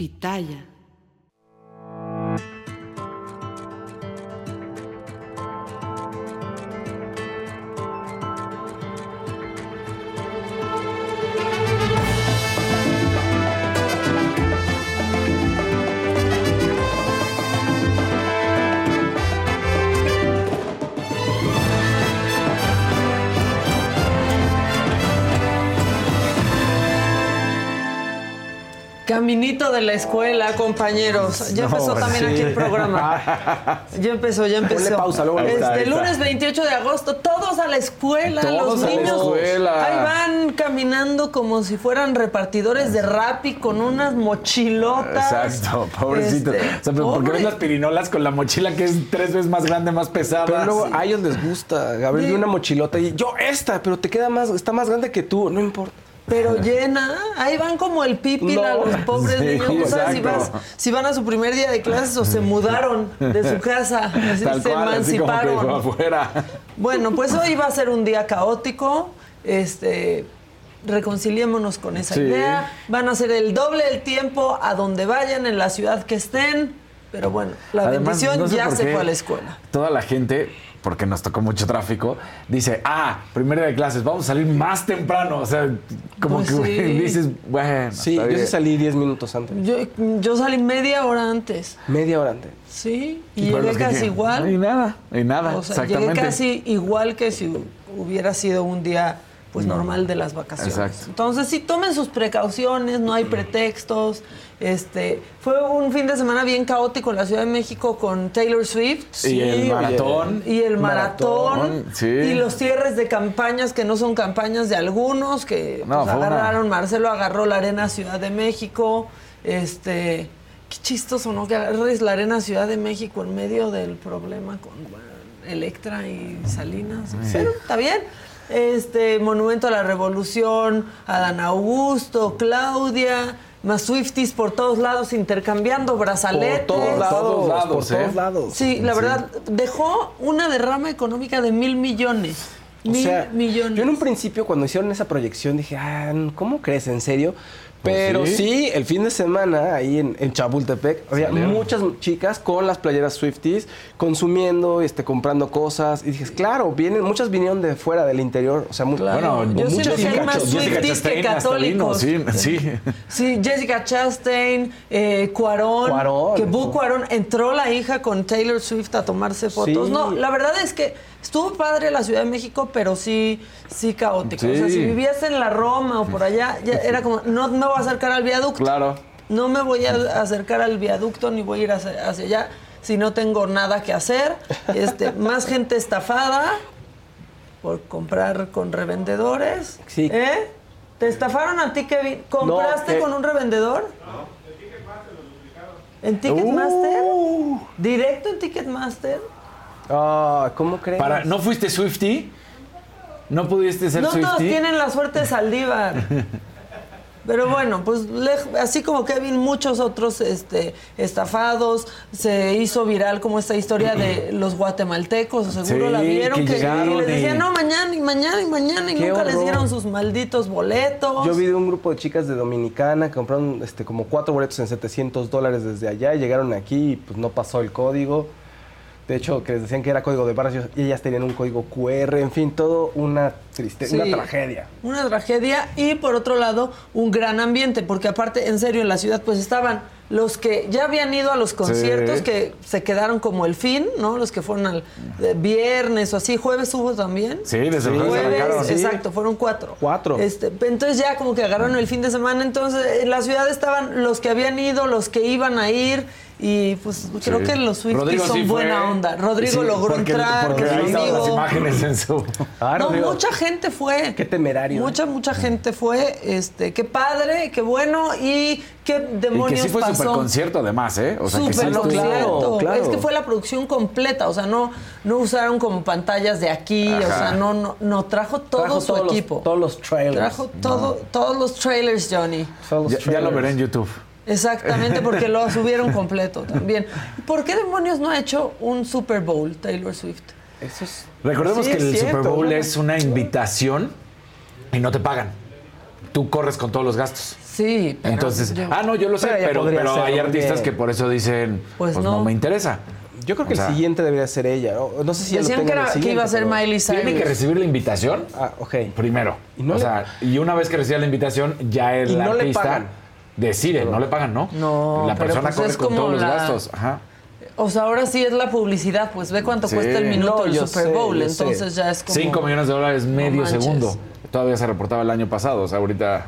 Pitaya. Caminito de la escuela, compañeros. Ya empezó también aquí el programa. Ya empezó, ya empezó. Ponle pausa, luego. Este está, está. lunes 28 de agosto, todos a la escuela, Todos los a la niños. escuela. Ahí van caminando como si fueran repartidores de Rappi con unas mochilotas. Exacto, pobrecito. Este, o sea, pero ¿por qué pobre. ves las pirinolas con la mochila que es tres veces más grande, más pesada? Pero luego Sí. a ellos les gusta, Gabriel, Sí. una mochilota y yo esta, pero te queda más, está más grande que tú, no importa. Pero llena, ahí van como el pipi a los pobres sí, niños. No sabes si, exacto. vas, si van a su primer día de clases o se mudaron de su casa, así Tal se cual, así como que emanciparon. afuera. Bueno, pues hoy va a ser un día caótico. Este, reconciliémonos con esa Sí. idea. Van a ser el doble del tiempo a donde vayan, en la ciudad que estén. Pero bueno, la Además, bendición no sé ya se fue a la escuela. Toda la gente, porque nos tocó mucho tráfico, dice, ah, primero de clases, vamos a salir más temprano. O sea, como Pues que sí. dices, bueno. Sí, yo sí salí 10 minutos antes, Yo, yo salí media hora antes. media hora antes. Sí, y llegué que casi igual. Y nada, y nada, O sea, llegué casi igual que si hubiera sido un día pues normal de las vacaciones. Exacto. Entonces, sí tomen sus precauciones, no hay pretextos. Este, fue un fin de semana bien caótico en la Ciudad de México con Taylor Swift. Y el Sí, maratón. y el maratón, Maratón, sí. y los cierres de campañas que no son campañas de algunos que No, pues, una- agarraron Marcelo agarró la arena Ciudad de México este qué chistoso no que agarres la arena Ciudad de México en medio del problema con bueno, Electra y Salinas pero está bien este monumento a la revolución Adán Augusto Claudia más Swifties por todos lados intercambiando brazaletes Por todos lados, todos lados, por todos lados. Sí, la verdad, dejó una derrama económica de mil millones. O mil sea, millones. yo en un principio cuando hicieron esa proyección dije, ah, ¿cómo crees? ¿En serio? Pero sí. sí. el fin de semana ahí en, en Chapultepec había Salieron. muchas chicas con las playeras Swifties consumiendo, este, comprando cosas. Y dije, claro, vienen, muchas vinieron de fuera, del interior. O sea, mu- Claro. Bueno, Yo sí muchas sé Jessica, más Swifties que vino, católicos. Sí, sí. Sí, Jessica Chastain, eh, Cuarón, Cuarón, que Bu. Cuarón entró la hija con Taylor Swift a tomarse fotos. Sí. No, la verdad es que estuvo padre la Ciudad de México, pero sí, sí caótico. O sea, si vivías en la Roma o por allá, ya era como, no me voy a acercar al viaducto. Claro. No me voy a acercar al viaducto ni voy a ir hacia, hacia allá si no tengo nada que hacer. Este, más gente estafada por comprar con revendedores. Sí. ¿Eh? ¿Te estafaron a ti, Kevin? ¿Compraste No, eh. con un revendedor? ¿En Ticketmaster? Uh. ¿Directo en Ticketmaster? Ah, ¿Cómo crees? Para, ¿No fuiste Swifty? ¿No pudiste ser No Swifty? todos tienen la suerte de Saldívar. Pero bueno, pues así como Kevin, muchos otros este, estafados. Se hizo viral como esta historia de los guatemaltecos, seguro Sí, la vieron, que que, les decían, y- no, mañana y mañana y mañana, y Qué nunca les dieron sus malditos boletos. Yo vi de un grupo de chicas de Dominicana que compraron este, como cuatro boletos en 700 dólares desde allá y llegaron aquí y pues no pasó el código. De hecho, que les decían que era código de barras y ellas tenían un código QR, en fin, todo una tristeza, Sí. una tragedia. Una tragedia y por otro lado un gran ambiente, porque aparte, en serio, en la ciudad pues estaban los que ya habían ido a los conciertos, Sí. que se quedaron como el fin, ¿no? Los que fueron al de viernes o así, jueves hubo también. Sí, desde el Sí. jueves Jueves, arrancaron. sí. exacto, fueron cuatro. Cuatro. Este, entonces ya como que agarraron el fin de semana, entonces en la ciudad estaban los que habían ido, los que iban a ir y pues creo Sí. que los Swifties son sí fue. buena onda. Rodrigo Sí, logró porque, entrar, Porque ahí su estaban las amigo. imágenes en su. Ah, No, Rodrigo. mucha gente fue. Qué temerario, Mucha, mucha gente fue. Este, qué padre, qué bueno y qué Y demonios que sí fue pasó. super concierto además, ¿eh? O sea, que sí Súper estuvo- concierto. Claro. Es que fue la producción completa, o sea, no, no usaron como pantallas de aquí, o sea, no, no, no trajo todo Trajo su todos los- equipo. todos los trailers. Trajo todo, todos los trailers, Johnny. Todos los Ya, ya lo veré en YouTube. Exactamente, porque lo subieron completo también. ¿Por qué demonios no ha hecho un Super Bowl Taylor Swift? Eso es... Recordemos Sí, que es el cierto, Super Bowl ¿no? es una invitación y no te pagan. Tú corres con todos los gastos. Sí, pero Entonces, yo- ah, no, yo lo sé, Pero hay artistas que por eso dicen, Pues pues, no. no. me interesa. Yo creo que O sea, el siguiente debería ser ella. No, no sé si ya lo Decían que, era- el que iba a ser Miley Cyrus. Tiene que recibir la invitación Ah, ok. primero. Y no o le- sea, y una vez que reciba la invitación, ya el Y no le artista pagan. decide, no le pagan, ¿no? No, La pero persona pues corre es con como todos los gastos. Ajá. O sea, ahora sí es la publicidad, pues ve cuánto Sí. cuesta el minuto No, del Super sé, Bowl, sé. entonces ya es como... 5 millones de dólares medio segundo. Todavía se reportaba el año pasado, o sea, ahorita,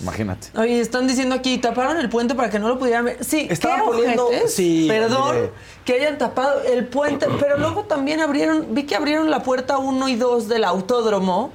imagínate. Oye, están diciendo aquí, taparon el puente para que no lo pudieran ver. Sí, Estaban qué poniendo- sí, Perdón hombre. que hayan tapado el puente, pero luego también abrieron, vi que abrieron la puerta 1 y 2 del autódromo,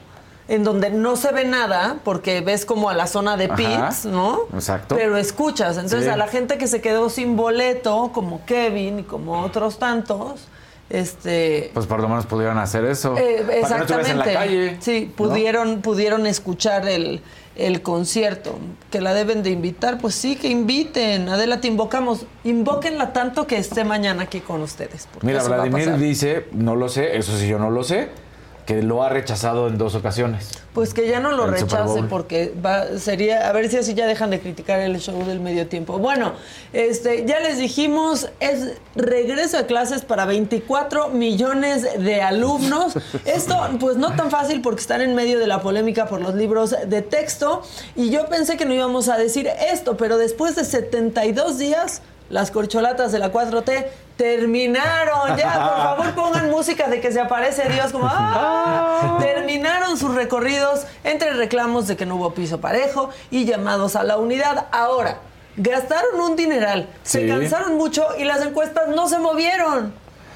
en donde no se ve nada, porque ves como a la zona de pits, ¿no? exacto. Pero escuchas. Entonces, Sí. a la gente que se quedó sin boleto, como Kevin y como otros tantos, este... Pues por lo menos pudieron hacer eso. Eh, Para que no estuvieras exactamente. en la calle. Sí, ¿no? pudieron, pudieron escuchar el, el concierto. Que la deben de invitar, pues sí, que inviten. Adela, te invocamos. Invóquenla tanto que esté mañana aquí con ustedes. Mira, Vladimir dice, no lo sé, eso sí yo no lo sé, que lo ha rechazado en dos ocasiones. Pues que ya no lo rechace porque va, sería, a ver si así ya dejan de criticar el show del medio tiempo. Bueno, este, ya les dijimos, es regreso a clases para 24 millones de alumnos. Esto, pues no tan fácil porque están en medio de la polémica por los libros de texto. Y yo pensé que no íbamos a decir esto, pero después de 72 días, las corcholatas de la 4T terminaron. Ya, por favor, pongan música de que se aparece Dios como ¡ah! Terminaron sus recorridos entre reclamos de que no hubo piso parejo y llamados a la unidad. Ahora, gastaron un dineral, se cansaron mucho y las encuestas no se movieron.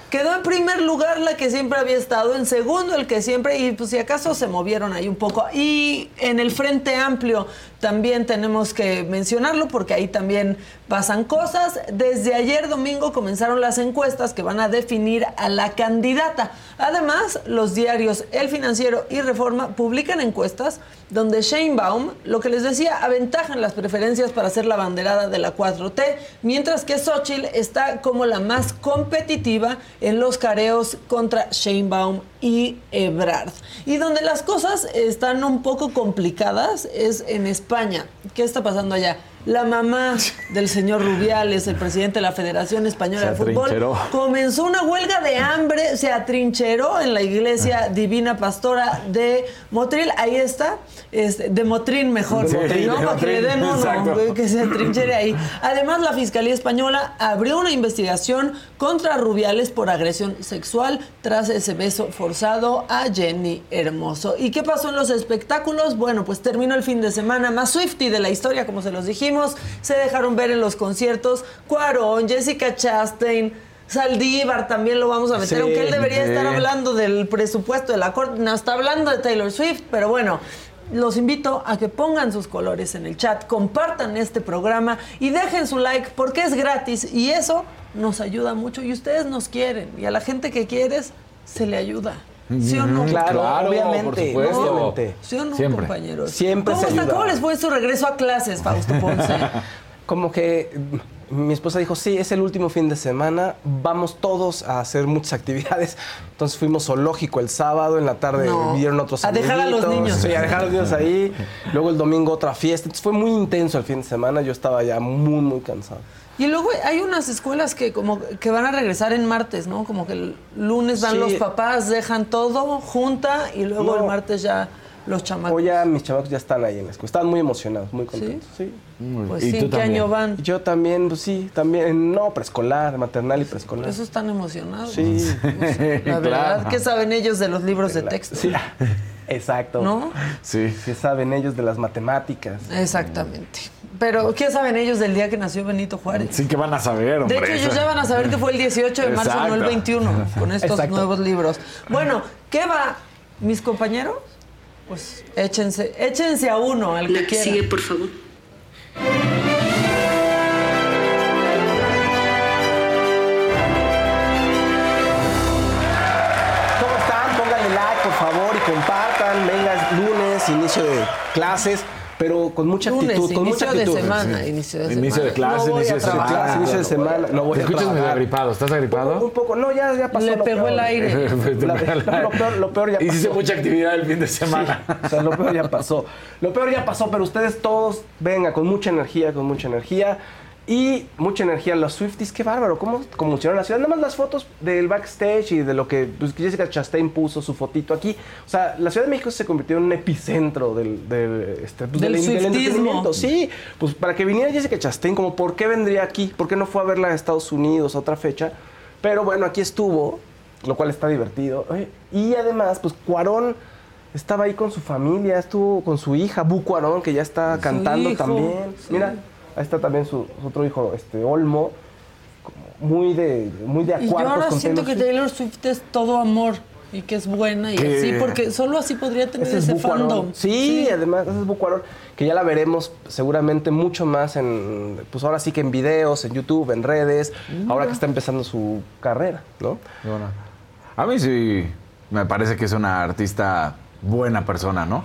Quedó en primer lugar la que siempre había estado, en segundo el que siempre, y pues si acaso se movieron ahí un poco. Y en el Frente Amplio también tenemos que mencionarlo porque ahí también pasan cosas. Desde ayer domingo comenzaron las encuestas que van a definir a la candidata. Además, los diarios El Financiero y Reforma publican encuestas donde Sheinbaum, lo que les decía, aventaja en las preferencias para ser la banderada de la 4T, mientras que Xochitl está como la más competitiva en los careos contra Sheinbaum y Ebrard. Y donde las cosas están un poco complicadas es en España. ¿Qué está pasando allá? La mamá del señor Rubiales, el presidente de la Federación Española de Fútbol, comenzó una huelga de hambre, se atrincheró en la iglesia Divina Pastora de Motril. Ahí está, este, de Motrin mejor, Sí, ¿no? Para que le den uno, que se atrinchere ahí. Además, la Fiscalía Española abrió una investigación contra Rubiales por agresión sexual tras ese beso forzado a Jenny Hermoso. ¿Y qué pasó en los espectáculos? Bueno, pues terminó el fin de semana más Swifty de la historia, como se los Se dejaron ver en los conciertos Cuarón, Jessica Chastain. Saldívar también lo vamos a meter, Sí, aunque él debería sí. estar hablando del presupuesto de la corte, no está hablando de Taylor Swift, pero bueno, los invito a que pongan sus colores en el chat, compartan este programa y dejen su like porque es gratis y eso nos ayuda mucho y ustedes nos quieren y a la gente que quieres se le ayuda. ¿Sí o no? Claro, Claro, obviamente, por supuesto. obviamente. ¿Sí o no, Siempre. compañeros? Siempre ¿Cómo, se está? ayuda. ¿Cómo les fue su regreso a clases, Fausto Ponce? Como que mm, mi esposa dijo, sí, es el último fin de semana, vamos todos a hacer muchas actividades. Entonces fuimos zoológico el sábado, en la tarde No. vieron otros A dejar a los niños. Sí, a dejar a los niños ahí. Luego el domingo otra fiesta. Entonces fue muy intenso el fin de semana, yo estaba ya muy, muy cansado. Y luego hay unas escuelas que como que van a regresar en martes, ¿no? Como que el lunes van Sí. los papás, dejan todo junta y luego No. el martes ya los chamacos. Hoy ya mis chamacos ya están ahí en la escuela. Están muy emocionados, muy contentos. Sí. Pues ¿Y sí, tú ¿en qué también? año van? Yo también, pues sí, también. No, preescolar, maternal y preescolar. Por eso están emocionados. Sí. La verdad, Claro. ¿qué saben ellos de los libros de texto? Sí, exacto. ¿No? Sí. ¿Qué saben ellos de las matemáticas? Exactamente. Pero, ¿qué saben ellos del día que nació Benito Juárez? Sí que van a saber, De hombre. hecho, ellos ya van a saber que fue el 18 de marzo, no el Exacto. 21, con estos Exacto. nuevos libros. Bueno, ¿qué va, mis compañeros? Pues échense, échense a uno, al que La que quiera. sigue, por favor. Inicio de clases, pero con mucha Lunes, actitud, con mucha inicio de actitud. semana, inicio de semana. Inicio de clase, no inicio de semana. Clase, inicio de semana. No voy Te a escuchas medio agripado. ¿Estás agripado? Un poco, no, ya, ya pasó. Le lo pegó peor. el aire. La- lo, peor, lo peor ya pasó. Hiciste mucha actividad el fin de semana. O sea, lo peor ya pasó. Lo peor ya pasó, pero ustedes todos, venga, con mucha energía, con mucha energía. Y mucha energía los Swifties, qué bárbaro, cómo conmocionaron la ciudad. Nada más las fotos del backstage y de lo que pues, Jessica Chastain puso su fotito aquí. O sea, la Ciudad de México se convirtió en un epicentro del, del, este, pues, Del del, del swiftismo. entretenimiento. Sí, pues para que viniera Jessica Chastain, como por qué vendría aquí, por qué no fue a verla a Estados Unidos a otra fecha. Pero bueno, aquí estuvo, lo cual está divertido. Y además, pues Cuarón estaba ahí con su familia, estuvo con su hija, Bu Cuarón, que ya está cantando hijo, también. sí. Mira, ahí está también su, su otro hijo, este Olmo, muy de, muy de Y yo ahora con siento que Taylor Swift. Es todo amor y que es buena y Que- así, porque solo así podría tener Ese es ese fandom. Sí, además, ese es Bu Cuarón, que ya la veremos seguramente mucho más en, pues ahora sí que en videos, en YouTube, en redes, ahora que está empezando su carrera, ¿no? Bueno, a mí sí me parece que es una artista buena persona, ¿no?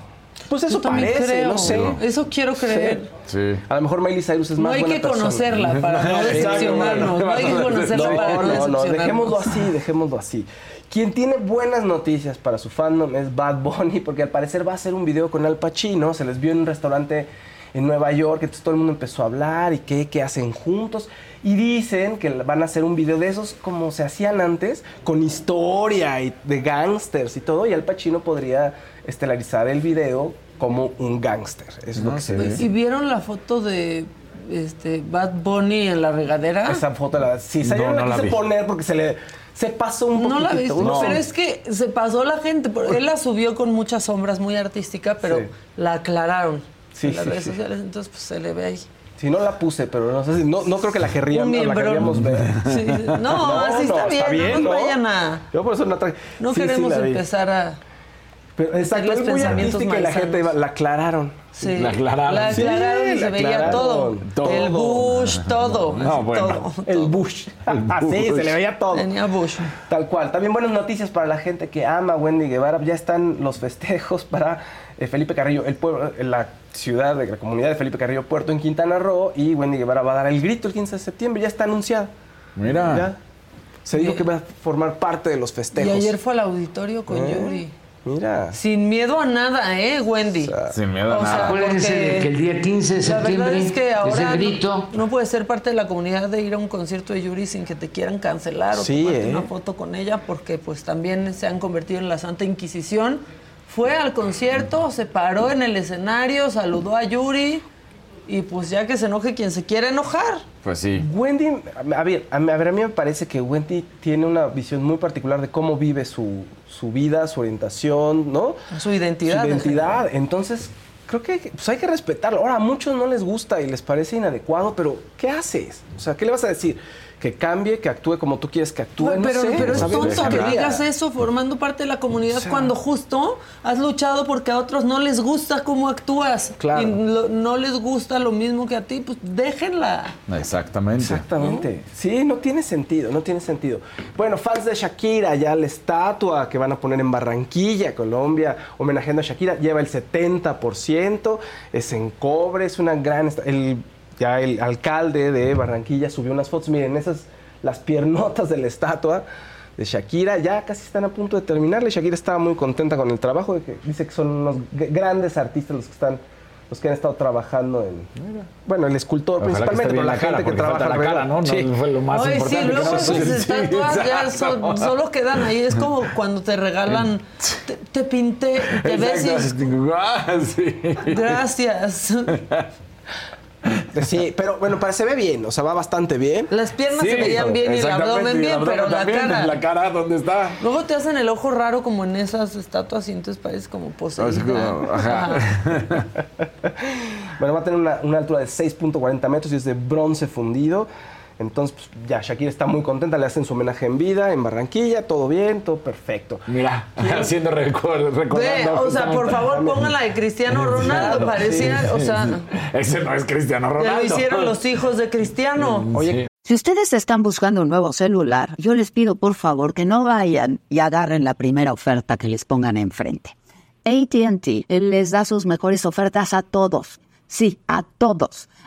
Pues eso también parece, creo, no sé. Eso quiero creer. Sí. A lo mejor Miley Cyrus es No más hay buena que persona. conocerla para no decepcionarnos. No hay que conocerla No, para no no, no, decepcionarnos. dejémoslo así, dejémoslo así. Quien tiene buenas noticias para su fandom es Bad Bunny, porque al parecer va a hacer un video con Al Pacino. Se les vio en un restaurante en Nueva York, entonces todo el mundo empezó a hablar y qué, qué hacen juntos. Y dicen que van a hacer un video de esos como se hacían antes, con historia y de gangsters y todo, y Al Pacino podría estelarizar el video como un gángster. Es lo que se dice. ¿Y vieron la foto de este Bad Bunny en la regadera? Esa foto la sí, No, yo no, no la la quise vi. poner porque se le se pasó un No la viste, No. pero es que se pasó la gente. porque Él la subió con muchas sombras, muy artística, pero Sí. la aclararon Sí, en las sí, redes sí. sociales, entonces pues se le ve ahí. Sí, no la puse, pero no sé si no, no creo que la querríamos, la ver. Sí, sí. No, así está, bien, no nos vayan a... Yo por eso no tra- No queremos empezar a... Pero exacto, los es muy artística y la gente iba- la aclararon. Sí, La aclararon. La Sí, aclararon y la se veía aclararon. todo. Todo. El Bush, todo. No, así, bueno. todo, El. Bush. sí, se le veía todo. Tenía Bush. Tal cual. También buenas noticias para la gente que ama a Wendy Guevara. Ya están los festejos para eh, Felipe Carrillo, el pueblo, eh, la ciudad, de la comunidad de Felipe Carrillo Puerto en Quintana Roo. Y Wendy Guevara va a dar el grito el 15 de septiembre. Ya está anunciada. Mira. Ya. Se dijo que va a formar parte de los Y festejos. ayer fue al auditorio con Eh, Yuri. Mira. Sin miedo a nada, ¿eh, Wendy? Sin miedo a O nada. Acuérdense de que el día 15 de La septiembre verdad es que es ahora el grito. no, no puedes ser parte de la comunidad de ir a un concierto de Yuri sin que te quieran cancelar o Sí, tomarte ¿eh? una foto con ella porque pues también se han convertido en la Santa Inquisición. Fue al concierto, se paró en el escenario, saludó a Yuri y pues ya que se enoje quien se quiera enojar. Pues sí. Wendy, a ver, a ver, a mí me parece que Wendy tiene una visión muy particular de cómo vive su, su vida, su orientación, ¿no? Su identidad, Su en identidad. Entonces, creo que pues hay que respetarlo. Ahora, a muchos no les gusta y les parece inadecuado, pero ¿qué haces? O sea, ¿qué le vas a decir? Que cambie, que actúe como tú quieres que actúe. Pero, no pero, sé, pero es tonto que digas eso formando parte de la comunidad cuando justo has luchado porque a otros no les gusta cómo actúas. Claro. Y lo- no les gusta lo mismo que a ti, pues déjenla. Exactamente. Exactamente. Sí, no tiene sentido, no tiene sentido. Bueno, fans de Shakira, ya la estatua que van a poner en Barranquilla, Colombia, homenajeando a Shakira, lleva el 70%, es en cobre, es una gran... El, ya el alcalde de Barranquilla subió unas fotos, miren, esas, las piernotas de la estatua de Shakira, ya casi están a punto de terminarle. Shakira estaba muy contenta con el trabajo, de que dice que son unos grandes artistas los que están los que han estado trabajando en. Bueno, el escultor Ojalá principalmente, pero la, la cara, gente que trabaja falta la cara. ¿no? No Sí. fue lo más Ay, sí, importante. que luego no esas sí, estatuas ya son- solo quedan ahí. Es como cuando te regalan, te, te pinté, te ves y. Ah, sí. gracias. Sí, pero bueno, para, se ve bien, o sea, va bastante bien. Las piernas Sí, se veían bien y el abdomen bien, pero la también, cara. La cara, ¿dónde está? Luego te hacen el ojo raro como en esas estatuas y entonces pareces como poseída. Así como, ajá. Bueno, va a tener una, una altura de 6.40 metros y es de bronce fundido. Entonces, pues, ya Shakira está muy contenta, le hacen su homenaje en vida, en Barranquilla, todo bien, todo perfecto. Mira, haciendo recuerdo, recordando. o sea, por favor, pongan la de Cristiano Ronaldo. Parecía, sí, o sea, Ese no es Cristiano Ronaldo. lo hicieron los hijos de Cristiano. Oye, Si ustedes están buscando un nuevo celular, yo les pido por favor que no vayan y agarren la primera oferta que les pongan enfrente. ATT les da sus mejores ofertas a todos. Sí, a todos.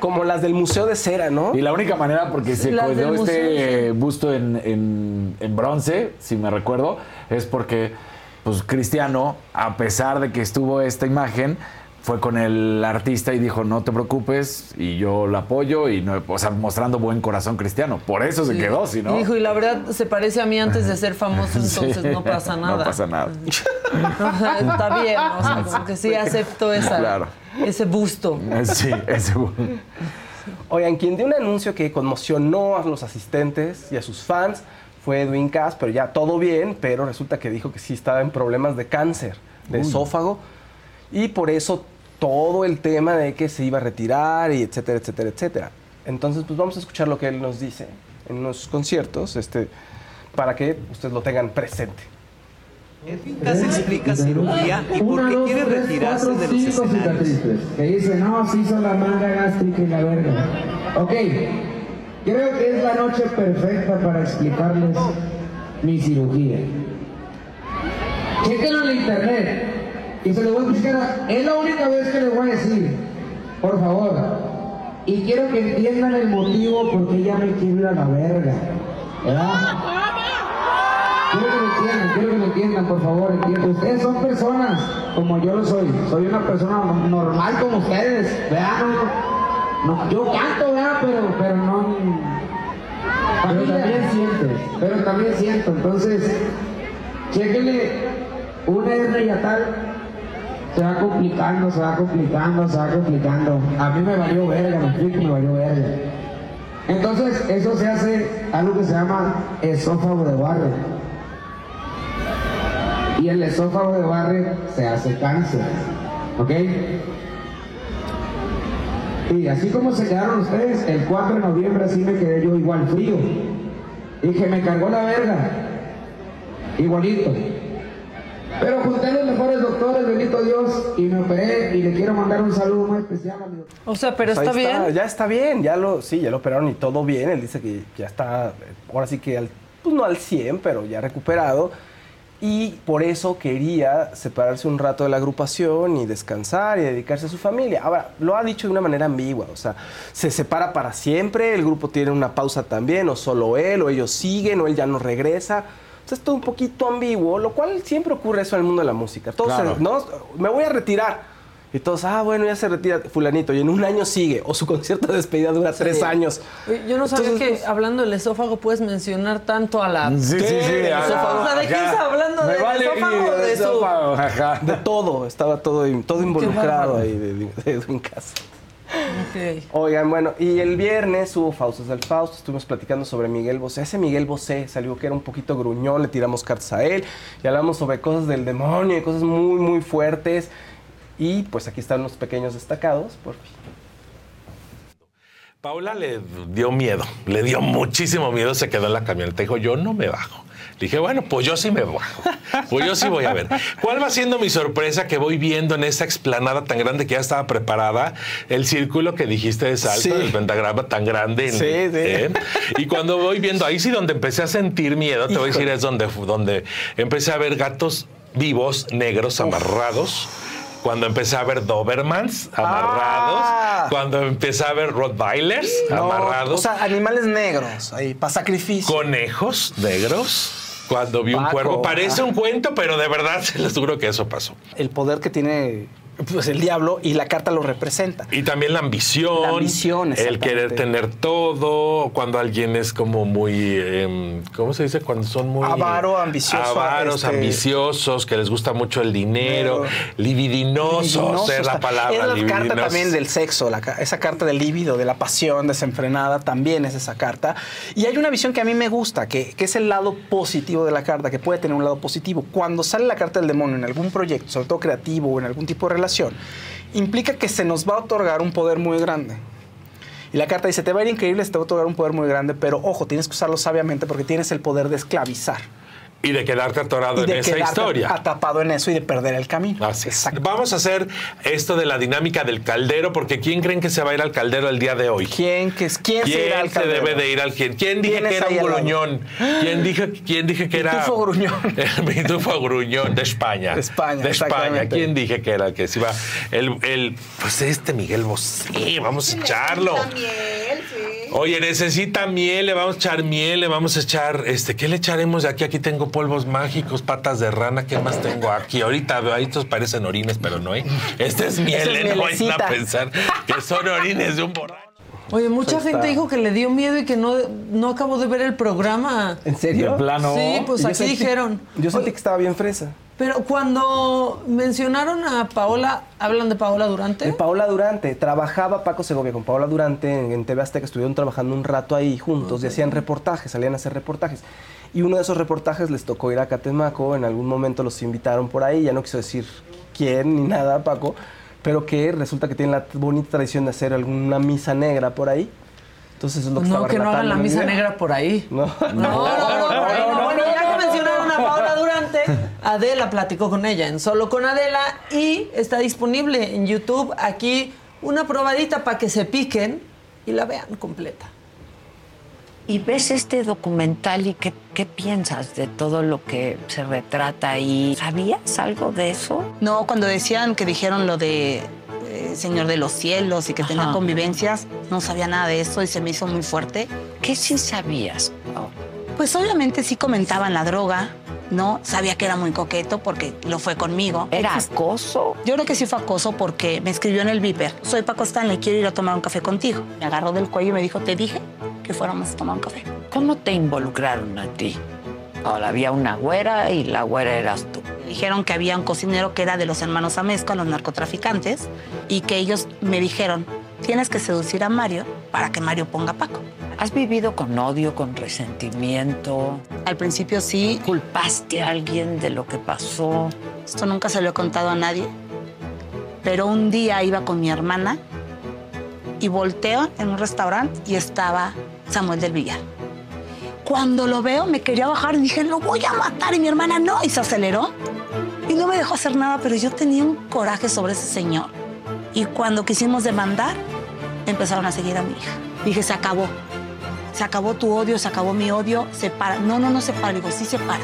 Como las del Museo de Cera, ¿no? Y la única manera, porque se Las quedó este busto en, en- en bronce, si me recuerdo, es porque pues Cristiano, a pesar de que estuvo esta imagen, fue con el artista y dijo, no te preocupes, y yo lo apoyo, y no, o sea, mostrando buen corazón cristiano. Por eso se quedó, si no. Y dijo, y la verdad se parece a mí antes de ser famoso, entonces Sí. no pasa nada. No pasa nada. Está bien, o sea, como que sí acepto esa, Claro. ese busto. Sí, ese Oigan, quien dio un anuncio que conmocionó a los asistentes y a sus fans fue Edwin Cass, pero ya todo bien, pero resulta que dijo que sí estaba en problemas de cáncer de esófago y por eso todo el tema de que se iba a retirar y etcétera, etcétera, etcétera. Entonces, pues vamos a escuchar lo que él nos dice en los conciertos, este, para que ustedes lo tengan presente. Edwin Cass explica cirugía y por qué quiere retirarse de los escenarios. Que dice, no, se hizo la manga gástrica y la verga. Ok, creo que es la noche perfecta para explicarles mi cirugía. Chequenlo en internet y se lo voy a explicar. Es la única vez que les voy a decir, por favor. Y quiero que entiendan el motivo por qué ya me quiero ir a la verga. ¿Verdad? Quiero que lo entiendan, quiero que lo entiendan, por favor, entiendan. Ustedes son personas como yo lo soy. Soy una persona no- normal como ustedes, ¿verdad? No, yo canto, ¿verdad? Pero, pero no... Pero también sientes, pero también siento. Entonces, chéquenle una hernia y a tal. Se va complicando, se va complicando, se va complicando. A mí me valió verga, me explico, me valió verga. Entonces, eso se hace algo que se llama esófago de barrio. Y el esófago de barrio se hace cáncer. ¿Ok? Y así como se quedaron ustedes, el 4 de noviembre así me quedé yo igual frío. Dije, me cargó la verga. Igualito. Pero junté a los mejores doctores, bendito Dios, y me operé y le quiero mandar un saludo muy especial a mi doctor. O sea, pero Pues está bien. Ya está bien, ya lo, sí, ya lo operaron y todo bien. Él dice que ya está, ahora sí que, al, pues no al 100, pero ya recuperado. Y por eso quería separarse un rato de la agrupación y descansar y dedicarse a su familia. Ahora, lo ha dicho de una manera ambigua, o sea, se separa para siempre, el grupo tiene una pausa también, o solo él, o ellos siguen, o él ya no regresa. Entonces todo un poquito ambiguo, lo cual siempre ocurre eso en el mundo de la música. Todos, Claro. se- no, me voy a retirar. Y todos, ah, bueno, ya se retira fulanito. Y en un año sigue. O su concierto de despedida dura tres años. Yo no sabía Entonces, que pues, hablando del esófago puedes mencionar tanto a la... Sí, sí, sí. El ajá, esófago. O sea, ¿de qué está hablando? ¿Del vale esófago de su- esófago, ajá. De todo, estaba todo, todo involucrado ahí de, de- de Edwin Casa. Oigan, bueno, y el viernes hubo Faustos del Fausto, estuvimos platicando sobre Miguel Bosé. Ese Miguel Bosé salió que era un poquito gruñón, le tiramos cartas a él y hablamos sobre cosas del demonio y cosas muy, muy fuertes. Y pues aquí están los pequeños destacados. Por fin. Paula le dio miedo, le dio muchísimo miedo, se quedó en la camioneta. Dijo, yo no me bajo. Dije, bueno, pues yo sí me bajo. Pues yo sí voy a ver. ¿Cuál va siendo mi sorpresa que voy viendo en esa explanada tan grande que ya estaba preparada? El círculo que dijiste de salto, Sí. el pentagrama tan grande. en- Sí, sí. ¿eh? Y cuando voy viendo, ahí sí donde empecé a sentir miedo, te voy a decir, es donde, donde empecé a ver gatos vivos, negros, amarrados. Cuando empecé a ver Dobermans amarrados. Ah. Cuando empecé a ver Rottweilers No, amarrados. O sea, animales negros, ahí, para sacrificio. conejos negros. Cuando vi un cuervo. Parece un cuento, pero de verdad se les juro que eso pasó. El poder que tiene pues, el diablo y la carta lo representa. Y también la ambición. La ambición, El querer tener todo. Cuando alguien es como muy. em, ¿Cómo se dice? Cuando son muy. Avaro, ambicioso, Avaros, este- ambiciosos, que les gusta mucho el dinero. Libidinosos. Libidinoso es la palabra. Es la carta libidinosos. también del sexo, la esa carta del líbido, de la pasión desenfrenada, también es esa carta. Y hay una visión que a mí me gusta, que, que es el lado positivo de la carta, que puede tener un lado positivo. Cuando sale la carta del demonio en algún proyecto, sobre todo creativo o en algún tipo de relación, implica que se nos va a otorgar un poder muy grande. Y la carta dice, te va a ir increíble, se te va a otorgar un poder muy grande, pero ojo, tienes que usarlo sabiamente porque tienes el poder de esclavizar. Y de quedarte atorado y en esa historia. atrapado en eso y de perder el camino. Así es. Vamos a hacer esto de la dinámica del caldero, porque ¿quién creen que se va a ir al caldero el día de hoy? ¿Quién, que, es- quién, se ¿Quién irá al se caldero? debe de ir al quién? ¿Quién dije ¿Quién que era un gruñón? ¿Quién dije, quién dije que era? Pitufo gruñón. El pitufo gruñón de España. De España, De España. ¿Quién dije que era el que se iba? El, el, pues este Miguel Bosé, vamos a echarlo. Oye, necesita miel, le vamos a echar miel, le vamos a echar, este, ¿qué le echaremos de aquí? Aquí tengo polvos mágicos, patas de rana, ¿qué más tengo aquí? Ahorita veo, ahí estos parecen orines, pero no hay. Este es miel, es ¿eh? no vayan a pensar que son orines de un borracho. Oye, mucha Pues gente está. dijo que le dio miedo y que no, no acabó de ver el programa. ¿En serio? De plano. Sí, pues Yo aquí sentí- dijeron. Yo sentí que estaba bien fresa. Pero cuando mencionaron a Paola, ¿hablan de Paola Durante? De Paola Durante. Trabajaba Paco Segovia con Paola Durante en, en TV Azteca. Estuvieron trabajando un rato ahí juntos y hacían reportajes, salían a hacer reportajes. Y uno de esos reportajes les tocó ir a Catemaco. En algún momento los invitaron por ahí. Ya no quiso decir quién ni nada, Paco. Pero que resulta que tienen la bonita tradición de hacer alguna misa negra por ahí. Entonces es lo que no, que no hagan la misa negra por ahí. No. No, no. Bueno, ya que mencionaron a Paola Durante, Adela platicó con ella en Solo con Adela y está disponible en YouTube aquí una probadita para que se piquen y la vean completa. Y ves este documental y qué, qué piensas de todo lo que se retrata ahí. ¿Sabías algo de eso? No, cuando decían que dijeron lo de eh, Señor de los Cielos y que tenía convivencias, no sabía nada de eso y se me hizo muy fuerte. ¿Qué sí sabías? Pues obviamente sí comentaban la droga, ¿no? Sabía que era muy coqueto porque lo fue conmigo. ¿Era acoso? Yo creo que sí fue acoso porque me escribió en el Viper. Soy Paco Stanley, quiero ir a tomar un café contigo. Me agarró del cuello y me dijo, te dije que fuéramos a tomar un café. ¿Cómo te involucraron a ti? Ahora había una güera y la güera eras tú. Dijeron que había un cocinero que era de los hermanos Amezco, los narcotraficantes, y que ellos me dijeron, tienes que seducir a Mario para que Mario ponga a Paco. ¿Has vivido con odio, con resentimiento? Al principio sí, ¿Culpaste a alguien de lo que pasó? esto nunca se lo he contado a nadie, pero un día iba con mi hermana y volteo en un restaurante y estaba Samuel del Villar. Cuando lo veo me quería bajar y dije, lo voy a matar y mi hermana no, y se aceleró y no me dejó hacer nada, pero yo tenía un coraje sobre ese señor. Y cuando quisimos demandar, empezaron a seguir a mi hija. Dije, se acabó. Se acabó tu odio, se acabó mi odio, se para. No, no, no se para. Digo, sí se para.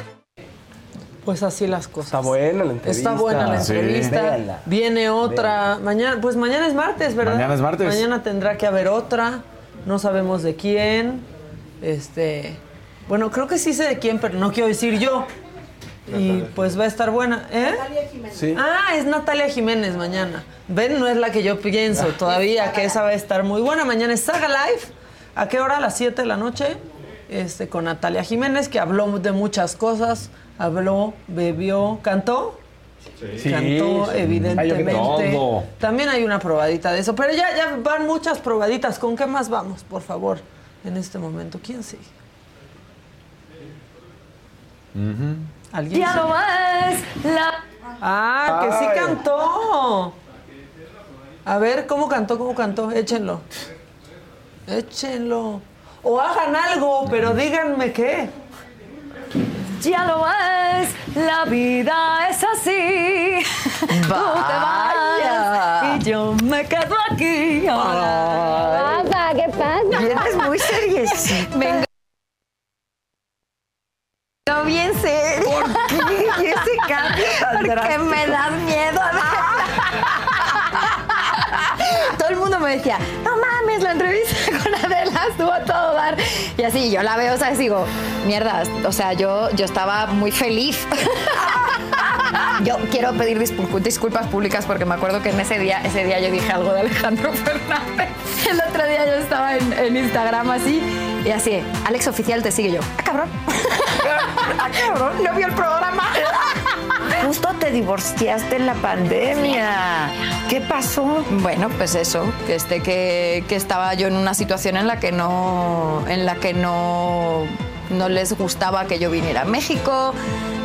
Pues así las cosas. Está buena la entrevista. Está buena la Sí. entrevista. Véanla. Viene otra. Mañana, pues mañana es martes, ¿verdad? Mañana es martes. Mañana tendrá que haber otra. No sabemos de quién. Este. Bueno, creo que sí sé de quién, pero no quiero decir yo. Y pues va a estar buena, ¿eh? Sí. Ah, es Natalia Jiménez mañana. Ven, no es la que yo pienso todavía, que esa va a estar muy buena. Mañana es Saga Live. ¿A qué hora? A las 7 de la noche. Este, con Natalia Jiménez, que habló de muchas cosas. Habló, bebió, cantó. Sí, Cantó, evidentemente. Todo. También hay una probadita de eso. Pero ya, ya van muchas probaditas. ¿Con qué más vamos, por favor, en este momento? ¿Quién sigue? ¿Alguien Ya sigue? no más la Ah, que sí cantó. A ver, ¿cómo cantó? ¿Cómo cantó? Échenlo. Échenlo. O hagan algo, pero díganme qué. Ya lo ves, la vida es así. Tú te vas y yo me quedo aquí. Pasa, ¿qué pasa? Vienes muy seriecita. Venga. No bien serio. ¿Por qué? ¿Y ese cambio Porque me das miedo. Todo el mundo me decía, no mames, la entrevista con Adela estuvo a todo dar. Y así, yo la veo, ¿sabes? Digo, mierda, o sea, yo, yo estaba muy feliz. Yo quiero pedir discul- disculpas públicas porque me acuerdo que en ese día, ese día yo dije algo de Alejandro Fernández. El otro día yo estaba en, en Instagram así y así, Alex Oficial te sigue yo. ¡Ah, cabrón! ¡Ah, cabrón! ¿No vio el programa? Justo te divorciaste en la pandemia. ¿Qué pasó? Bueno, pues eso, que este que, que estaba yo en una situación en la que no en la que no no les gustaba que yo viniera a México,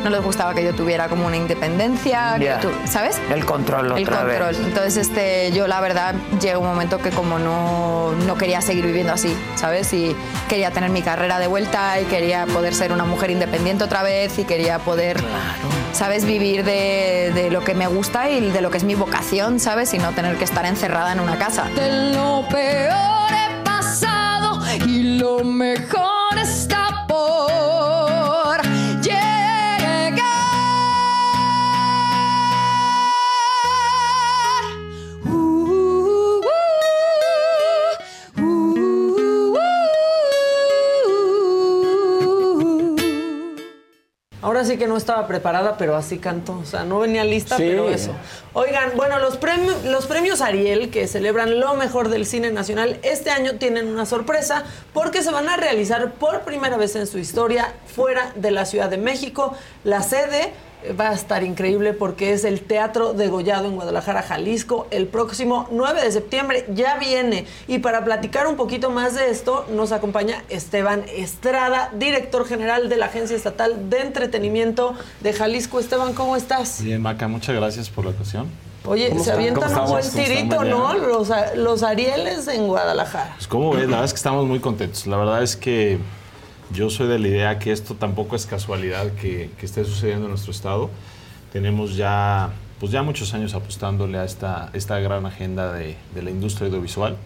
no les gustaba que yo tuviera como una independencia, que tú- ¿sabes? El control El otra control. vez. Entonces, este, yo la verdad llegó un momento que como no, no quería seguir viviendo así, ¿sabes? Y quería tener mi carrera de vuelta y quería poder ser una mujer independiente otra vez y quería poder, ¿sabes? Vivir de, de lo que me gusta y de lo que es mi vocación, ¿sabes? Y no tener que estar encerrada en una casa. De lo peor he pasado y lo mejor está sí que no estaba preparada, pero así cantó. O sea, no venía lista, Sí. pero eso. Oigan, bueno, los, premios los premios Ariel, que celebran lo mejor del cine nacional, este año tienen una sorpresa porque se van a realizar por primera vez en su historia fuera de la Ciudad de México. La sede va a estar increíble porque es el Teatro Degollado en Guadalajara, Jalisco, el próximo 9 de septiembre. Ya viene. Y para platicar un poquito más de esto, nos acompaña Esteban Estrada, director general de la Agencia Estatal de Entretenimiento de Jalisco. Esteban, ¿cómo estás? Bien, Maca, muchas gracias por la ocasión. Oye, ¿Cómo se avientan ¿Cómo un buen? ¿Cómo tirito, ¿no? Los, los Arieles en Guadalajara. Pues como ves, la verdad es que estamos muy contentos. La verdad es que yo soy de la idea que esto tampoco es casualidad que, que esté sucediendo en nuestro estado. Tenemos ya, pues ya muchos años apostándole a esta, esta gran agenda de, de la industria audiovisual.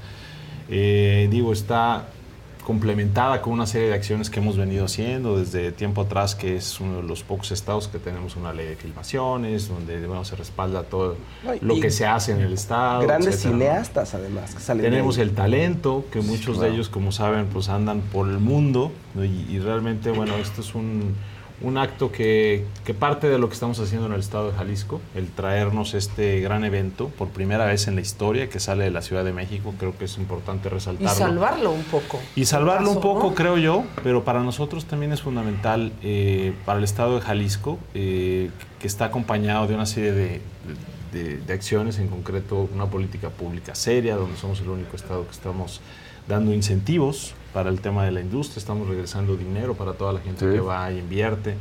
Eh, digo, está complementada con una serie de acciones que hemos venido haciendo desde tiempo atrás, que es uno de los pocos estados que tenemos una ley de filmaciones, donde bueno, se respalda todo lo que se hace en el estado. Grandes cineastas, además, que salen Tenemos el talento, que muchos de ellos, como saben, pues andan por el mundo. Y, y realmente, bueno, esto es un, un acto que, que parte de lo que estamos haciendo en el estado de Jalisco, el traernos este gran evento por primera vez en la historia que sale de la Ciudad de México. Creo que es importante Y resaltarlo. salvarlo un poco. Y salvarlo un poco, ¿no? creo yo, pero para nosotros también es fundamental, eh, para el Estado de Jalisco, eh, que está acompañado de una serie de, de- de acciones, en concreto una política pública seria, donde somos el único Estado que estamos dando incentivos para el tema de la industria, estamos regresando dinero para toda la gente que va y invierte.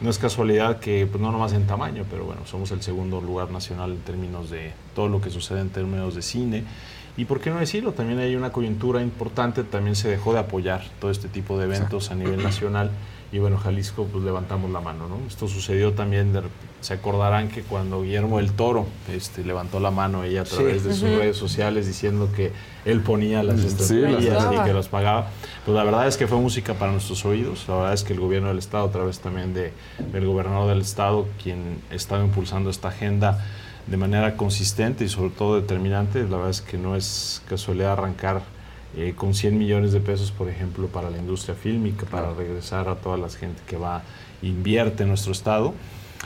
No es casualidad que, pues no nomás en tamaño, pero bueno, somos el segundo lugar nacional en términos de todo lo que sucede en términos de cine. Y por qué no decirlo, también hay una coyuntura importante, también se dejó de apoyar todo este tipo de eventos a nivel nacional. Y bueno, Jalisco, pues levantamos la mano, ¿no? Esto sucedió también, de- se acordarán que cuando Guillermo del Toro este, levantó la mano ella a Sí. través de sus redes sociales diciendo que él ponía las Sí, estatuillas las y que las pagaba. Pues la verdad es que fue música para nuestros oídos. La verdad es que el gobierno del Estado, a través también de, del gobernador del Estado, quien estaba impulsando esta agenda de manera consistente y sobre todo determinante, la verdad es que no es casualidad arrancar eh, con 100 millones de pesos, por ejemplo, para la industria fílmica, para regresar a toda la gente que va, invierte en nuestro estado.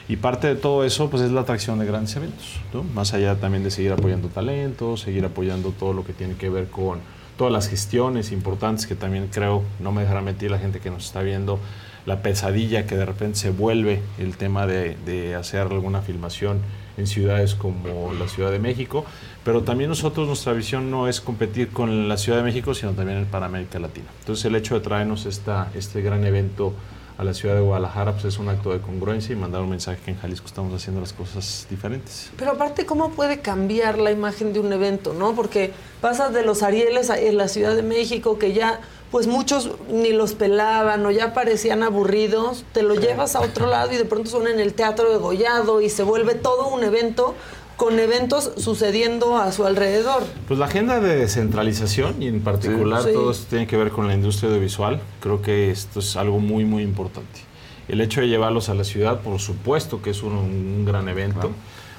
Y parte de todo eso pues es la atracción de grandes eventos, ¿no? más allá también de seguir apoyando talentos, seguir apoyando todo lo que tiene que ver con todas las gestiones importantes que también creo, no me dejará mentir la gente que nos está viendo, la pesadilla que de repente se vuelve el tema de, de hacer alguna filmación en ciudades como la Ciudad de México, pero también nosotros nuestra visión no es competir con la Ciudad de México, sino también para América Latina. Entonces el hecho de traernos esta, este gran evento a la ciudad de Guadalajara pues es un acto de congruencia y mandar un mensaje que en Jalisco estamos haciendo las cosas diferentes. Pero aparte, ¿cómo puede cambiar la imagen de un evento, no? Porque pasas de los Arieles en la Ciudad de México, que ya, pues muchos ni los pelaban o ya parecían aburridos, te lo llevas a otro lado y de pronto son en el Teatro de Gollado y se vuelve todo un evento con eventos sucediendo a su alrededor. Pues la agenda de descentralización y en particular Sí. todo esto tiene que ver con la industria audiovisual. Creo que esto es algo muy, muy importante. El hecho de llevarlos a la ciudad, por supuesto que es un, un gran evento.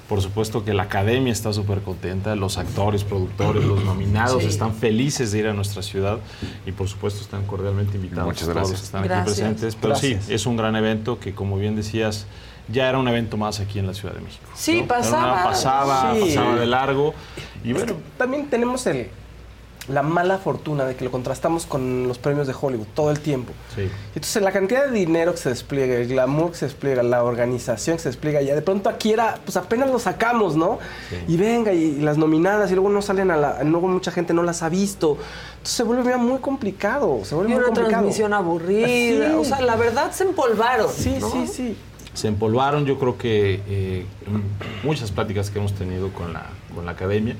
Por supuesto que la academia está súper contenta, los actores, productores, los nominados Sí. están felices de ir a nuestra ciudad y por supuesto están cordialmente invitados Muchas todos los gracias. que están Gracias. aquí presentes. Pero Gracias. sí, es un gran evento que como bien decías, ya era un evento más aquí en la Ciudad de México. Sí, ¿no? Era una- pasaba. pasaba, Sí. pasaba de largo. Y Es bueno, que también tenemos el, la mala fortuna de que lo contrastamos con los premios de Hollywood todo el tiempo. Sí. Entonces, la cantidad de dinero que se despliega, el glamour que se despliega, la organización que se despliega, ya de pronto aquí era, pues apenas lo sacamos, ¿no? Y venga, y, las nominadas, y luego no salen a la. Luego mucha gente no las ha visto. Entonces se vuelve muy complicado. Se vuelve Y muy una complicado. transmisión aburrida. Sí. O sea, la verdad se empolvaron. Sí, ¿no? sí, sí. se empolvaron. Yo creo que eh, muchas pláticas que hemos tenido con la, con la academia,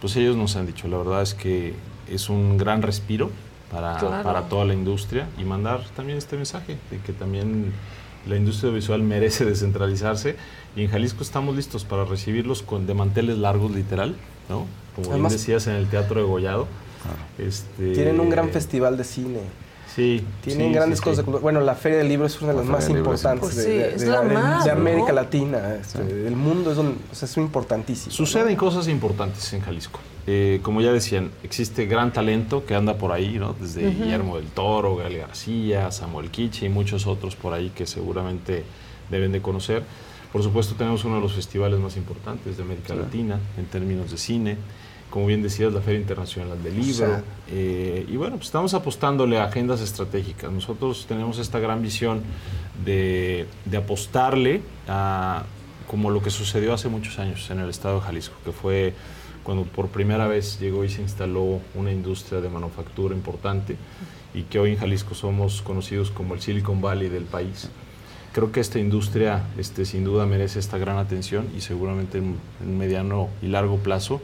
pues ellos nos han dicho, la verdad es que es un gran respiro para, Claro. para toda la industria y mandar también este mensaje de que también la industria visual merece descentralizarse y en Jalisco estamos listos para recibirlos con de manteles largos literal, ¿no? Como Además- bien decías en el Teatro de Gollado. Este, Tienen un gran festival de cine. Sí. Tienen sí, grandes sí, cosas. sí. de cultura. Bueno, la Feria del Libro es una de La las Feria más importantes Pues de, sí, de- de- la de- más, de América ¿no? Latina, este, del mundo. Es, un- o sea, es importantísimo. Suceden cosas importantes en Jalisco. Eh, como ya decían, existe gran talento que anda por ahí, ¿no? Desde Ujú. Guillermo del Toro, Gael García, Samuel Kichi y muchos otros por ahí que seguramente deben de conocer. Por supuesto, tenemos uno de los festivales más importantes de América Sí. Latina en términos de cine. Como bien decías, la Feria Internacional del Libro. sea. Eh, y bueno, pues estamos apostándole a agendas estratégicas. Nosotros tenemos esta gran visión de, de apostarle a como lo que sucedió hace muchos años en el estado de Jalisco, que fue cuando por primera vez llegó y se instaló una industria de manufactura importante y que hoy en Jalisco somos conocidos como el Silicon Valley del país. Creo que esta industria este, sin duda merece esta gran atención y seguramente en, en mediano y largo plazo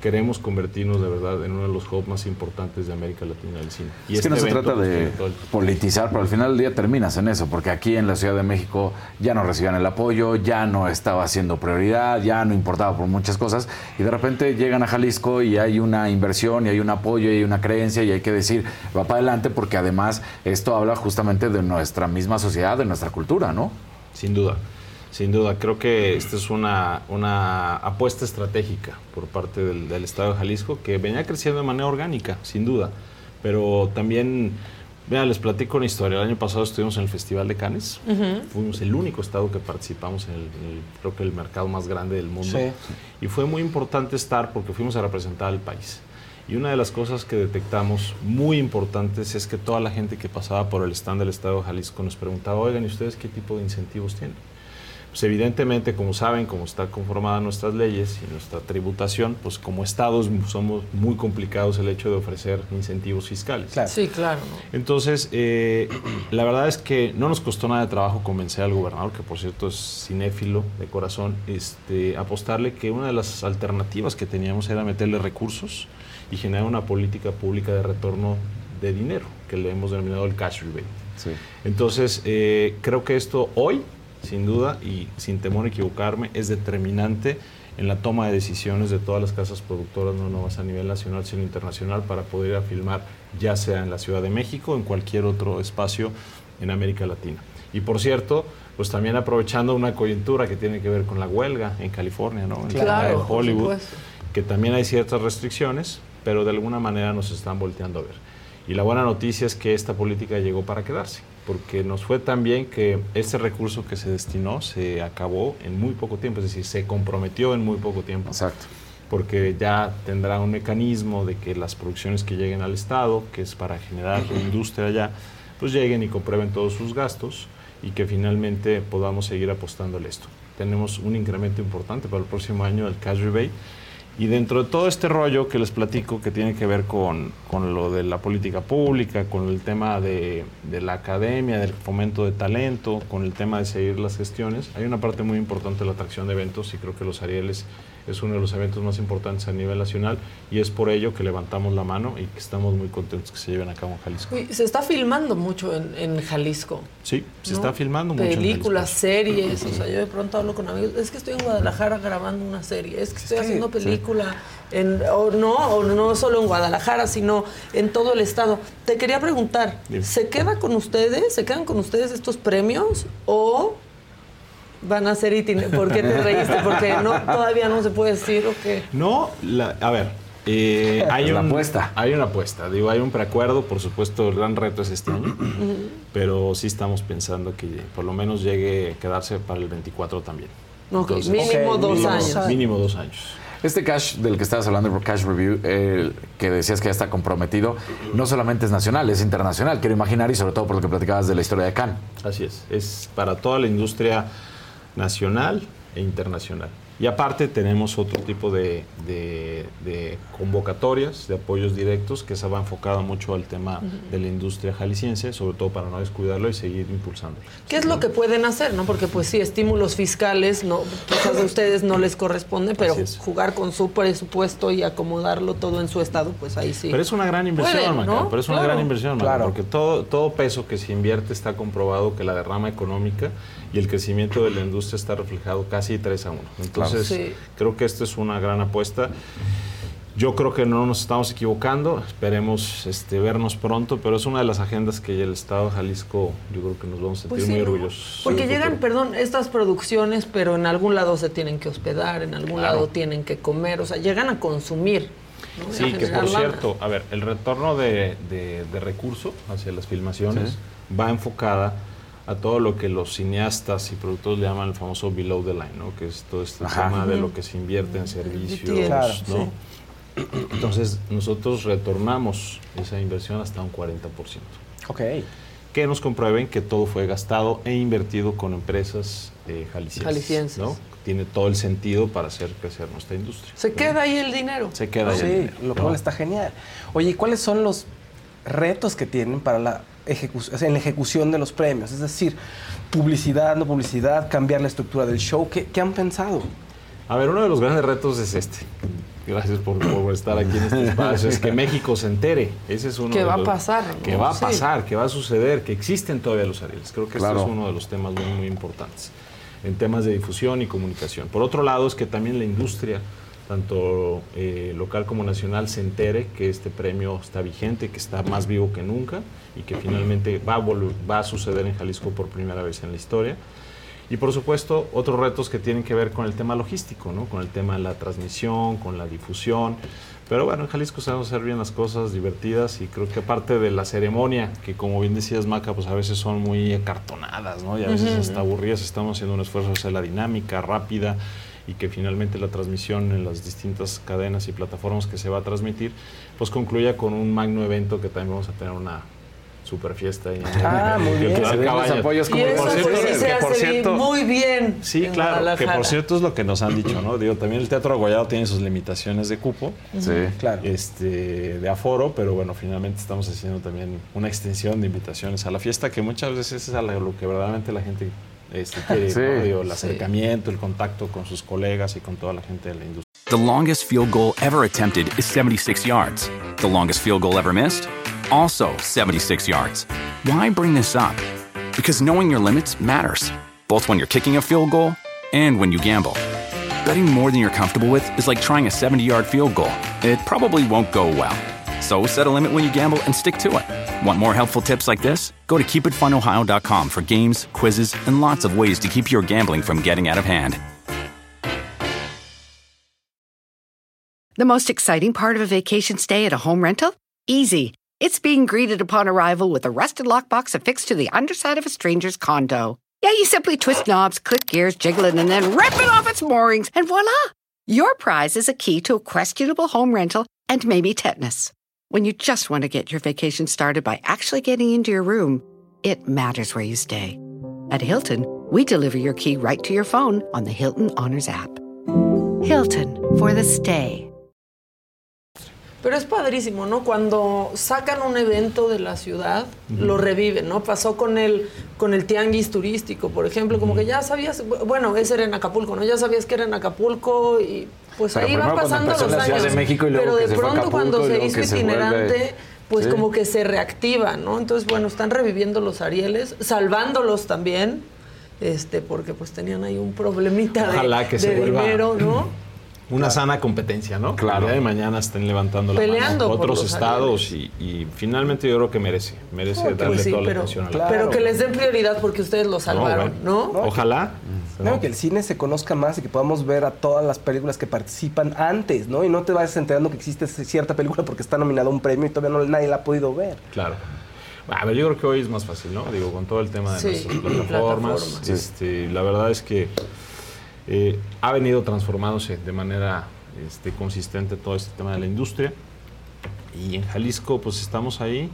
queremos convertirnos de verdad en uno de los hubs más importantes de América Latina del cine. es que no se evento, trata pues, de politizar, pero al final del día terminas en eso, porque aquí en la Ciudad de México ya no recibían el apoyo, ya no estaba siendo prioridad, ya no importaba por muchas cosas, y de repente llegan a Jalisco y hay una inversión, y hay un apoyo, y hay una creencia, y hay que decir, va para adelante, porque además esto habla justamente de nuestra misma sociedad, de nuestra cultura, ¿no? Sin duda, sin duda. Creo que esta es una, una apuesta estratégica por parte del, del Estado de Jalisco que venía creciendo de manera orgánica, sin duda. Pero también, mira, les platico una historia. El año pasado estuvimos en el Festival de Cannes. Fuimos el único estado que participamos en el, en el- creo que el mercado más grande del mundo. Sí. Y fue muy importante estar porque fuimos a representar al país. Y una de las cosas que detectamos muy importantes es que toda la gente que pasaba por el stand del Estado de Jalisco nos preguntaba, oigan, ¿y ustedes qué tipo de incentivos tienen? Pues evidentemente, como saben, como está conformada nuestras leyes y nuestra tributación, pues como estados somos muy complicados el hecho de ofrecer incentivos fiscales. Sí, claro. Entonces, eh, la verdad es que no nos costó nada de trabajo convencer al gobernador, que por cierto es cinéfilo de corazón, este, apostarle que una de las alternativas que teníamos era meterle recursos y generar una política pública de retorno de dinero, que le hemos denominado el cash rebate. Entonces, eh, creo que esto hoy, sin duda y sin temor a equivocarme, es determinante en la toma de decisiones de todas las casas productoras, no nomás a nivel nacional, sino internacional, para poder ir a filmar, ya sea en la Ciudad de México o en cualquier otro espacio en América Latina. Y por cierto, pues también aprovechando una coyuntura que tiene que ver con la huelga en California, ¿no? En, Claro, por Hollywood, que también hay ciertas restricciones, pero de alguna manera nos están volteando a ver. Y la buena noticia es que esta política llegó para quedarse, porque nos fue tan bien que ese recurso que se destinó se acabó en muy poco tiempo, es decir, se comprometió en muy poco tiempo. Exacto. Porque ya tendrá un mecanismo de que las producciones que lleguen al Estado, que es para generar industria allá, pues lleguen y comprueben todos sus gastos y que finalmente podamos seguir apostándole esto. Tenemos un incremento importante para el próximo año del cash rebate y dentro de todo este rollo que les platico, que tiene que ver con, con lo de la política pública, con el tema de, de, la academia, del fomento de talento, con el tema de seguir las gestiones, hay una parte muy importante de la atracción de eventos y creo que los Arieles es uno de los eventos más importantes a nivel nacional y es por ello que levantamos la mano y que estamos muy contentos que se lleven a cabo en Jalisco. Uy, se está filmando mucho en, en Jalisco. Sí, se ¿no? está filmando mucho. en Películas, series, o sea, yo de pronto hablo con amigos, es que estoy en Guadalajara grabando una serie, es que estoy Sí, haciendo sí. película, en, o no, o no solo en Guadalajara, sino en todo el estado. Te quería preguntar, Dime. ¿se queda con ustedes, se quedan con ustedes estos premios o van a ser itine- ¿Por qué te reíste? Porque no, todavía no se puede decir o qué. No, la- a ver, eh, hay una apuesta. Hay una apuesta, digo, hay un preacuerdo, por supuesto, el gran reto es este año, pero sí estamos pensando que por lo menos llegue a quedarse para el 24 también. Ok, Entonces, mínimo dos mínimo años. dos años. Mínimo dos años. Este cash del que estabas hablando, el cash review, eh, que decías que ya está comprometido, no solamente es nacional, es internacional, quiero imaginar, y sobre todo por lo que platicabas de la historia de Cannes. Así es, es para toda la industria nacional e internacional. Y aparte tenemos otro tipo de, de- de convocatorias, de apoyos directos, que se va enfocado mucho al tema de la industria jalisciense, sobre todo para no descuidarlo y seguir impulsando. ¿Qué es lo que pueden hacer? ¿no? Porque pues sí, estímulos fiscales, no, quizás a ustedes no les corresponde, pero jugar con su presupuesto y acomodarlo todo en su estado, pues ahí sí. Pero es una gran inversión, Pueden, Maca, ¿no? pero es una Claro. gran inversión, Maca, Claro. porque todo, todo peso que se invierte está comprobado que la derrama económica y el crecimiento de la industria está reflejado casi 3 a 1. Entonces, Sí. creo que esta es una gran apuesta. Yo creo que no nos estamos equivocando, esperemos este, vernos pronto, pero es una de las agendas que el Estado de Jalisco, yo creo que nos vamos a sentir Pues sí, muy orgullosos. Porque Sí, llegan, perdón, estas producciones, pero en algún lado se tienen que hospedar, en algún Claro. lado tienen que comer, o sea, llegan a consumir. ¿no? Y a Sí, que por lana. cierto, a ver, el retorno de, de, de recurso hacia las filmaciones va enfocada a todo lo que los cineastas y productores le llaman el famoso below the line, ¿no? Que es todo este Ajá. tema de lo que se invierte en servicios, Claro, ¿no? Entonces, nosotros retornamos esa inversión hasta un 40%. Ok. Que nos comprueben que todo fue gastado e invertido con empresas eh, jaliscienses, Jaliscienses. ¿no? Tiene todo el sentido para hacer crecer nuestra industria. Se queda ahí el dinero. Se queda ahí el Sí, dinero, lo ¿no? cual está genial. Oye, ¿y cuáles son los retos que tienen para la ejecución, en la ejecución de los premios? Es decir, publicidad, no publicidad, cambiar la estructura del show. ¿Qué, qué han pensado? A ver, uno de los grandes retos es este. Gracias por, por estar aquí en este espacio. Es que México se entere. Ese es uno Que de va a los- pasar, Que ¿no? va a Sí. pasar, que va a suceder, que existen todavía los Arieles. Creo que Claro. este es uno de los temas muy, muy importantes en temas de difusión y comunicación. Por otro lado, es que también la industria, tanto eh, local como nacional, se entere que este premio está vigente, que está más vivo que nunca y que finalmente va a, va a suceder en Jalisco por primera vez en la historia. Y por supuesto, otros retos que tienen que ver con el tema logístico, ¿no? Con el tema de la transmisión, con la difusión. Pero bueno, en Jalisco sabemos hacer bien las cosas divertidas y creo que aparte de la ceremonia, que como bien decías, Maca, pues a veces son muy acartonadas, ¿no? Y a veces hasta aburridas, estamos haciendo un esfuerzo de hacerla dinámica, rápida y que finalmente la transmisión en las distintas cadenas y plataformas que se va a transmitir, pues concluya con un magno evento que también vamos a tener una super fiesta. en el- Ah, muy en bien. Los Y eso por cierto, sí que por cierto- muy bien. Sí, en claro, que por cierto es lo que nos han dicho, ¿no? Digo, también el Teatro Aguayado tiene sus limitaciones de cupo, Sí. Claro. este, de aforo, pero bueno, finalmente estamos haciendo también una extensión de invitaciones a la fiesta, que muchas veces es a lo que verdaderamente la gente este, quiere, Sí. ¿no? Digo, el Sí. el contacto con sus colegas y con toda la gente de la industria. The longest field goal ever attempted is 76 yards. The longest field goal ever missed? Also 76 yards. Why bring this up? Because knowing your limits matters, both when you're kicking a field goal and when you gamble. Betting more than you're comfortable with is like trying a 70 yard field goal. It probably won't go well. So set a limit when you gamble and stick to it. Want more helpful tips like this? Go to keepitfunohio.com for games, quizzes, and lots of ways to keep your gambling from getting out of hand. The most exciting part of a vacation stay at a home rental? Easy. It's being greeted upon arrival with a rusted lockbox affixed to the underside of a stranger's condo. Yeah, you simply twist knobs, click gears, jiggle it, and then rip it off its moorings, and voila! Your prize is a key to a questionable home rental and maybe tetanus. When you just want to get your vacation started by actually getting into your room, it matters where you stay. At Hilton, we deliver your key right to your phone on the Hilton Honors app. Hilton for the stay. Pero es padrísimo, ¿no? Cuando sacan un evento de la ciudad, lo reviven, ¿no? Pasó con el, con el tianguis turístico, por ejemplo, como que ya sabías, bueno, ese era en Acapulco, ¿no? Ya sabías que era en Acapulco y pues ahí van pasando los años. de México y luego pero de se pronto cuando Acapulco se hizo se itinerante, vuelve- pues Sí. como que se reactiva, ¿no? Entonces, bueno, están reviviendo los Arieles, salvándolos también, este, porque pues tenían ahí un problemita de, se de vuelva dinero, ¿no? Una sana competencia, ¿no? Claro. El día de mañana estén levantando la Peleando mano por otros estados y, y finalmente yo creo que merece, merece Pues darle sí, toda la pero, atención a la pero que les den prioridad porque ustedes lo salvaron, ¿no? Ojalá. Claro, que el cine se conozca más y que podamos ver a todas las películas que participan antes, ¿no? Y no te vayas enterando que existe cierta película porque está nominada a un premio y todavía no, nadie la ha podido ver. Claro. A ver, yo creo que hoy es más fácil, ¿no? Digo, con todo el tema de Sí, nuestras plataformas. plataformas. Este, la verdad es que eh, ha venido transformándose de manera este, consistente todo este tema de la industria. Y en Jalisco, pues estamos ahí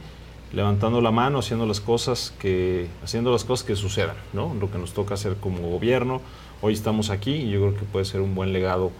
levantando la mano, haciendo las cosas que, haciendo las cosas que sucedan, ¿no? Lo que nos toca hacer como gobierno. Hoy estamos aquí y yo creo que puede ser un buen legado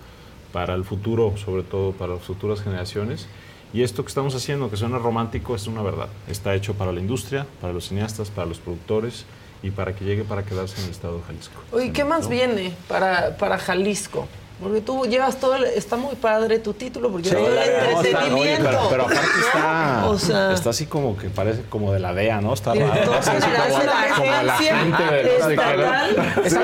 para el futuro, sobre todo para las futuras generaciones. Y esto que estamos haciendo, que suena romántico, es una verdad. Está hecho para la industria, para los cineastas, para los productores y para que llegue para quedarse en el estado de Jalisco. Oye, ¿qué más ¿no? viene para, para Jalisco? Porque tú llevas todo, el- está muy padre tu título, porque Sí, todo el oye, entretenimiento. pero, pero aparte ¿no? está, O sea, está así como que parece como de la DEA, ¿no? Está raro. Estatal,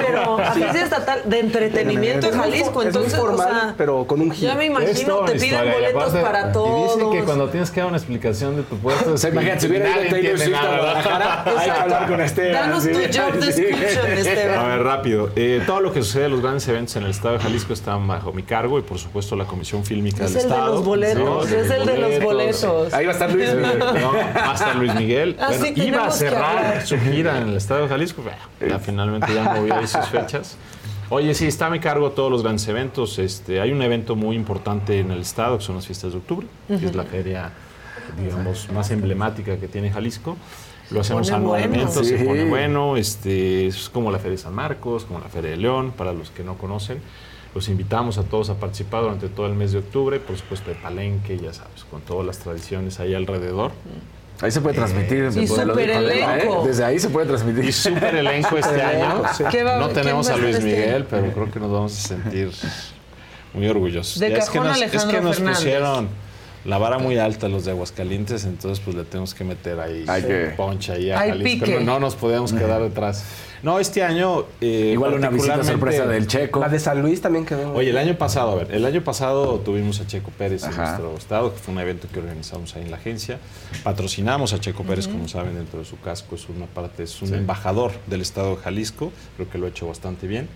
pero agencia estatal de entretenimiento en Jalisco, Es entonces, o formal, sea, pero con un giro. ya me imagino, te piden boletos para todos. Y dicen que cuando tienes que dar una explicación de tu puesto, O sea, imagínate, si hubiera ido Taylor Swift a. Guadalajara, hay que hablar con Esteban. Danos tu job description, Esteban. A ver, rápido. Eh, todo lo que sucede en los grandes eventos en el estado de Jalisco está bajo mi cargo y, por supuesto, la Comisión Fílmica Es del el de Estado. los boletos, ¿no? es el de los boletos. Ahí va a estar Luis Miguel. No, va a estar Luis Miguel. Bueno, iba a cerrar su gira en el estado de Jalisco. Ya finalmente ya movió ahí sus fechas. Oye, sí, está a mi cargo todos los grandes eventos. Este, hay un evento muy importante en el estado, que son las fiestas de octubre, que es Ujú. la feria, digamos, más emblemática que tiene Jalisco. Lo hacemos anualmente, bueno. se Sí. pone bueno. Este, es como la Feria de San Marcos, como la Feria de León, para los que no conocen. Los invitamos a todos a participar durante todo el mes de octubre, por supuesto, de Palenque, ya sabes, con todas las tradiciones ahí alrededor. Ahí se puede transmitir. Y desde lo de súper Palermo, ¿eh? elenco. Desde ahí se puede transmitir. Y súper elenco este año. ¿Qué va- no tenemos a Luis Miguel, pero creo que nos vamos a sentir muy orgullosos. De Ya es que cajón nos, es que nos Fernández. pusieron la vara muy alta los de Aguascalientes, entonces pues le tenemos que meter ahí Hay que- poncha ahí a Hay Jalisco. pique. No, no nos podíamos quedar detrás. No, este año eh, Igual una visita sorpresa del Checo. La de San Luis también quedó. Oye, el año pasado, a ver, el año pasado tuvimos a Checo Pérez en nuestro estado, que fue un evento que organizamos ahí en la agencia. Patrocinamos a Checo Pérez, como saben, dentro de su casco, es una parte, es un embajador del estado de Jalisco, creo que lo ha hecho bastante bien.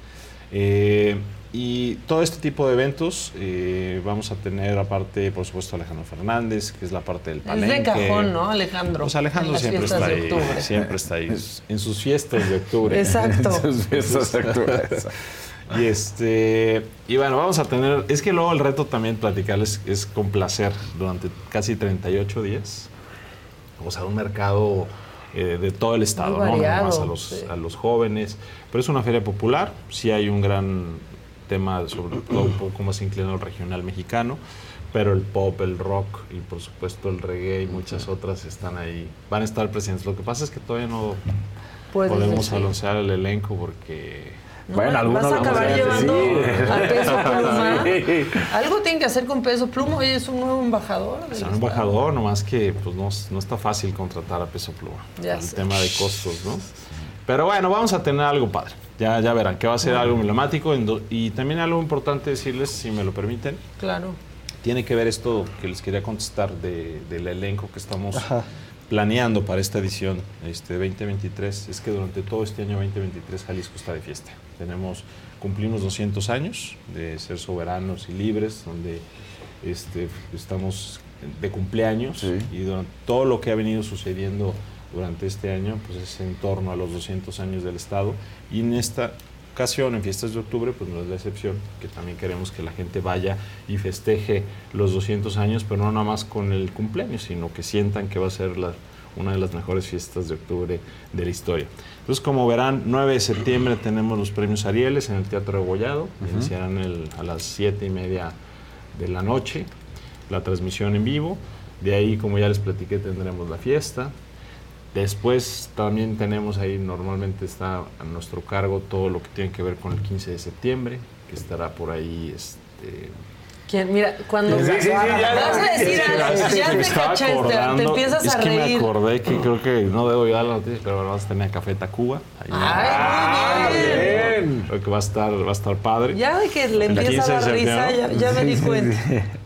Eh, y todo este tipo de eventos eh, vamos a tener aparte, por supuesto, Alejandro Fernández, que es la parte del Es palenque. de cajón, ¿no, Alejandro? Pues Alejandro En siempre está de ahí, octubre. siempre está ahí, en sus fiestas de octubre. Exacto. Sus fiestas actuales. Y este y bueno, vamos a tener, es que luego el reto también platicarles es complacer durante casi 38 días. O sea, un mercado eh, de todo el estado, Muy ¿no? No variado, nomás a los, sí. a los jóvenes. Pero es una feria popular, sí hay un gran tema, sobre todo un poco más inclinado al regional mexicano, pero el pop, el rock y por supuesto el reggae y muchas otras están ahí, van a estar presentes. Lo que pasa es que todavía no Puedes podemos decir. anunciar el elenco porque No, Bueno, vas algunos a acabar a llevando decir. a peso pluma. Sí. Algo tiene que hacer con peso pluma. Oye, es un nuevo embajador. Es un embajador, nomás que pues, no, no está fácil contratar a peso pluma. Ya el sé. tema de costos, ¿no? Pero bueno, vamos a tener algo padre. Ya, ya verán que va a ser algo emblemático. Y también algo importante decirles, si me lo permiten, Claro. tiene que ver esto que les quería contestar de- del elenco que estamos Ajá. planeando para esta edición este 2023. Es que durante todo este año 2023 Jalisco está de fiesta. Tenemos, cumplimos 200 años de ser soberanos y libres, donde este, estamos de cumpleaños y durante todo lo que ha venido sucediendo durante este año, pues es en torno a los 200 años del Estado y en esta ocasión, en fiestas de octubre, pues no es la excepción, que también queremos que la gente vaya y festeje los 200 años, pero no nada más con el cumpleaños, sino que sientan que va a ser la, una de las mejores fiestas de octubre de la historia. Entonces, como verán, 9 de septiembre tenemos los premios Arieles en el Teatro Regollado, iniciarán el- a las 7 y media de la noche la transmisión en vivo. De ahí, como ya les platiqué, tendremos la fiesta. Después también tenemos ahí, normalmente está a nuestro cargo todo lo que tiene que ver con el 15 de septiembre, que estará por ahí este, ¿Quién? Mira, cuando Sí, sí, sí, ya, vas a decir algo, ya te caché, te, te acordando. empiezas es a que me reír. acordé que creo que no debo dar la noticia, pero vamos a tener Café Tacuba. Ahí. Ay, muy bien. Creo que va a estar, va a estar padre. Ya de que le empieza a 15 de dar risa, ya, me di cuenta.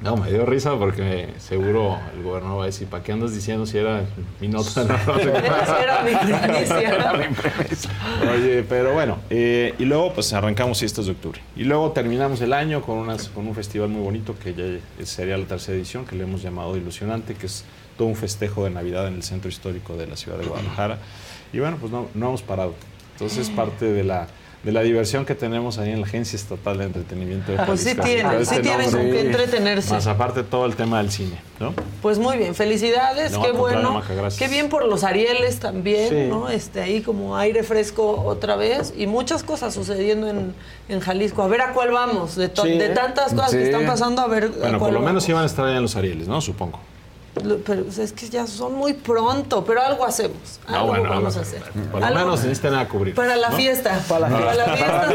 No, me dio risa porque seguro el gobernador va a decir, ¿para qué andas diciendo si era mi nota? No. Era mi primicia. Oye, pero bueno, eh, y luego pues arrancamos fiestas de octubre. Y luego terminamos el año con, unas, con un festival muy bonito que ya sería la tercera edición, que le hemos llamado Ilusionante, que es todo un festejo de Navidad en el centro histórico de la ciudad de Guadalajara. Y bueno, pues no, no hemos parado. Entonces es parte de la, de la diversión que tenemos ahí en la Agencia Estatal de Entretenimiento de Pues sí tienen, sí este tienen con qué entretenerse. Más aparte todo el tema del cine, ¿no? Pues muy bien, felicidades, No, qué bueno. Maca. Qué bien por los Arieles también, Sí. ¿no? Este, ahí como aire fresco otra vez y muchas cosas sucediendo en, en Jalisco. A ver a cuál vamos, de, Sí. de tantas cosas que están pasando, a ver a Bueno, por cuál lo menos iban a estar allá en los Arieles, ¿no? Supongo. Pero es que ya son muy pronto, pero algo hacemos. No, Algo bueno, vamos a hacer. Por lo menos necesitan a cubrir. Para la ¿no? fiesta. Para la fiesta. Para la fiesta,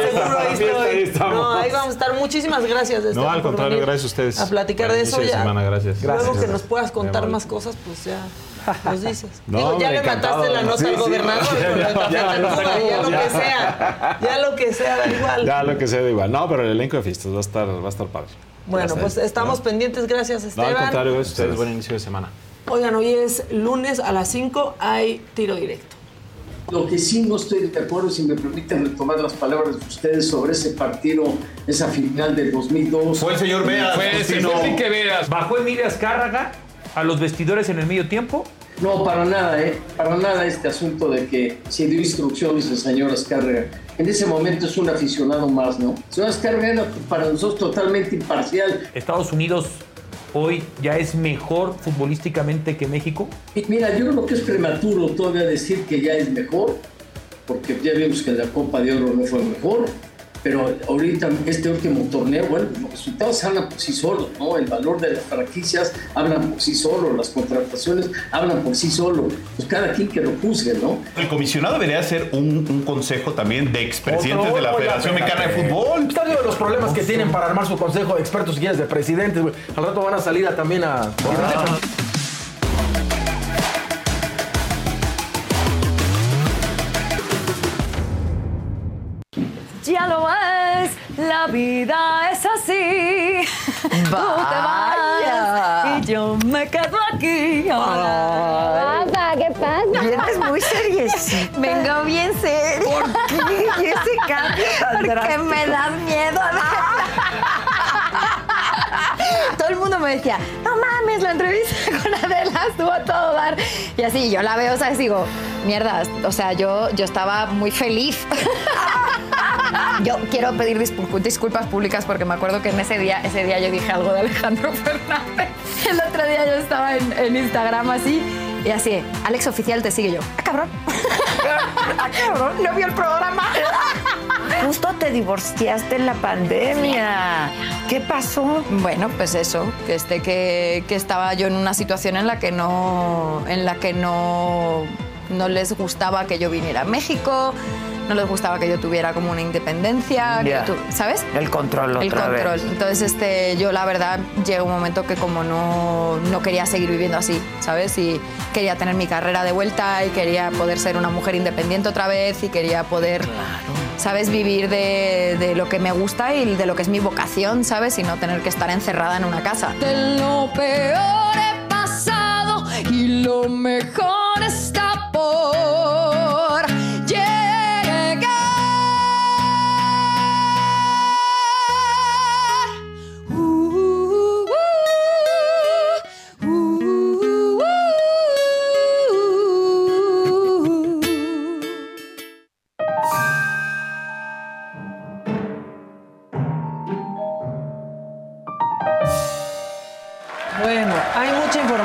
seguro ahí estoy. estamos. No, ahí vamos a estar. Muchísimas gracias. No, Esteban, al contrario, gracias a ustedes. A platicar de eso de ya. semana, gracias. Luego Gracias. que nos puedas contar más cosas, pues ya nos dices. No, Digo, ya le mataste la nota Sí, al sí. gobernador Ya, con ya, ya, ya, ya lo que sea. Ya lo que sea, da igual. Ya lo que sea da igual. No, pero el elenco de fiestas va a estar, va a estar padre. Bueno, pues está. estamos pendientes. Gracias, No, Esteban. al contrario, gracias a ustedes. Buen inicio de semana. Oigan, hoy es lunes a las 5, hay tiro directo. Lo que sí no estoy de acuerdo, si me permiten retomar las palabras de ustedes sobre ese partido, esa final del 2002. Fue el señor Veras. Fue no. Enrique Veras. ¿Bajó Emilia Azcárraga a los vestidores en el medio tiempo? No, para nada, ¿eh? Para nada este asunto de que se dio instrucciones el señor Azcárraga. En ese momento es un aficionado más, ¿no? El señor Azcárraga era para nosotros totalmente imparcial. Estados Unidos hoy ya es mejor futbolísticamente que México. Mira, yo creo que es prematuro todavía decir que ya es mejor, porque ya vimos que la Copa de Oro no fue mejor, pero ahorita este último torneo, bueno, los resultados hablan por sí solos, ¿no? El valor de las franquicias hablan por sí solos, las contrataciones hablan por sí solos, pues cada quien que lo juzgue, ¿no? El comisionado debería ser un, un consejo también de expresidentes de la Federación. Mexicana de Fútbol. Está viendo los problemas que tienen para armar su consejo de expertos guías de presidentes, güey. Al rato van a salir a- también a... Ya lo ves, la vida es así. Tú te vas y yo me quedo aquí. Papá, ¿qué pasa? Vienes muy seriecita. Vengo bien seria. ¿Por qué? ¿Y ese cambio tan Porque me das miedo. Todo el mundo me decía, no mames, la entrevista con Adela estuvo a todo dar. Y así, yo la veo, ¿sabes? Digo, mierda, o sea, yo, yo estaba muy feliz. Yo quiero pedir disculpas públicas porque me acuerdo que en ese día, ese día yo dije algo de Alejandro Fernández. El otro día yo estaba en Instagram así y así, Alex Oficial te sigue yo. ¡Ah, cabrón! ¡Ah, cabrón! ¿No vio el programa? Justo te divorciaste en la pandemia. ¿Qué pasó? Bueno, pues eso, que, este, que, que estaba yo en una situación en la que no, en la que no, no les gustaba que yo viniera a México, no les gustaba que yo tuviera como una independencia, tu- ¿sabes? El control El otra control. vez. Entonces, este, yo la verdad llegó un momento que como no, no quería seguir viviendo así, ¿sabes? Y quería tener mi carrera de vuelta y quería poder ser una mujer independiente otra vez y quería poder, ¿sabes? Vivir de, de lo que me gusta y de lo que es mi vocación, ¿sabes? Y no tener que estar encerrada en una casa. De lo peor he pasado y lo mejor está por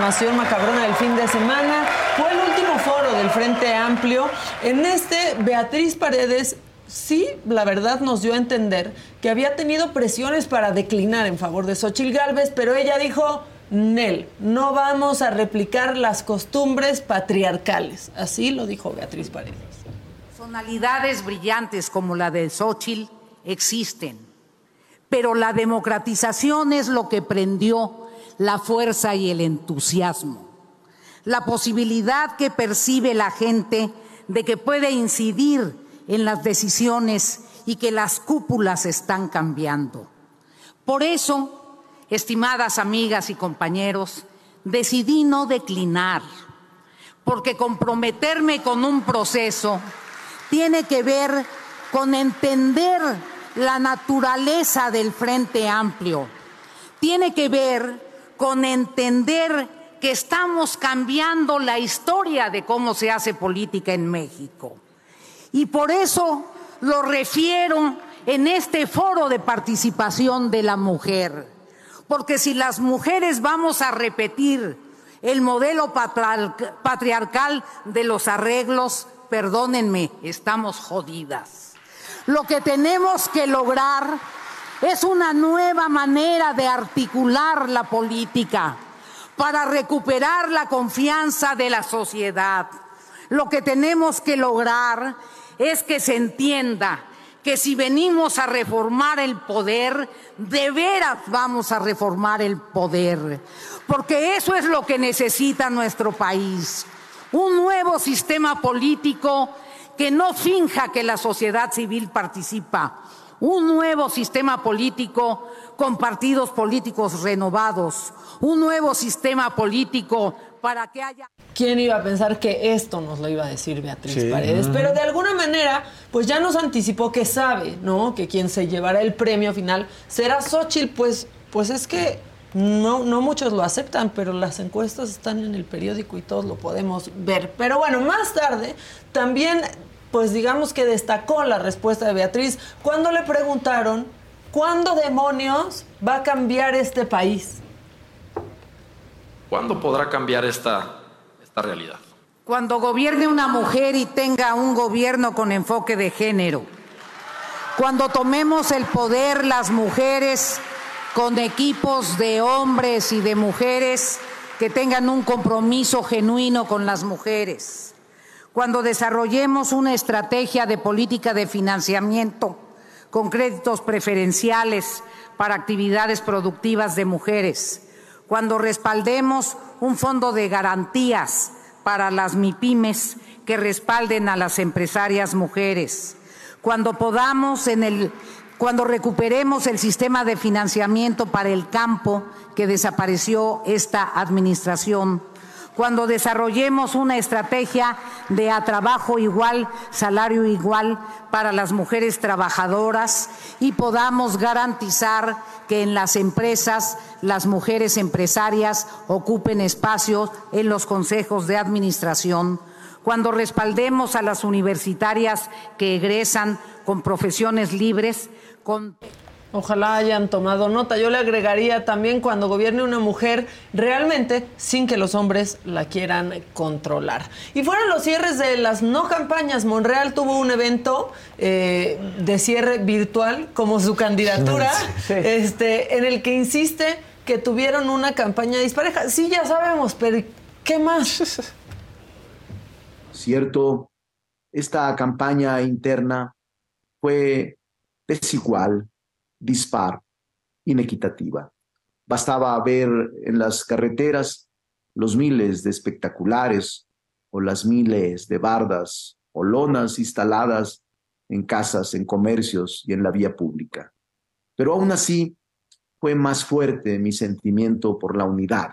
información macabrona del fin de semana. Fue el último foro del Frente Amplio. En este, Beatriz Paredes sí, la verdad nos dio a entender que había tenido presiones para declinar en favor de Xochil Gálvez, pero ella dijo, Nel, no vamos a replicar las costumbres patriarcales. Así lo dijo Beatriz Paredes. Personalidades brillantes como la de Xochitl existen, pero la democratización es lo que prendió la fuerza y el entusiasmo. La posibilidad que percibe la gente de que puede incidir en las decisiones y que las cúpulas están cambiando. Por eso, estimadas amigas y compañeros, decidí no declinar, porque comprometerme con un proceso tiene que ver con entender la naturaleza del Frente Amplio, tiene que ver con entender que estamos cambiando la historia de cómo se hace política en México. Y por eso lo refiero en este foro de participación de la mujer. Porque si las mujeres vamos a repetir el modelo patriarcal de los arreglos, perdónenme, estamos jodidas. Lo que tenemos que lograr es una nueva manera de articular la política para recuperar la confianza de la sociedad. Lo que tenemos que lograr es que se entienda que si venimos a reformar el poder, de veras vamos a reformar el poder, porque eso es lo que necesita nuestro país, un nuevo sistema político que no finja que la sociedad civil participa, un nuevo sistema político con partidos políticos renovados, un nuevo sistema político para que haya... ¿Quién iba a pensar que esto nos lo iba a decir Beatriz Sí. Paredes? Pero de alguna manera, pues ya nos anticipó que sabe, ¿no? Que quien se llevará el premio final será Xochitl, pues, pues es que no, no muchos lo aceptan, pero las encuestas están en el periódico y todos lo podemos ver. Pero bueno, más tarde también, pues digamos que destacó la respuesta de Beatriz cuando le preguntaron, ¿cuándo demonios va a cambiar este país? ¿Cuándo podrá cambiar esta, esta realidad? Cuando gobierne una mujer y tenga un gobierno con enfoque de género. Cuando tomemos el poder las mujeres con equipos de hombres y de mujeres que tengan un compromiso genuino con las mujeres. Cuando desarrollemos una estrategia de política de financiamiento con créditos preferenciales para actividades productivas de mujeres. Cuando respaldemos un fondo de garantías para las MIPIMES que respalden a las empresarias mujeres. Cuando podamos en el cuando recuperemos el sistema de financiamiento para el campo que desapareció esta administración, cuando desarrollemos una estrategia de a trabajo igual, salario igual para las mujeres trabajadoras y podamos garantizar que en las empresas las mujeres empresarias ocupen espacios en los consejos de administración, cuando respaldemos a las universitarias que egresan con profesiones libres, con Ojalá hayan tomado nota. Yo le agregaría también cuando gobierne una mujer realmente sin que los hombres la quieran controlar. Y fueron los cierres de las no campañas. Monreal tuvo un evento eh, de cierre virtual como su candidatura, este, en el que insiste que tuvieron una campaña dispareja. Sí, ya sabemos, pero ¿qué más? ¿cierto? Esta campaña interna fue desigual, dispar, inequitativa. Bastaba ver en las carreteras los miles de espectaculares o las miles de bardas o lonas instaladas en casas, en comercios y en la vía pública. Pero aún así fue más fuerte mi sentimiento por la unidad.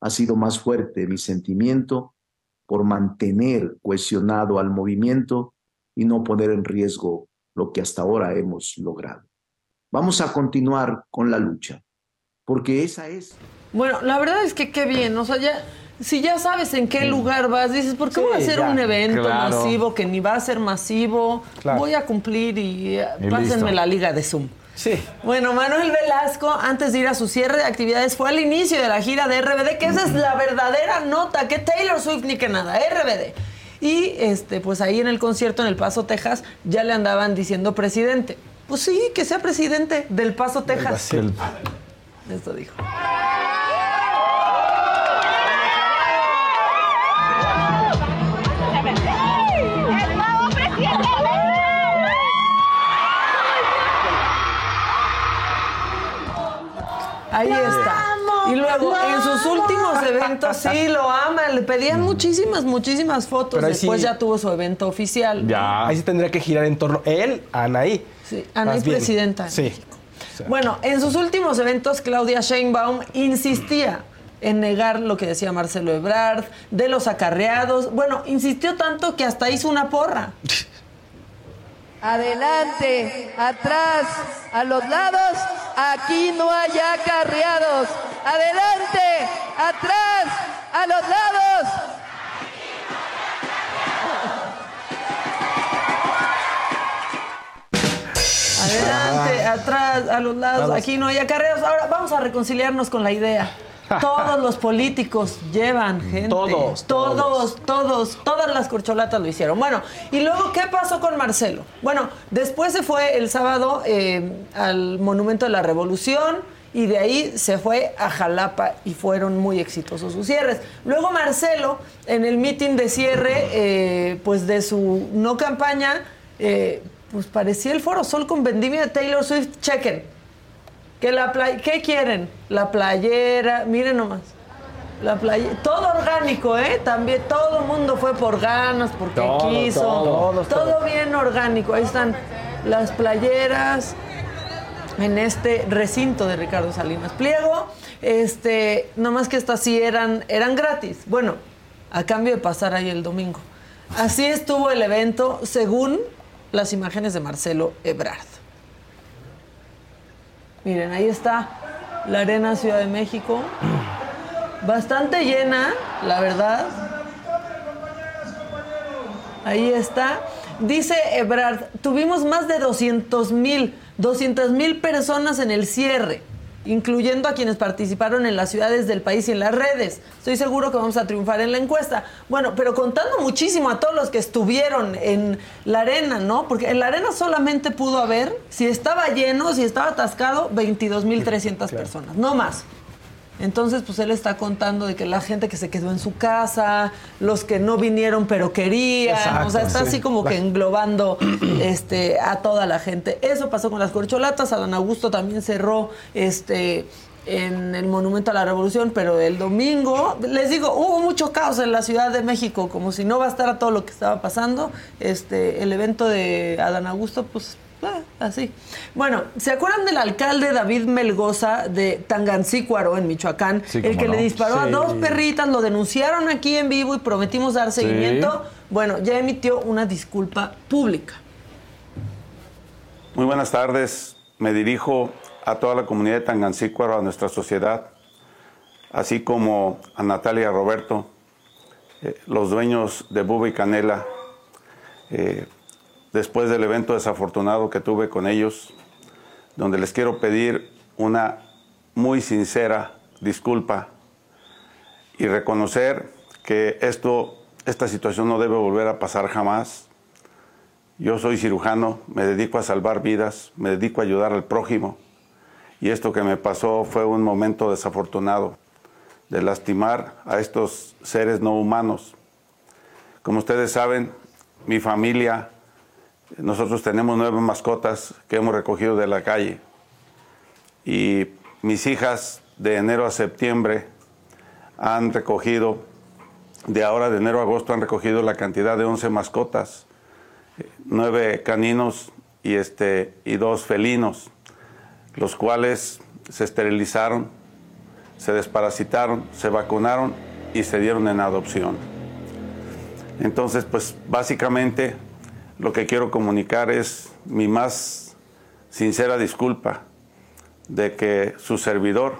Ha sido más fuerte mi sentimiento por mantener cohesionado al movimiento y no poner en riesgo lo que hasta ahora hemos logrado. Vamos a continuar con la lucha, porque esa es... Bueno, la verdad es que qué bien, o sea, ya, si ya sabes en qué lugar vas, dices, ¿por qué Sí, voy a hacer ya, un evento claro. masivo que ni va a ser masivo? Claro. Voy a cumplir y, eh, Y pásenme listo. la liga de Zoom. Sí. Bueno, Manuel Velasco, antes de ir a su cierre de actividades, fue al inicio de la gira de RBD, que esa es la verdadera nota, que Taylor Swift ni que nada, RBD. Y este, pues ahí en el concierto en El Paso, Texas, ya le andaban diciendo presidente. Pues sí, que sea presidente del Paso, Texas. Esto dijo. Ahí está. Y luego, en sus últimos eventos, sí, lo ama. Le pedían muchísimas, muchísimas fotos. Después sí- ya tuvo su evento oficial. Ya. Ahí sí tendría que girar en torno él, Anaí. Sí, Anaí presidenta de Sí. Bueno, en sus últimos eventos, Claudia Sheinbaum insistía en negar lo que decía Marcelo Ebrard, de los acarreados. Bueno, insistió tanto que hasta hizo una porra. Adelante, atrás, a los lados, aquí no hay acarreados. Adelante, atrás, a los lados. Adelante, atrás, a los lados, Vamos. aquí no hay acarreados. Ahora vamos a reconciliarnos con la idea. Todos los políticos llevan gente. Todos, todos, todos, todas las corcholatas lo hicieron. Bueno, y luego, ¿qué pasó con Marcelo? Bueno, después se fue el sábado eh, al Monumento de la Revolución y de ahí se fue a Jalapa y fueron muy exitosos sus cierres. Luego Marcelo, en el meeting de cierre, eh, pues de su no campaña, eh, pues parecía el Foro Sol con vendimia de Taylor Swift. Chequen. Que la play- ¿Qué quieren? La playera, miren nomás. La playa, todo orgánico, ¿eh? También todo el mundo fue por ganas, porque Todo, quiso. todo, todo. bien orgánico. Ahí están las playeras en este recinto de Ricardo Salinas Pliego. Este, nomás que estas sí eran, eran gratis. Bueno, a cambio de pasar ahí el domingo. Así estuvo el evento, según las imágenes de Marcelo Ebrard. Miren, ahí está la Arena Ciudad de México. Bastante llena, la verdad. Ahí está. Dice Ebrard, tuvimos más de 200 mil, 200 mil personas en el cierre, incluyendo a quienes participaron en las ciudades del país y en las redes. Estoy seguro que vamos a triunfar en la encuesta. Bueno, pero contando muchísimo a todos los que estuvieron en la arena, ¿no? Porque en la arena solamente pudo haber, si estaba lleno, si estaba atascado, 22 mil 300 personas, no más. Entonces, pues él está contando de que la gente que se quedó en su casa, los que no vinieron pero querían, Exacto, o sea, está sí. así como que englobando este, a toda la gente. Eso pasó con las corcholatas, Adán Augusto también cerró este en el Monumento a la Revolución, pero el domingo, les digo, hubo mucho caos en la Ciudad de México, como si no bastara todo lo que estaba pasando, este, el evento de Adán Augusto, pues Ah, así. Bueno, ¿se acuerdan del alcalde David Melgoza de Tangancícuaro, en Michoacán? Sí, el que le disparó a dos perritas, lo denunciaron aquí en vivo y prometimos dar seguimiento. Bueno, ya emitió una disculpa pública. Muy buenas tardes. Me dirijo a toda la comunidad de Tangancícuaro, a nuestra sociedad, así como a Natalia y Roberto, eh, los dueños de Buba y Canela. Eh, después del evento desafortunado que tuve con ellos, donde les quiero pedir una muy sincera disculpa y reconocer que esto, esta situación no debe volver a pasar jamás. Yo soy cirujano, me dedico a salvar vidas, me dedico a ayudar al prójimo. Y esto que me pasó fue un momento desafortunado de lastimar a estos seres no humanos. Como ustedes saben, mi familia, nosotros tenemos nueve mascotas que hemos recogido de la calle. Y mis hijas de enero a septiembre han recogido, de ahora de enero a agosto han recogido la cantidad de 11 mascotas nueve caninos y, este, y dos felinos, los cuales se esterilizaron, se desparasitaron, se vacunaron y se dieron en adopción. Entonces, pues básicamente lo que quiero comunicar es mi más sincera disculpa de que su servidor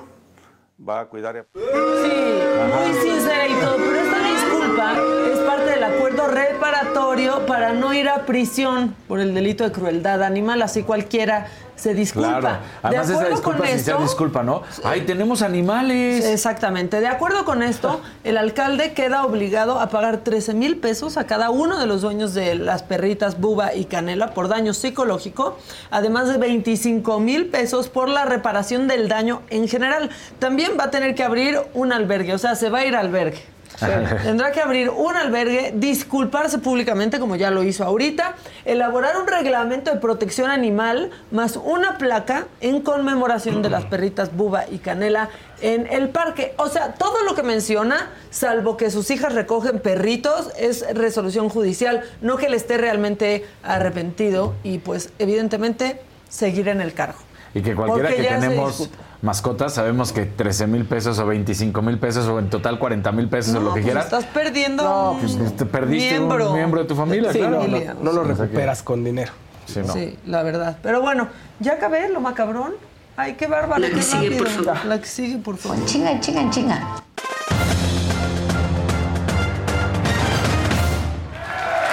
va a cuidar y Muy sincera y todo, pero esta disculpa es parte del acuerdo reparatorio para no ir a prisión por el delito de crueldad animal, así cualquiera se disculpa. Claro. Además, de esa disculpa con esto, disculpa, ¿no? Ay, tenemos animales. Exactamente. De acuerdo con esto, el alcalde queda obligado a pagar 13 mil pesos a cada uno de los dueños de las perritas Buba y Canela por daño psicológico, además de 25 mil pesos por la reparación del daño en general. También va a tener que abrir un albergue, o sea, se va a ir al albergue. Tendrá que abrir un albergue, disculparse públicamente, como ya lo hizo ahorita, elaborar un reglamento de protección animal, más una placa en conmemoración de las perritas Buba y Canela en el parque. O sea, todo lo que menciona, salvo que sus hijas recogen perritos, es resolución judicial, no que él esté realmente arrepentido y pues evidentemente seguir en el cargo. Y que cualquiera Porque que tenemos. Mascotas, sabemos que 13 mil pesos o 25 mil pesos o en total 40 mil pesos o lo que pues quieras. estás perdiendo pues, un te perdiste miembro. un miembro de tu familia, Sí, claro. no, no, no lo recuperas con dinero. Sí, no. Sí, la verdad. Pero bueno, ya acabé lo macabrón. Ay, qué bárbaro, La qué que sigue, rápido. por favor. La que sigue, por favor. Chinga, chinga, chinga.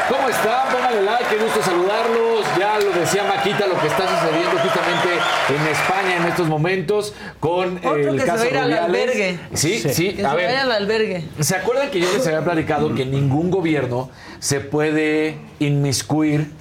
¿Cómo están? Pónganle like, qué gusto saludarlos. Ya lo decía Maquita, lo que está sucediendo justamente en España en estos momentos con Otro el que se caso va a ir al Rubiales. albergue. Sí, sí, Que a se ver. vaya al albergue. ¿Se acuerdan que yo les había platicado que ningún gobierno se puede inmiscuir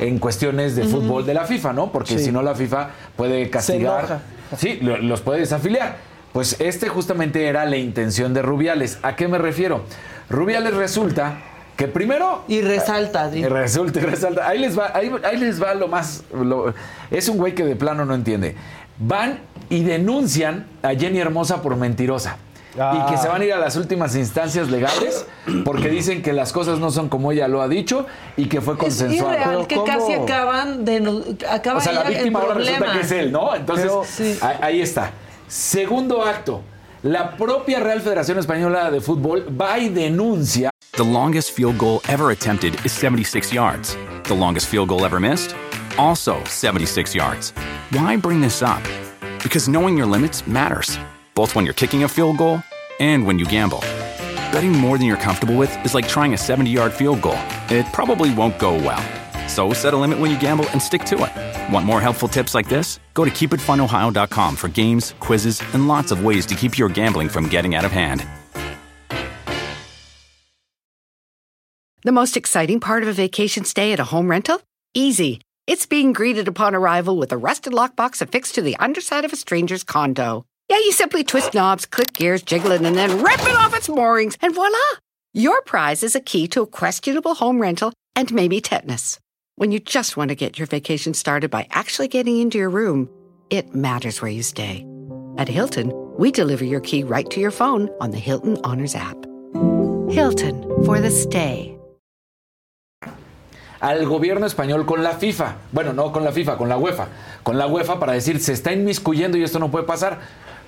en cuestiones de fútbol de la FIFA, ¿no? Porque Sí. si no la FIFA puede castigar. Sí, lo- los puede desafiliar. Pues este justamente era la intención de Rubiales. ¿A qué me refiero? Rubiales resulta que primero Y resalta, di. y Resulta, y resalta. Ahí les va, ahí, ahí les va lo más. lo- es un güey que de plano no entiende. Van y denuncian a Jenny Hermosa por mentirosa. Y que se van a ir a las últimas instancias legales porque dicen que las cosas no son como ella lo ha dicho y que fue Es consensuado. irreal que casi acaban de... Acaba O sea, la víctima ahora resulta problema. que es él, ¿no? Entonces, Pero- Sí. ahí, ahí está. Segundo acto. La propia Real Federación Española de Fútbol va y denuncia The longest field goal ever attempted is 76 yards. The longest field goal ever missed? Also 76 yards. Why bring this up? Because knowing your limits matters, both when you're kicking a field goal and when you gamble. Betting more than you're comfortable with is like trying a 70 yard field goal. It probably won't go well. So set a limit when you gamble and stick to it. Want more helpful tips like this? Go to keepitfunohio.com for games, quizzes, and lots of ways to keep your gambling from getting out of hand. The most exciting part of a vacation stay at a home rental? Easy. It's being greeted upon arrival with a rusted lockbox affixed to the underside of a stranger's condo. Yeah, you simply twist knobs, click gears, jiggle it, and then rip it off its moorings, and voila! Your prize is a key to a questionable home rental and maybe tetanus. When you just want to get your vacation started by actually getting into your room, it matters where you stay. At Hilton, we deliver your key right to your phone on the Hilton Honors app. Hilton for the stay. al gobierno español con la FIFA. Bueno, no con la FIFA, con la UEFA. Con la UEFA para decir, se está inmiscuyendo y esto no puede pasar.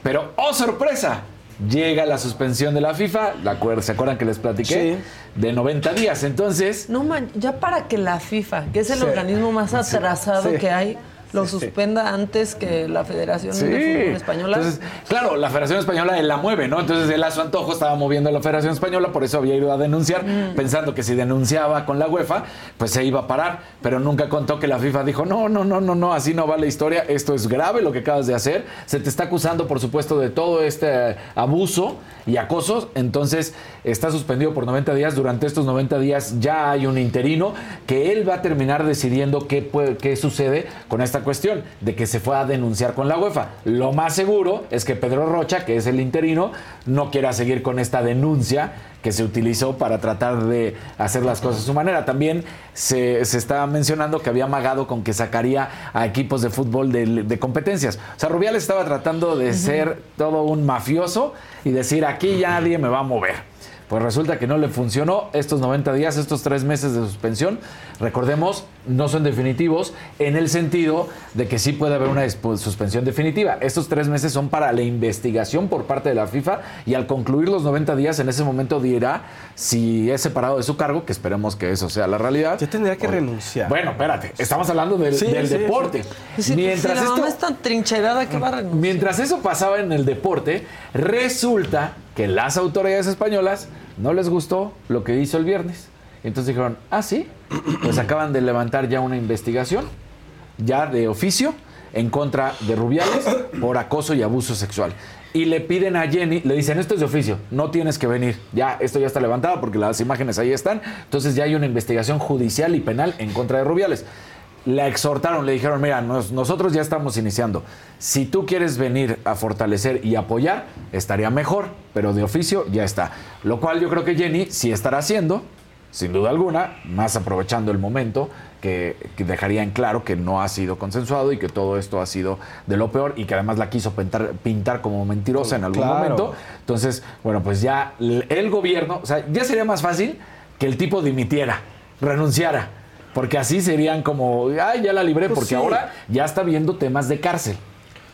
Pero, ¡oh, sorpresa! Llega la suspensión de la FIFA, la acuer- ¿se acuerdan que les platiqué? De 90 días. Entonces, No man, ya para que la FIFA, que es el Sí. organismo más Sí. atrasado Sí. que hay, lo suspenda antes que la Federación Sí. de Fútbol Española. Entonces, claro, la Federación Española él la mueve, ¿no? Entonces él a su antojo estaba moviendo a la Federación Española, por eso había ido a denunciar, Mm. pensando que si denunciaba con la UEFA, pues se iba a parar, pero nunca contó que la FIFA dijo, no, no, no, no, no, así no va la historia, esto es grave lo que acabas de hacer, se te está acusando, por supuesto, de todo este abuso y acoso, entonces está suspendido por 90 días, durante estos 90 días ya hay un interino que él va a terminar decidiendo qué, puede- qué sucede con esta cuestión, de que se fue a denunciar con la UEFA. Lo más seguro es que Pedro Rocha, que es el interino, no quiera seguir con esta denuncia que se utilizó para tratar de hacer las cosas a su manera. También se, se está mencionando que había amagado con que sacaría a equipos de fútbol de, de competencias. O sea, Rubiales estaba tratando de ser todo un mafioso y decir, aquí ya nadie me va a mover. Pues resulta que no le funcionó estos 90 días, estos tres meses de suspensión. Recordemos, no son definitivos en el sentido de que sí puede haber una suspensión definitiva. Estos tres meses son para la investigación por parte de la FIFA y al concluir los 90 días, en ese momento dirá si es separado de su cargo, que esperemos que eso sea la realidad. Ya tendría que renunciar. Bueno, espérate, estamos hablando del, Sí, del sí, deporte. Sí, si Mientras la esto mamá es tan trincherada que va a renunciar. Mientras eso pasaba en el deporte, resulta que las autoridades españolas no les gustó lo que hizo el viernes. Entonces dijeron, ah, sí, pues acaban de levantar ya una investigación, ya de oficio, en contra de Rubiales por acoso y abuso sexual. Y le piden a Jenny, le dicen, esto es de oficio, no tienes que venir. Ya, esto ya está levantado porque las imágenes ahí están. Entonces ya hay una investigación judicial y penal en contra de Rubiales. La exhortaron, le dijeron, mira, nos- nosotros ya estamos iniciando. Si tú quieres venir a fortalecer y apoyar, estaría mejor, pero de oficio ya está. Lo cual yo creo que Jenny sí estará haciendo, sin duda alguna, más aprovechando el momento, que, que dejaría en claro que no ha sido consensuado y que todo esto ha sido de lo peor y que además la quiso pintar, pintar como mentirosa en algún Claro. momento. Entonces, bueno, pues ya el gobierno, o sea, ya sería más fácil que el tipo dimitiera, renunciara, porque así serían como, ay, ya la libré, Pues porque sí. ahora ya está viendo temas de cárcel.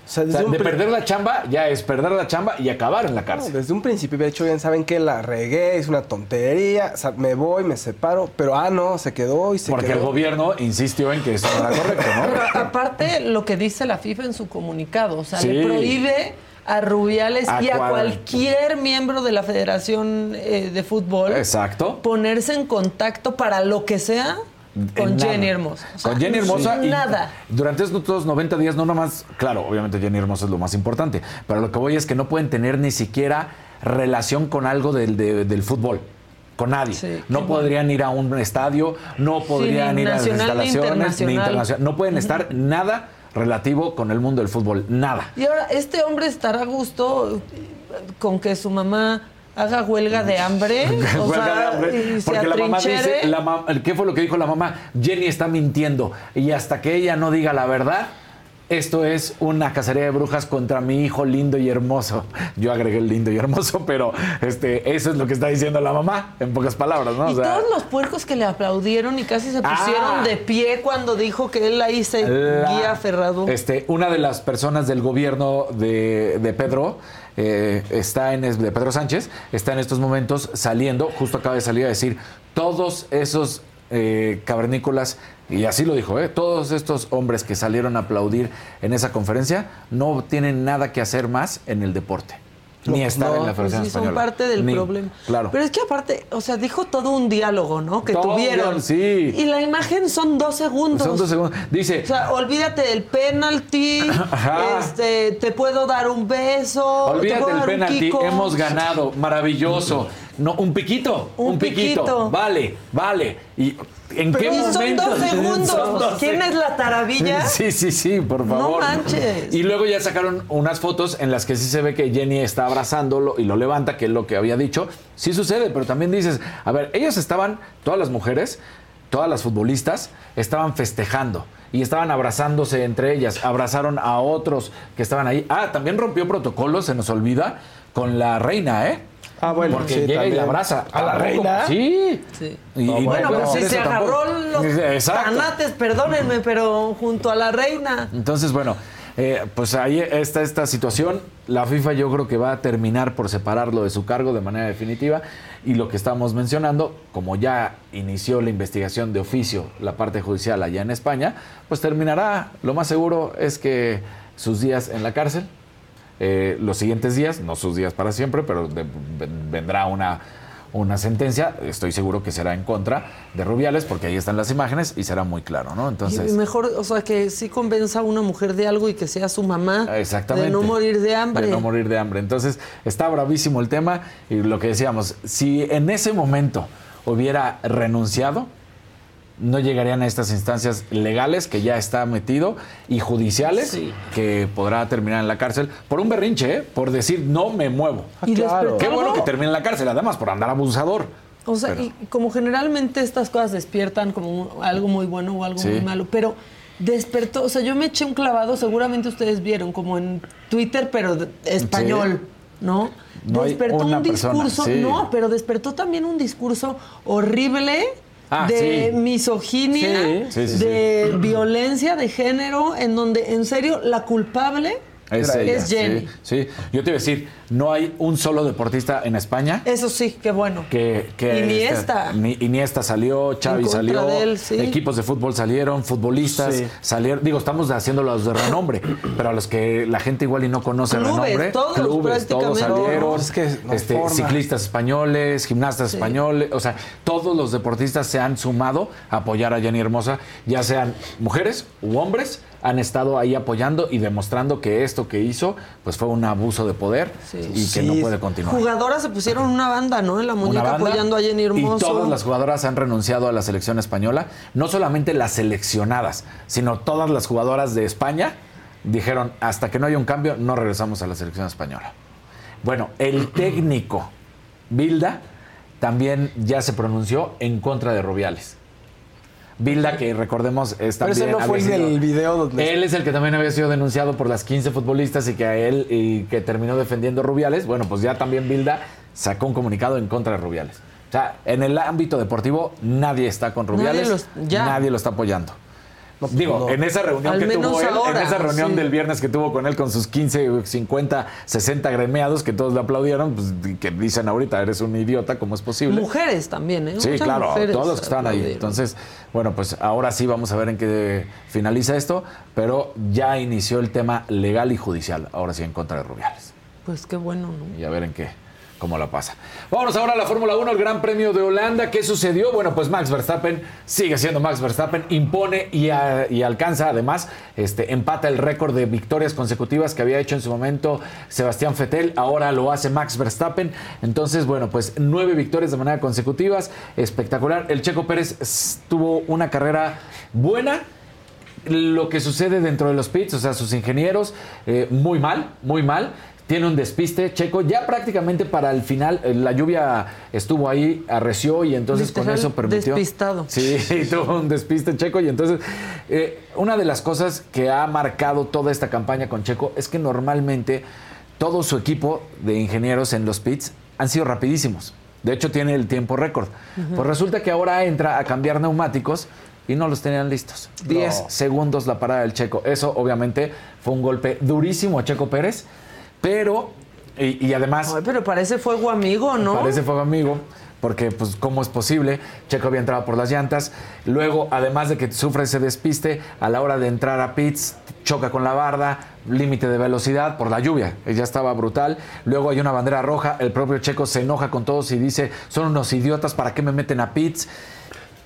O sea, O desde sea, un de perder la chamba ya es perder la chamba y acabar en la No, cárcel. desde un principio había dicho, bien, saben que la regué, es una tontería, o sea, me voy, me separo, pero ah, no, se quedó y se Porque quedó. el gobierno insistió en que eso no era correcto, Pero ¿no? aparte, lo que dice la FIFA en su comunicado, o sea, Sí. le prohíbe a Rubiales A y a cual- cualquier miembro de la Federación eh, de Fútbol Exacto. ponerse en contacto para lo que sea con. Jenny Hermosa. O sea, Con Jenny Hermosa. y Nada. durante estos 90 días, no nomás, claro, obviamente Jenny Hermosa es lo más importante, pero lo que voy es que no pueden tener ni siquiera relación con algo del, de- del fútbol. Con nadie. Sí, no podrían ir a un estadio, no podrían ir a las instalaciones, ni internacional. No pueden estar nada relativo con el mundo del fútbol. Nada. Y ahora, este hombre estará a gusto con que su mamá haga huelga de hambre. O Huelga sea, de hambre, y se porque la mamá dice, la ma- ¿qué fue lo que dijo la mamá? Jenny está mintiendo y hasta que ella no diga la verdad, esto es una cacería de brujas contra mi hijo lindo y hermoso. Yo agregué el lindo y hermoso, pero este, eso es lo que está diciendo la mamá, en pocas palabras, ¿no? O Y sea, todos los puercos que le aplaudieron y casi se Ah. pusieron de pie cuando dijo que él ahí se la- guía Ferrado. Este, una de las personas del gobierno de, de Pedro eh, está en de Pedro Sánchez está en estos momentos saliendo, justo acaba de salir a decir todos esos eh, cavernícolas y así lo dijo, ¿eh? todos estos hombres que salieron a aplaudir en esa conferencia no tienen nada que hacer más en el deporte. No, ni estar no, en la pues Federación sí, son parte del Ni- problema. Claro. Pero es que aparte, o sea, dijo todo un diálogo, ¿no? Que Todo tuvieron. sí. Y la imagen son dos segundos. Son dos segundos. Dice, O sea, olvídate del penalti. Ajá. Este, te puedo dar un beso. te Olvídate puedo del dar un penalti, hemos ganado, maravilloso. No, un piquito, un, Un piquito. piquito. Vale, vale. ¿Y en qué y son momento? dos segundos. Son dos ¿Quién es la taravilla? Sí, sí, sí, por favor. manches. Y luego ya sacaron unas fotos en las que sí se ve que Jenny está abrazándolo y lo levanta, que es lo que había dicho. Sí sucede, pero también dices, a ver, ellos estaban, todas las mujeres, todas las futbolistas, estaban festejando y estaban abrazándose entre ellas. Abrazaron a otros que estaban ahí. Ah, también rompió protocolos, se nos olvida, con la reina, ¿eh? Ah, bueno, Porque sí, llega y la abraza. ¿A la reina? Sí. Sí. Y- y no bueno, pero si hacer se agarró tampoco. los Exacto. tanates, perdónenme, pero junto a la reina. Entonces, bueno, eh, pues ahí está esta situación. La FIFA yo creo que va a terminar por separarlo de su cargo de manera definitiva. Y lo que estamos mencionando, como ya inició la investigación de oficio, la parte judicial allá en España, pues terminará, lo más seguro es que sus días en la cárcel, eh, los siguientes días, no sus días para siempre, pero de- vendrá una, una sentencia, estoy seguro que será en contra de Rubiales, porque ahí están las imágenes y será muy claro, ¿no? Entonces... Y mejor, o sea, que sí convenza a una mujer de algo y que sea su mamá. Exactamente. De no morir de hambre. De no morir de hambre. Entonces, está bravísimo el tema y lo que decíamos, si en ese momento hubiera renunciado, no llegarían a estas instancias legales que ya está metido y judiciales Sí. que podrá terminar en la cárcel por un berrinche, ¿eh? por decir no me muevo. Y despertó- Qué bueno que termine en la cárcel, además por andar abusador. O sea, Pero- y como generalmente estas cosas despiertan como algo muy bueno o algo Sí. muy malo, pero despertó, o sea, yo me eché un clavado, seguramente ustedes vieron, como en Twitter, pero de- español, ¿no? No hay despertó una un persona, discurso, sí. no, pero despertó también un discurso horrible Ah, de sí. misoginia, Sí. De violencia de género, en donde en serio la culpable Es, es, ella, Jenny. Sí, sí. Yo te iba a decir, no hay un solo deportista en España Eso sí, qué bueno. que, que Iniesta. este, ni- Iniesta salió, Xavi salió, de él, sí. equipos de fútbol salieron, futbolistas Sí. salieron. Digo, estamos haciendo los de renombre, pero a los que la gente igual y no conoce Clubes, renombre, todos clubes, todos salieron, es que este, ciclistas españoles, gimnastas Sí. españoles, o sea, todos los deportistas se han sumado a apoyar a Jenny Hermosa, ya sean mujeres u hombres han estado ahí apoyando y demostrando que esto que hizo pues fue un abuso de poder y que no puede continuar. Jugadoras se pusieron una banda, ¿no? En la muñeca apoyando a Jenny Hermoso. Y todas las jugadoras han renunciado a la selección española. No solamente las seleccionadas, sino todas las jugadoras de España dijeron, hasta que no haya un cambio, no regresamos a la selección española. Bueno, el técnico Bilda también ya se pronunció en contra de Rubiales. Bilda, que recordemos, está Pero ese no fue el del video donde... Él es el que también había sido denunciado por las 15 futbolistas y que a él y que terminó defendiendo Rubiales. Bueno, pues ya también Bilda sacó un comunicado en contra de Rubiales. O sea, en el ámbito deportivo nadie está con Rubiales, Nadie los- ya. nadie lo está apoyando. Digo, no. en esa reunión Al que tuvo él, ahora, en esa reunión sí. del viernes que tuvo con él con sus 15, 50, 60 gremiados que todos le aplaudieron, pues que dicen ahorita eres un idiota, ¿cómo es posible? Mujeres también, ¿eh? Sí, Muchas claro, todos los que estaban ahí. Entonces, bueno, pues ahora sí vamos a ver en qué finaliza esto, pero ya inició el tema legal y judicial, ahora sí en contra de Rubiales. Pues qué bueno, ¿no? Y a ver en qué, cómo la pasa. Vámonos ahora a la Fórmula 1, el Gran Premio de Holanda. ¿Qué sucedió? Bueno, pues Max Verstappen sigue siendo Max Verstappen, impone y, alcanza además, este, empata el récord de victorias consecutivas que había hecho en su momento Sebastián Vettel. Ahora lo hace Max Verstappen. Entonces, bueno, pues nueve victorias de manera consecutivas. Espectacular. El Checo Pérez tuvo una carrera buena lo que sucede dentro de los pits, o sea, sus ingenieros, eh, muy mal, muy mal. Tiene un despiste, Checo. Ya prácticamente para el final, eh, la lluvia estuvo ahí, arreció y entonces con eso permitió. despistado. Sí, tuvo un despiste Checo. Y entonces, eh, una de las cosas que ha marcado toda esta campaña con Checo es que normalmente todo su equipo de ingenieros en los pits han sido rapidísimos. De hecho, tiene el tiempo récord. Pues resulta que ahora entra a cambiar neumáticos y no los tenían listos. 10 segundos la parada del Checo. Eso, obviamente, fue un golpe durísimo a Checo Pérez, pero. Y, y además. Ay, pero parece fuego amigo, ¿no? Parece fuego amigo, porque pues cómo es posible, Checo había entrado por las llantas, luego además de que sufre ese despiste, a la hora de entrar a pits, choca con la barda, límite de velocidad por la lluvia, ya estaba brutal, luego hay una bandera roja, el propio Checo se enoja con todos y dice, son unos idiotas, ¿para qué me meten a pits?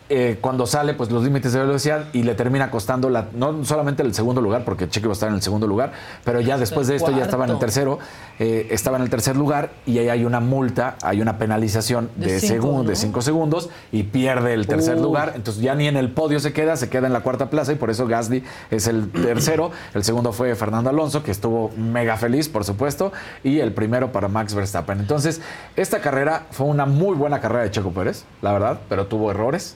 Eh, cuando sale, pues los límites de velocidad y le termina costando la, no solamente el segundo lugar, porque Checo iba a estar en el segundo lugar, pero ya después de esto ya estaba en el tercero, eh, estaba en el tercer lugar y ahí hay una multa, hay una penalización De de, cinco, segun- ¿no? de cinco segundos y pierde el tercer Uh. lugar, entonces ya ni en el podio se queda, se queda en la cuarta plaza y por eso Gasly es el tercero, el segundo fue Fernando Alonso, que estuvo mega feliz, por supuesto, y el primero para Max Verstappen. Entonces, esta carrera fue una muy buena carrera de Checo Pérez, la verdad, pero tuvo errores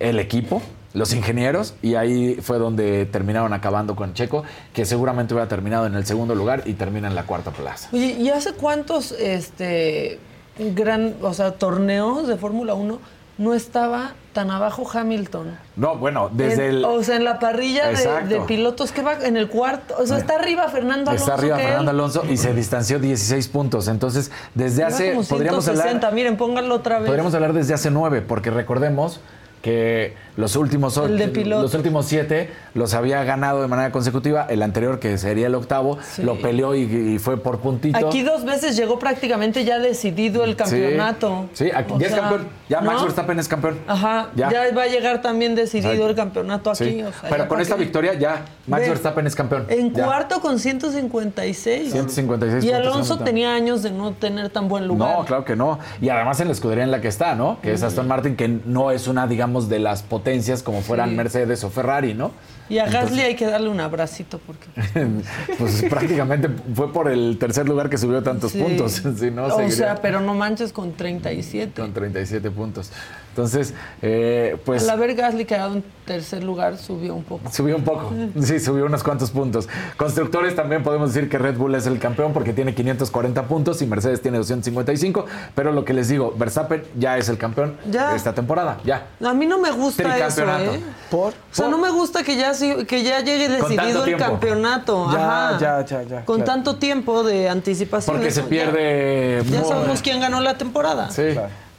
el equipo, los ingenieros, y ahí fue donde terminaron acabando con Checo, que seguramente hubiera terminado en el segundo lugar y termina en la cuarta plaza. Oye, ¿y hace cuántos este gran, o sea, torneos de Fórmula 1 no estaba tan abajo Hamilton? No, bueno, desde En- el... O sea, en la parrilla de, pilotos que va en el cuarto. O sea, está arriba Fernando Alonso. Está arriba él. Fernando Alonso y se distanció 16 puntos. Entonces, desde Iba hace... como Podríamos 160. hablar, Miren, pónganlo otra vez. podríamos hablar desde hace nueve, porque recordemos que los últimos los últimos siete los había ganado de manera consecutiva. El anterior, que sería el octavo, Sí. lo peleó y, y fue por puntito. Aquí dos veces llegó prácticamente ya decidido el campeonato. Sí, aquí ya es campeón. Ya Max. Verstappen es campeón. Ajá, ya. Ya. va a llegar también decidido el campeonato aquí. Sí. o sea, Pero con esta victoria ya Max Ve, Verstappen es campeón. En Ya. cuarto con 156. 156 Y Alonso tenía años de no tener tan buen lugar. No, claro que no. Y además en la escudería en la que está, ¿no? Que es Aston Martin, que no es una, digamos, de las potencias como fueran Sí. Mercedes o Ferrari, ¿no? Y a Entonces- Gasly hay que darle un abracito porque pues prácticamente fue por el tercer lugar que subió tantos Sí. puntos. si no, o seguiría sea, pero no manches con 37. con 37 puntos. Entonces, eh, pues... Al haber Gasly quedado en tercer lugar subió un poco. Subió un poco, sí, subió unos cuantos puntos. Constructores también podemos decir que Red Bull es el campeón porque tiene 540 puntos y Mercedes tiene 255, pero lo que les digo, Verstappen ya es el campeón Ya. de esta temporada, ya. A mí no me gusta eso. ¿eh? ¿Por? O sea, no me gusta que ya, que ya llegue decidido el campeonato. Ya, Ajá. ya, ya, ya, Con claro. tanto tiempo de anticipación. Porque se pierde... Ya, sabemos quién ganó la temporada. Sí,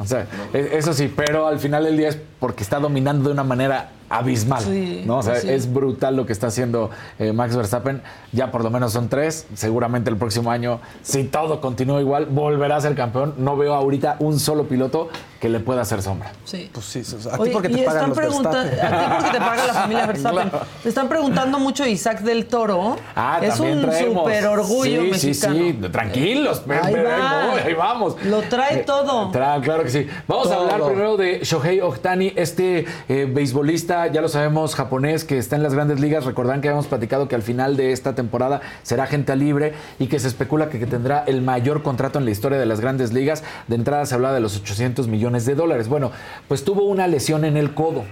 o sea, e- eso sí, pero al final del día es porque está dominando de una manera abismal. Sí, ¿no? O sea, sí. es brutal lo que está haciendo eh, Max Verstappen. Ya por lo menos son tres. Seguramente el próximo año, si todo continúa igual, volverá a ser campeón. No veo ahorita un solo piloto que le pueda hacer sombra. Sí. Pues sí, o sea, a ti porque te pagan están los preguntando, Verstappen. a ti porque te paga la familia Verstappen. Claro. Te están preguntando mucho Isaac del Toro. Ah, es también un super orgullo sí, mexicano. Sí, sí, tranquilos. Ahí va. ahí vamos. Lo trae Eh, todo. tra- claro que sí. Vamos a hablar primero de Shohei Ohtani, este eh, ya lo sabemos, japonés, que está en las grandes ligas. Recordarán que habíamos platicado que al final de esta temporada será agente libre y que se especula que, tendrá el mayor contrato en la historia de las grandes ligas. De entrada se habla de los 800 millones de dólares. Bueno, pues tuvo una lesión en el codo.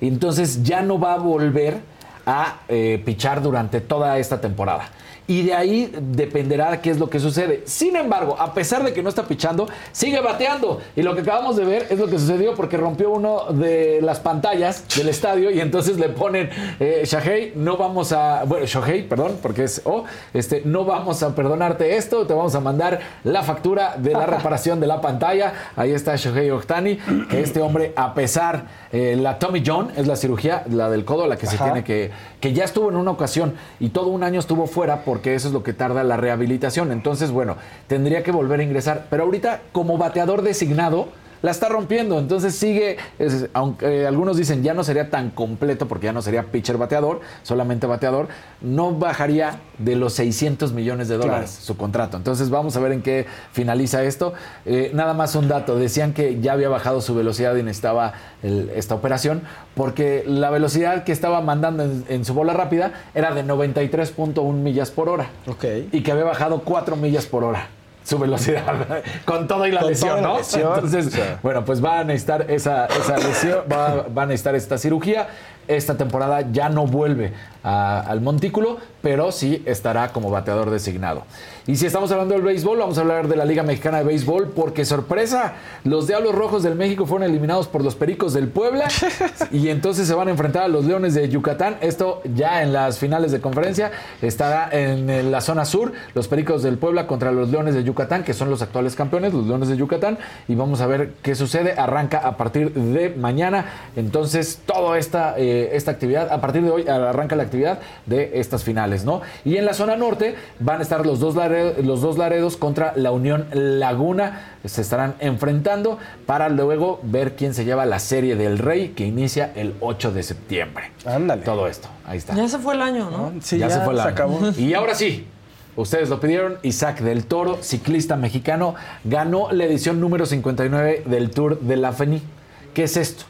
Entonces ya no va a volver a eh, pichar durante toda esta temporada. Y de ahí dependerá qué es lo que sucede. Sin embargo, a pesar de que no está pichando, sigue bateando. Y lo que acabamos de ver es lo que sucedió porque rompió uno de las pantallas del estadio y entonces le ponen, eh, no vamos a, bueno, Shohei, perdón, porque es O, este, no vamos a perdonarte esto, te vamos a mandar la factura de la reparación de la pantalla. Ahí está Shohei Ohtani, que este hombre, a pesar, eh, la Tommy John es la cirugía, la del codo, la que se tiene que, que ya estuvo en una ocasión y todo un año estuvo fuera porque eso es lo que tarda la rehabilitación. Entonces, bueno, tendría que volver a ingresar. Pero ahorita, como bateador designado, la está rompiendo. Entonces sigue, es- aunque eh, algunos dicen ya no sería tan completo porque ya no sería pitcher bateador, solamente bateador, no bajaría de los 600 millones de dólares Claro. su contrato. Entonces vamos a ver en qué finaliza esto. Eh, nada más un dato, decían que ya había bajado su velocidad y necesitaba el- esta operación porque la velocidad que estaba mandando en, en su bola rápida era de 93.1 millas por hora Ok. y que había bajado 4 millas por hora. Su velocidad, con todo y la Con lesión, toda la ¿no? lesión, Entonces, o sea. bueno, pues va a necesitar esa, esa lesión, va, va a necesitar esta cirugía. Esta temporada ya no vuelve a- al montículo, pero sí estará como bateador designado. Y si estamos hablando del béisbol, vamos a hablar de la Liga Mexicana de Béisbol, porque sorpresa, los Diablos Rojos del México fueron eliminados por los Pericos del Puebla y entonces se van a enfrentar a los Leones de Yucatán. Esto ya en las finales de conferencia estará en la zona sur, los Pericos del Puebla contra los Leones de Yucatán, que son los actuales campeones, los Leones de Yucatán, y vamos a ver qué sucede. Arranca a partir de mañana, entonces toda esta, eh, esta actividad, a partir de hoy arranca la actividad de estas finales, ¿no? Y en la zona norte van a estar los dos, Lare- los dos Laredos contra la Unión Laguna, se estarán enfrentando para luego ver quién se lleva la serie del Rey que inicia el 8 de septiembre. Ándale. Todo esto, ahí está. Ya se fue el año, ¿no? Sí, ya, se fue el año. acabó. Y ahora sí, ustedes lo pidieron, Isaac del Toro, ciclista mexicano, ganó la edición número 59 del Tour de la FENI. ¿Qué es esto?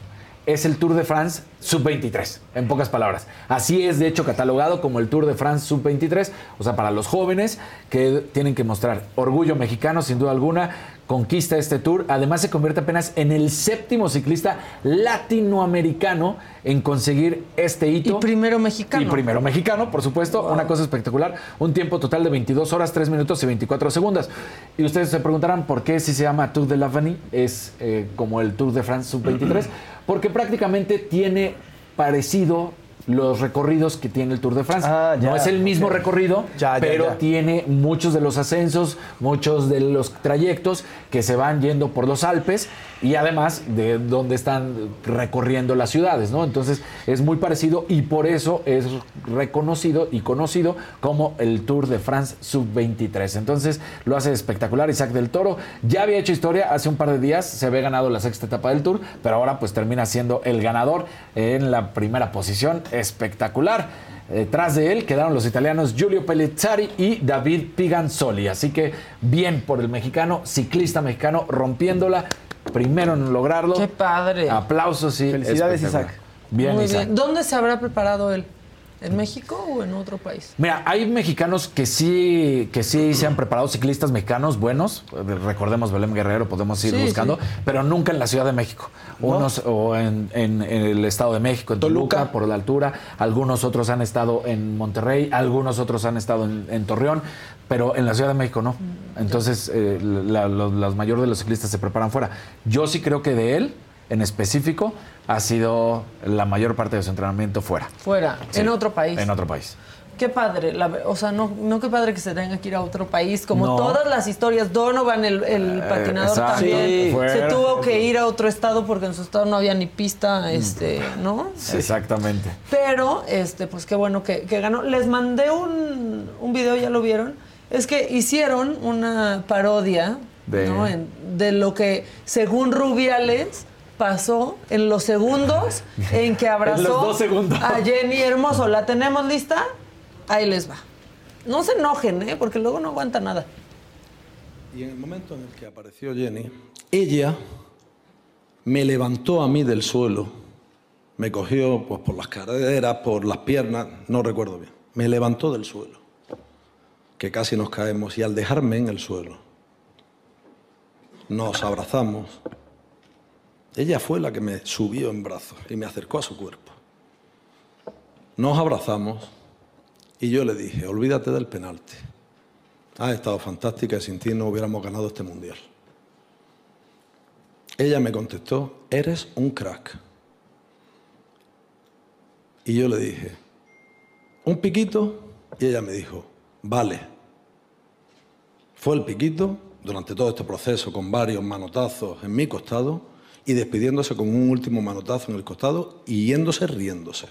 Es el Tour de France Sub-23, en pocas palabras. Así es, de hecho, catalogado como el Tour de France Sub-23, o sea, para los jóvenes que tienen que mostrar orgullo mexicano, sin duda alguna, conquista este Tour. Además, se convierte apenas en el séptimo ciclista latinoamericano en conseguir este hito. Y primero mexicano. Y primero mexicano, por supuesto. Una cosa espectacular. Un tiempo total de 22 horas, 3 minutos y 24 segundos. Y ustedes se preguntarán por qué si se llama Tour de l'Avenir es eh, como el Tour de France Sub-23. Porque prácticamente tiene parecido los recorridos que tiene el Tour de France. Ah, ya, no es el mismo recorrido, Ya, ya, pero tiene muchos de los ascensos, muchos de los trayectos que se van yendo por los Alpes y además de donde están recorriendo las ciudades, ¿no? Entonces es muy parecido y por eso es reconocido y conocido como el Tour de France Sub-23. Entonces lo hace espectacular Isaac del Toro. Ya había hecho historia hace un par de días, se había ganado la sexta etapa del Tour, pero ahora pues termina siendo el ganador en la primera posición. Espectacular. Detrás de él quedaron los italianos Giulio Pellizzari y David Piganzoli. Así que bien por el mexicano, ciclista mexicano, rompiéndola. Primero en lograrlo. Qué padre. Aplausos y Felicidades. Isaac. Bien, Muy Isaac. bien. ¿Dónde se habrá preparado él? ¿En México o en otro país? Mira, hay mexicanos que sí, que sí se han preparado, ciclistas mexicanos buenos. Recordemos Belén Guerrero, podemos ir Sí, buscando, sí. pero nunca en la Ciudad de México. Unos o en, en- en el Estado de México, en Toluca, Toluca. por la altura. Algunos otros han estado en Monterrey, algunos otros han estado en, en Torreón, pero en la Ciudad de México no. Entonces, eh, la, los, los mayores de los ciclistas se preparan fuera. Yo sí creo que de él, en específico, ha sido la mayor parte de su entrenamiento fuera. Fuera, Sí, en otro país. En otro país. Qué padre, la o sea, no, no qué padre que se tenga que ir a otro país, como No. todas las historias. Donovan, el, el patinador también, Sí. se tuvo que ir a otro estado porque en su estado no había ni pista, este, ¿no? Exactamente. Pero, este, pues qué bueno que, que ganó. Les mandé un, un video, ¿ya lo vieron? Es que hicieron una parodia De- ¿no? En- de lo que, según Rubiales, pasó en los segundos en que abrazó En a Jenny Hermoso. ¿La tenemos lista? Ahí les va. No se enojen, ¿eh? Porque luego no aguanta nada. Y en el momento en el que apareció Jenny, ella me levantó a mí del suelo. Me cogió pues, por las caderas, por las piernas, no recuerdo bien. Me levantó del suelo, que casi nos caemos. Y al dejarme en el suelo, nos abrazamos. Ella fue la que me subió en brazos y me acercó a su cuerpo. Nos abrazamos y yo le dije, olvídate del penalti. Ha estado fantástica y sin ti no hubiéramos ganado este mundial. Ella me contestó, eres un crack. Y yo le dije, ¿un piquito? Y ella me dijo, vale. Fue el piquito durante todo este proceso con varios manotazos en mi costado y despidiéndose con un último manotazo en el costado y yéndose riéndose.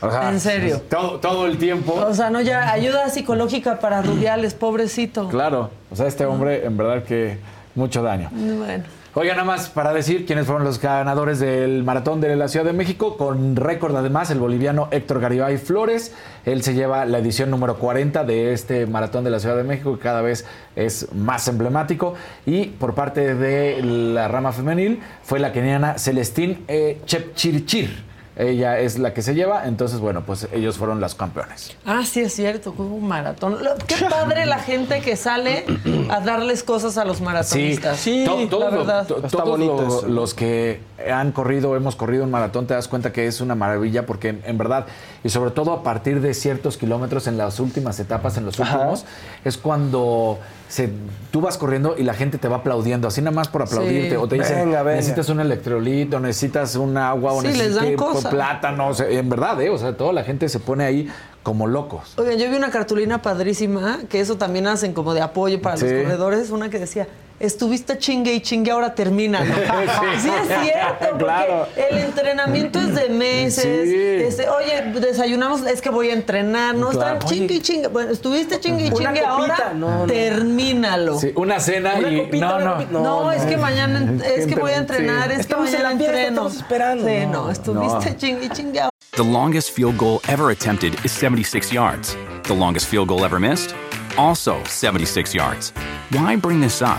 O sea, En serio. Todo, todo el tiempo. O sea, no ya ayuda psicológica para Rubiales, pobrecito. Claro. O sea, este hombre, en verdad que mucho daño. Bueno. Oiga, nada más para decir quiénes fueron los ganadores del maratón de la Ciudad de México, con récord además el boliviano Héctor Garibay Flores. Él se lleva la edición número 40 de este maratón de la Ciudad de México, que cada vez es más emblemático. Y por parte de la rama femenil fue la keniana Celestín eh, Chepchirchir. Ella es la que se lleva, entonces bueno, pues ellos fueron los campeones. Ah, sí es cierto, hubo un maratón. Qué padre la gente que sale a darles cosas a los maratonistas. To- todos, la verdad. to- todos lo- los que han corrido, hemos corrido un maratón, te das cuenta que es una maravilla porque en, en verdad, y sobre todo a partir de ciertos kilómetros en las últimas etapas, en los últimos, es cuando se, tú vas corriendo y la gente te va aplaudiendo, así nada más por aplaudirte, Sí. o te dicen, Venga, venga. necesitas un electrolito, necesitas un agua, o Sí, les necesitas plátanos, en verdad, ¿eh? o sea, toda la gente se pone ahí como locos. Oigan, yo vi una cartulina padrísima, que eso también hacen como de apoyo para Sí. los corredores, una que decía, estuviste chingue y chingue, ahora termina. ¿no? sí. es cierto, porque Claro. el entrenamiento es de meses. Sí. Este, oye, desayunamos, es que voy a entrenar, no Claro. están chingue y chingue. Bueno, estuviste chingue y chingue, ahora no, no. termínalo. Sí, una cena y no, no, No, es que mañana, es que voy a entrenar, es que Estamos en mañana la fiesta, entreno. estamos esperando. Sí, No, no, estuviste no. chingue y chingue. ahora. The longest field goal ever attempted is 76 yards. The longest field goal ever missed? Also 76 yards. Why bring this up?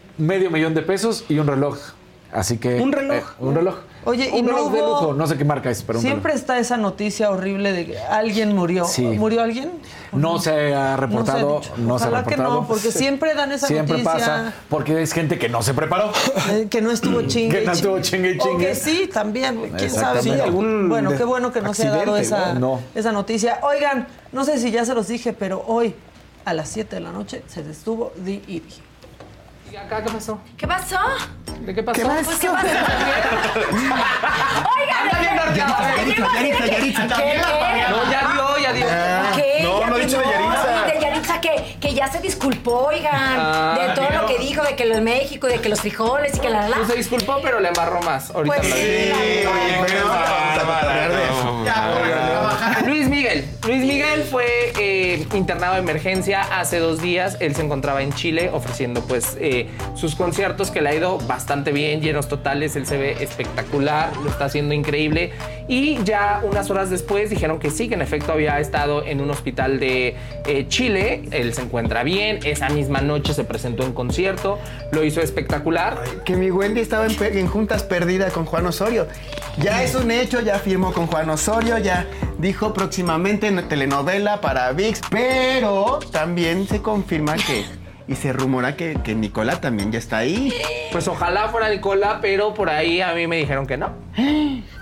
Medio millón de pesos y un reloj. Así que. ¿Un reloj? eh, un reloj. Oye, y un no reloj de hubo- lujo. No sé qué marca es, pero un Siempre está esa noticia horrible de que alguien murió. Sí. ¿Murió alguien? No se ha reportado. No se, ha Ojalá que reportado. no, porque siempre dan esa Siempre noticia. pasa. Porque es gente que no se preparó. Eh, que no estuvo chingue. Que no y estuvo chingue y O chingue. que sí, también. ¿Quién sabe? Sí, algún bueno, de- qué bueno que no se ha dado esa, ¿no? esa noticia. Oigan, no sé si ya se los dije, pero hoy a las 7 de la noche se detuvo Di y. ¿Acá qué pasó? ¿Qué pasó? ¿De qué pasó? ¿Qué pasó? Pues, ¿qué pasó? Oigan, Anda bien nerviosa. Yaritza, Yaritza, Yaritza. ¿Qué? No, ya dio, ya dio. ¿Qué? No, Ya no he dicho de. Yaritza. ¿De Yaritza qué? Ya se disculpó, oigan, Ah, de todo lo que dijo, de que lo de México, de que los frijoles y que la la. Pues se disculpó, pero le embarró más. Ahorita Pues sí, Luis Miguel. Luis Miguel fue eh, internado de emergencia hace dos días. Él se encontraba en Chile ofreciendo pues eh, sus conciertos que le ha ido bastante bien, llenos totales. Él se ve espectacular, lo está haciendo increíble. Y ya unas horas después dijeron que sí, que en efecto había estado en un hospital de eh, Chile. Él se encuentra bien. Esa misma noche se presentó en concierto. Lo hizo espectacular. Que mi Wendy estaba en, juntas perdidas con Juan Osorio. Ya es un hecho, ya firmó con Juan Osorio, ya dijo próximamente en telenovela para VIX, pero también se confirma que y se rumora que, que Nicola también ya está ahí. Pues ojalá fuera Nicola, pero por ahí a mí me dijeron que no.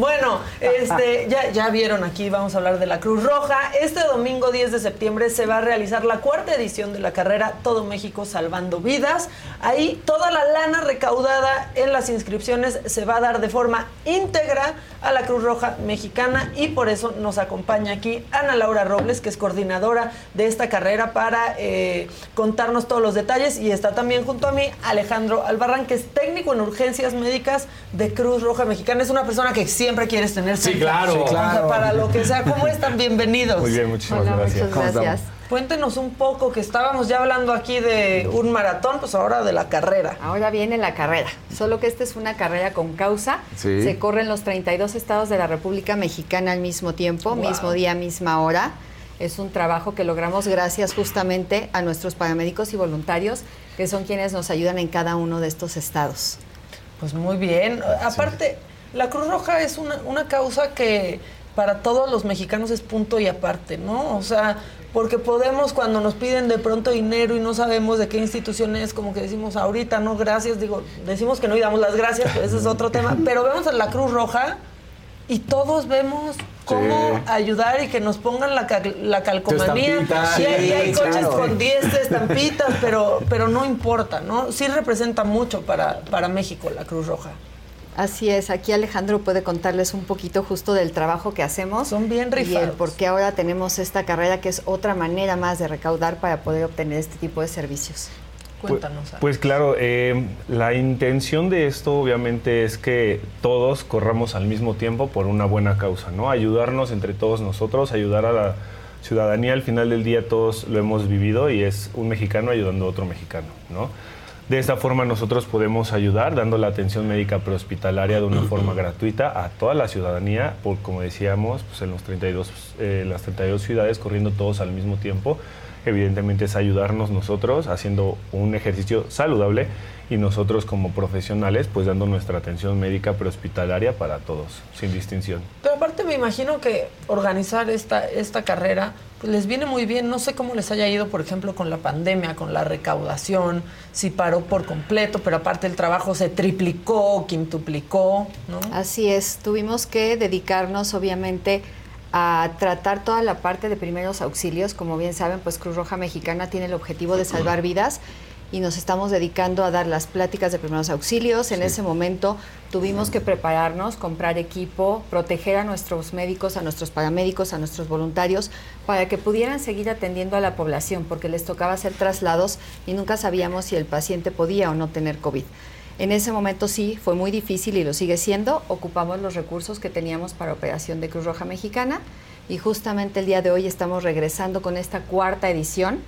Bueno, este, ya, ya vieron aquí, vamos a hablar de la Cruz Roja. Este domingo 10 de septiembre se va a realizar la cuarta edición de la carrera Todo México Salvando Vidas. Ahí toda la lana recaudada en las inscripciones se va a dar de forma íntegra a la Cruz Roja Mexicana y por eso nos acompaña aquí Ana Laura Robles, que es coordinadora de esta carrera para eh, contarnos todos los detalles y está también junto a mí Alejandro Albarrán, que es técnico en urgencias médicas de Cruz Roja Mexicana. Es una persona que siempre quieres tener Sí, claro. Sí, O sea, claro. para lo que sea. ¿Cómo están? Bienvenidos. Muy bien, muchísimas Hola, gracias. muchas ¿Cómo gracias. Cuéntenos un poco, que estábamos ya hablando aquí de un maratón, pues ahora de la carrera. Ahora viene la carrera, solo que esta es una carrera con causa. Sí. Se corre en los 32 estados de la República Mexicana al mismo tiempo, Wow. mismo día, misma hora. Es un trabajo que logramos gracias justamente a nuestros paramédicos y voluntarios, que son quienes nos ayudan en cada uno de estos estados. Pues muy bien. Aparte, la Cruz Roja es una, una causa que para todos los mexicanos es punto y aparte, ¿no? O sea, porque podemos cuando nos piden de pronto dinero y no sabemos de qué institución es, como que decimos ahorita, no, gracias, digo, decimos que no y damos las gracias, pero ese es otro tema, pero vemos a la Cruz Roja y todos vemos cómo Sí. ayudar y que nos pongan la, cal- la calcomanía. estampita. Y hay, y hay Sí, coches claro. con 10 estampitas, pero, pero no importa, ¿no? Sí representa mucho para, para México la Cruz Roja. Así es, aquí Alejandro puede contarles un poquito justo del trabajo que hacemos. Son bien Y el rifados. por qué ahora tenemos esta carrera que es otra manera más de recaudar para poder obtener este tipo de servicios. Cuéntanos. Pues claro, eh, la intención de esto obviamente es que todos corramos al mismo tiempo por una buena causa, ¿no? Ayudarnos entre todos nosotros, ayudar a la ciudadanía. Al final del día todos lo hemos vivido y es un mexicano ayudando a otro mexicano, ¿no? De esta forma nosotros podemos ayudar dando la atención médica prehospitalaria de una forma gratuita a toda la ciudadanía, por como decíamos, pues en los 32, eh, las 32 ciudades corriendo todos al mismo tiempo. Evidentemente es ayudarnos nosotros haciendo un ejercicio saludable y nosotros como profesionales pues dando nuestra atención médica prehospitalaria para todos, sin distinción. Pero aparte me imagino que organizar esta, esta carrera les viene muy bien. No sé cómo les haya ido, por ejemplo, con la pandemia, con la recaudación, si paró por completo, pero aparte el trabajo se triplicó, quintuplicó, ¿no? Así es, tuvimos que dedicarnos obviamente a tratar toda la parte de primeros auxilios. Como bien saben, pues Cruz Roja Mexicana tiene el objetivo de salvar vidas y nos estamos dedicando a dar las pláticas de primeros auxilios. En ese momento tuvimos que prepararnos, comprar equipo, proteger a nuestros médicos, a nuestros paramédicos, a nuestros voluntarios, para que pudieran seguir atendiendo a la población, porque les tocaba hacer traslados y nunca sabíamos si el paciente podía o no tener COVID. En ese momento sí, fue muy difícil y lo sigue siendo. Ocupamos los recursos que teníamos para operación de Cruz Roja Mexicana y justamente el día de hoy estamos regresando con esta cuarta edición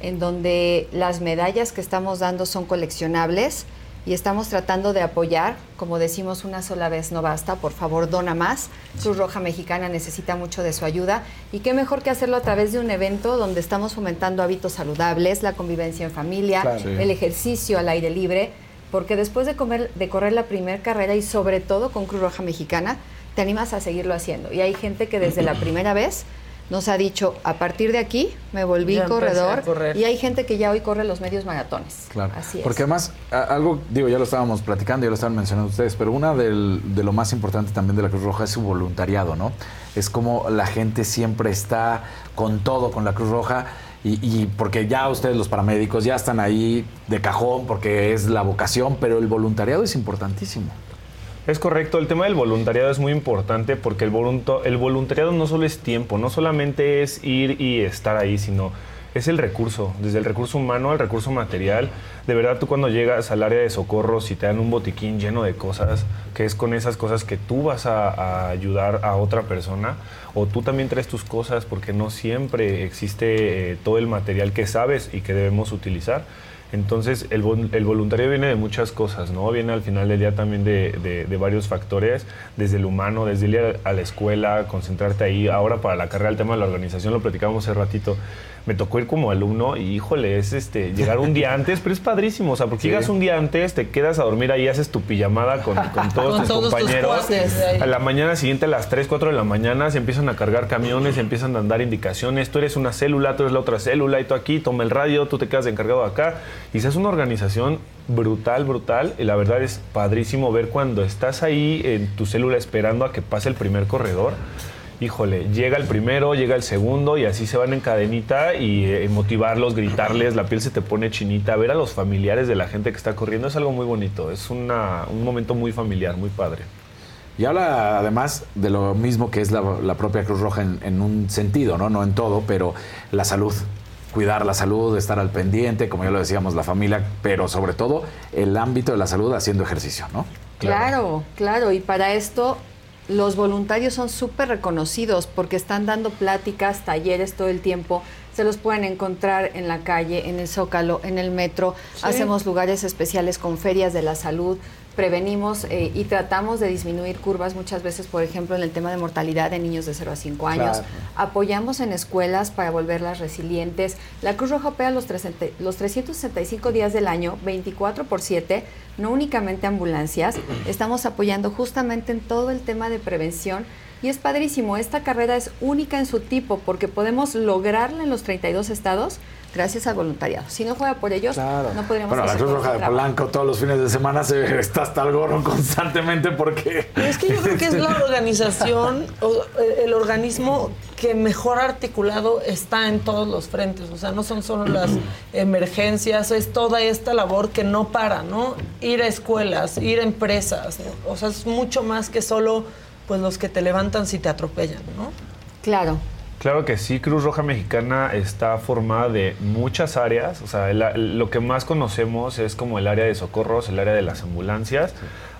en donde las medallas que estamos dando son coleccionables y estamos tratando de apoyar, como decimos una sola vez no basta, por favor dona más. Cruz Roja Mexicana necesita mucho de su ayuda y qué mejor que hacerlo a través de un evento donde estamos fomentando hábitos saludables, la convivencia en familia, Claro. Sí. el ejercicio al aire libre, porque después de, comer- de correr la primera carrera y sobre todo con Cruz Roja Mexicana, te animas a seguirlo haciendo. Y hay gente que desde la primera vez nos ha dicho, a partir de aquí me volví Ya corredor y hay gente que ya hoy corre los medios maratones. Claro. Así es. Porque además, algo, digo, ya lo estábamos platicando, ya lo estaban mencionando ustedes, pero una del- de lo más importante también de la Cruz Roja es su voluntariado, ¿no? Es como la gente siempre está con todo con la Cruz Roja. Y, y porque ya ustedes los paramédicos ya están ahí de cajón porque es la vocación, pero el voluntariado es importantísimo. Es correcto, el tema del voluntariado es muy importante porque el, volunto- el voluntariado no solo es tiempo, no solamente es ir y estar ahí, sino es el recurso, desde el recurso humano al recurso material. De verdad, tú cuando llegas al área de socorro, si te dan un botiquín lleno de cosas, que es con esas cosas que tú vas a, ayudar a otra persona, o tú también traes tus cosas porque no siempre existe eh, todo el material que sabes y que debemos utilizar. Entonces, el, el voluntario viene de muchas cosas, ¿no? Viene al final del día también de, de- de varios factores, desde el humano, desde ir a, a la escuela, concentrarte ahí. Ahora para la carrera, el tema de la organización, lo platicábamos hace ratito. Me tocó ir como alumno y, híjole, es este, llegar un día antes, pero es padrísimo, o sea, porque Sí. llegas un día antes, te quedas a dormir ahí, haces tu pijamada con, con todos Con tus todos compañeros. a la mañana siguiente, a las 3, 4 de la mañana, se empiezan a cargar camiones, se empiezan a dar indicaciones. Tú eres una célula, tú eres la otra célula, y tú aquí, toma el radio, tú te quedas encargado acá. Y se hace una organización brutal, brutal. Y la verdad es padrísimo ver cuando estás ahí en tu célula esperando a que pase el primer corredor. Híjole, llega el primero, llega el segundo y así se van en cadenita y eh, motivarlos, gritarles, la piel se te pone chinita, ver a los familiares de la gente que está corriendo es algo muy bonito, es una- un momento muy familiar, muy padre. Y habla además de lo mismo que es la, la propia Cruz Roja en, en un sentido, ¿no? No en todo, pero la salud. Cuidar la salud, estar al pendiente, como ya lo decíamos, la familia, pero sobre todo el ámbito de la salud haciendo ejercicio, ¿no? Claro, claro, y para esto los voluntarios son súper reconocidos porque están dando pláticas, talleres todo el tiempo, se los pueden encontrar en la calle, en el zócalo, en el metro, Sí. hacemos lugares especiales con ferias de la salud, prevenimos eh, y tratamos de disminuir curvas muchas veces, por ejemplo, en el tema de mortalidad de niños de 0 a 5 años. Claro. Apoyamos en escuelas para volverlas resilientes. La Cruz Roja opera los, 300 los 365 días del año, 24 por 7, no únicamente ambulancias. Estamos apoyando justamente en todo el tema de prevención. Y es padrísimo, esta carrera es única en su tipo porque podemos lograrla en los 32 estados gracias al voluntariado. Si no fuera por ellos, no podríamos Bueno, la Cruz Roja de este trabajo. Polanco todos los fines de semana se está hasta el gorro constantemente porque... Es que yo creo que es la organización, o, eh, el organismo que mejor articulado está en todos los frentes. O sea, no son solo las emergencias, es toda esta labor que no para, ¿no? Ir a escuelas, ir a empresas. ¿no? O sea, es mucho más que solo pues los que te levantan si te atropellan, ¿no? Claro. Claro que sí, Cruz Roja Mexicana está formada de muchas áreas. O sea, lo que más conocemos es como el área de socorros, el área de las ambulancias,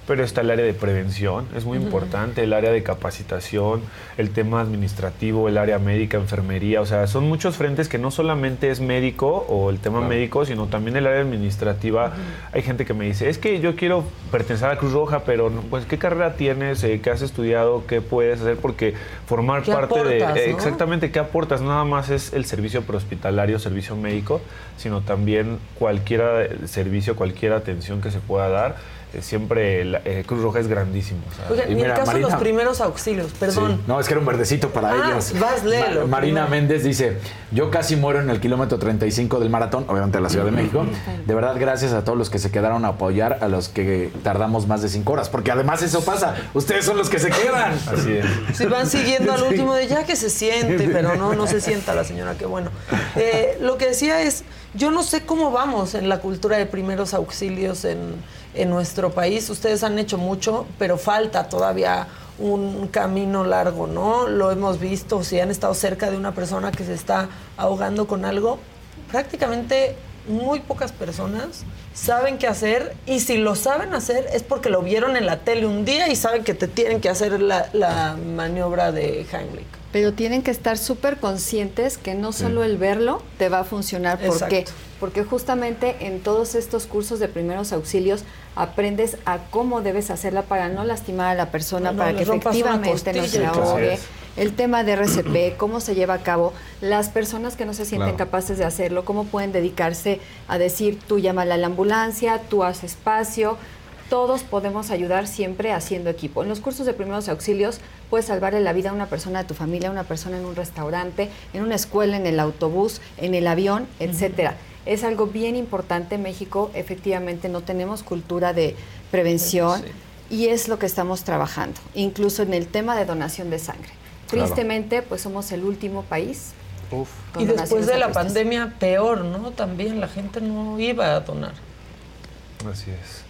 pero está el área de prevención, es muy importante, el área de capacitación, el tema administrativo, el área médica, enfermería. O sea, son muchos frentes que no solamente es médico o el tema médico, sino también el área administrativa. Hay gente que me dice, es que yo quiero pertenecer a Cruz Roja, pero no, pues ¿qué carrera tienes? Eh, ¿Qué has estudiado? ¿Qué puedes hacer? Porque formar ¿Qué parte de... aportas, eh, no? Exactamente, ¿qué aportas? Nada más es el servicio prehospitalario, servicio médico, sino también cualquier eh, servicio, cualquier atención que se pueda dar. Eh, siempre la- eh, Cruz Roja es grandísimo. o sea. Oigan, y, el caso de los primeros auxilios, perdón. Sí. No, es que era un verdecito para Ah, ellos. vas, léelo, Marina primero. Méndez dice, yo casi muero en el kilómetro 35 del maratón, obviamente de la Ciudad de México. De verdad, gracias a todos los que se quedaron a apoyar, a los que tardamos más de cinco horas, porque además eso pasa, ustedes son los que se quedan. Así es. Si van siguiendo al último de ya que se siente, pero no, no se sienta la señora, qué bueno. Eh, lo que decía es, yo no sé cómo vamos en la cultura de primeros auxilios en, en nuestro país. Ustedes han hecho mucho, pero falta todavía un camino largo, ¿no? Lo hemos visto, si han estado cerca de una persona que se está ahogando con algo, prácticamente muy pocas personas saben qué hacer y si lo saben hacer es porque lo vieron en la tele un día y saben que te tienen que hacer la, la maniobra de Heimlich. Pero tienen que estar súper conscientes que no solo el verlo te va a funcionar. ¿Por qué? Exacto. Porque justamente en todos estos cursos de primeros auxilios aprendes a cómo debes hacerla para no lastimar a la persona, No, para que efectivamente no se ahogue. El tema de RCP, cómo se lleva a cabo, las personas que no se sienten Claro. capaces de hacerlo, cómo pueden dedicarse a decir, tú llámala a la ambulancia, tú haz espacio, todos podemos ayudar siempre haciendo equipo. En los cursos de primeros auxilios puedes salvarle la vida a una persona de tu familia, a una persona en un restaurante, en una escuela, en el autobús, en el avión, etcétera. Es algo bien importante. En México, efectivamente, no tenemos cultura de prevención y es lo que estamos trabajando, incluso en el tema de donación de sangre. Claro. Tristemente, pues somos el último país. con Y después de la pandemia, peor, ¿no? También la gente no iba a donar. Así es.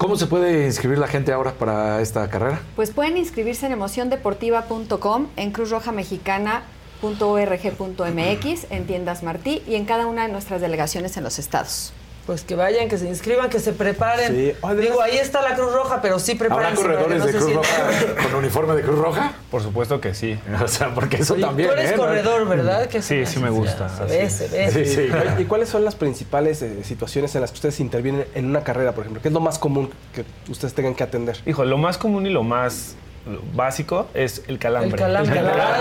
¿Cómo se puede inscribir la gente ahora para esta carrera? Pues pueden inscribirse en emociondeportiva.com, en cruzrojamexicana.org.mx, en tiendas Martí y en cada una de nuestras delegaciones en los estados. Pues que vayan, que se inscriban, que se preparen. Sí. Digo, ahí está la Cruz Roja, pero sí ¿Habrá prepárense. que corredores no de Cruz Roja con uniforme de Cruz Roja? Por supuesto que sí. O sea, porque eso Oye, también. Tú eres ¿eh? corredor, ¿verdad? Que Sí, sí me gusta. Se ve, se ve. Sí, sí. ¿Y cuáles son las principales eh, situaciones en las que ustedes intervienen en una carrera, por ejemplo? ¿Qué es lo más común que ustedes tengan que atender? Hijo, lo más común y lo más básico es el calambre. El calambre. El Ah,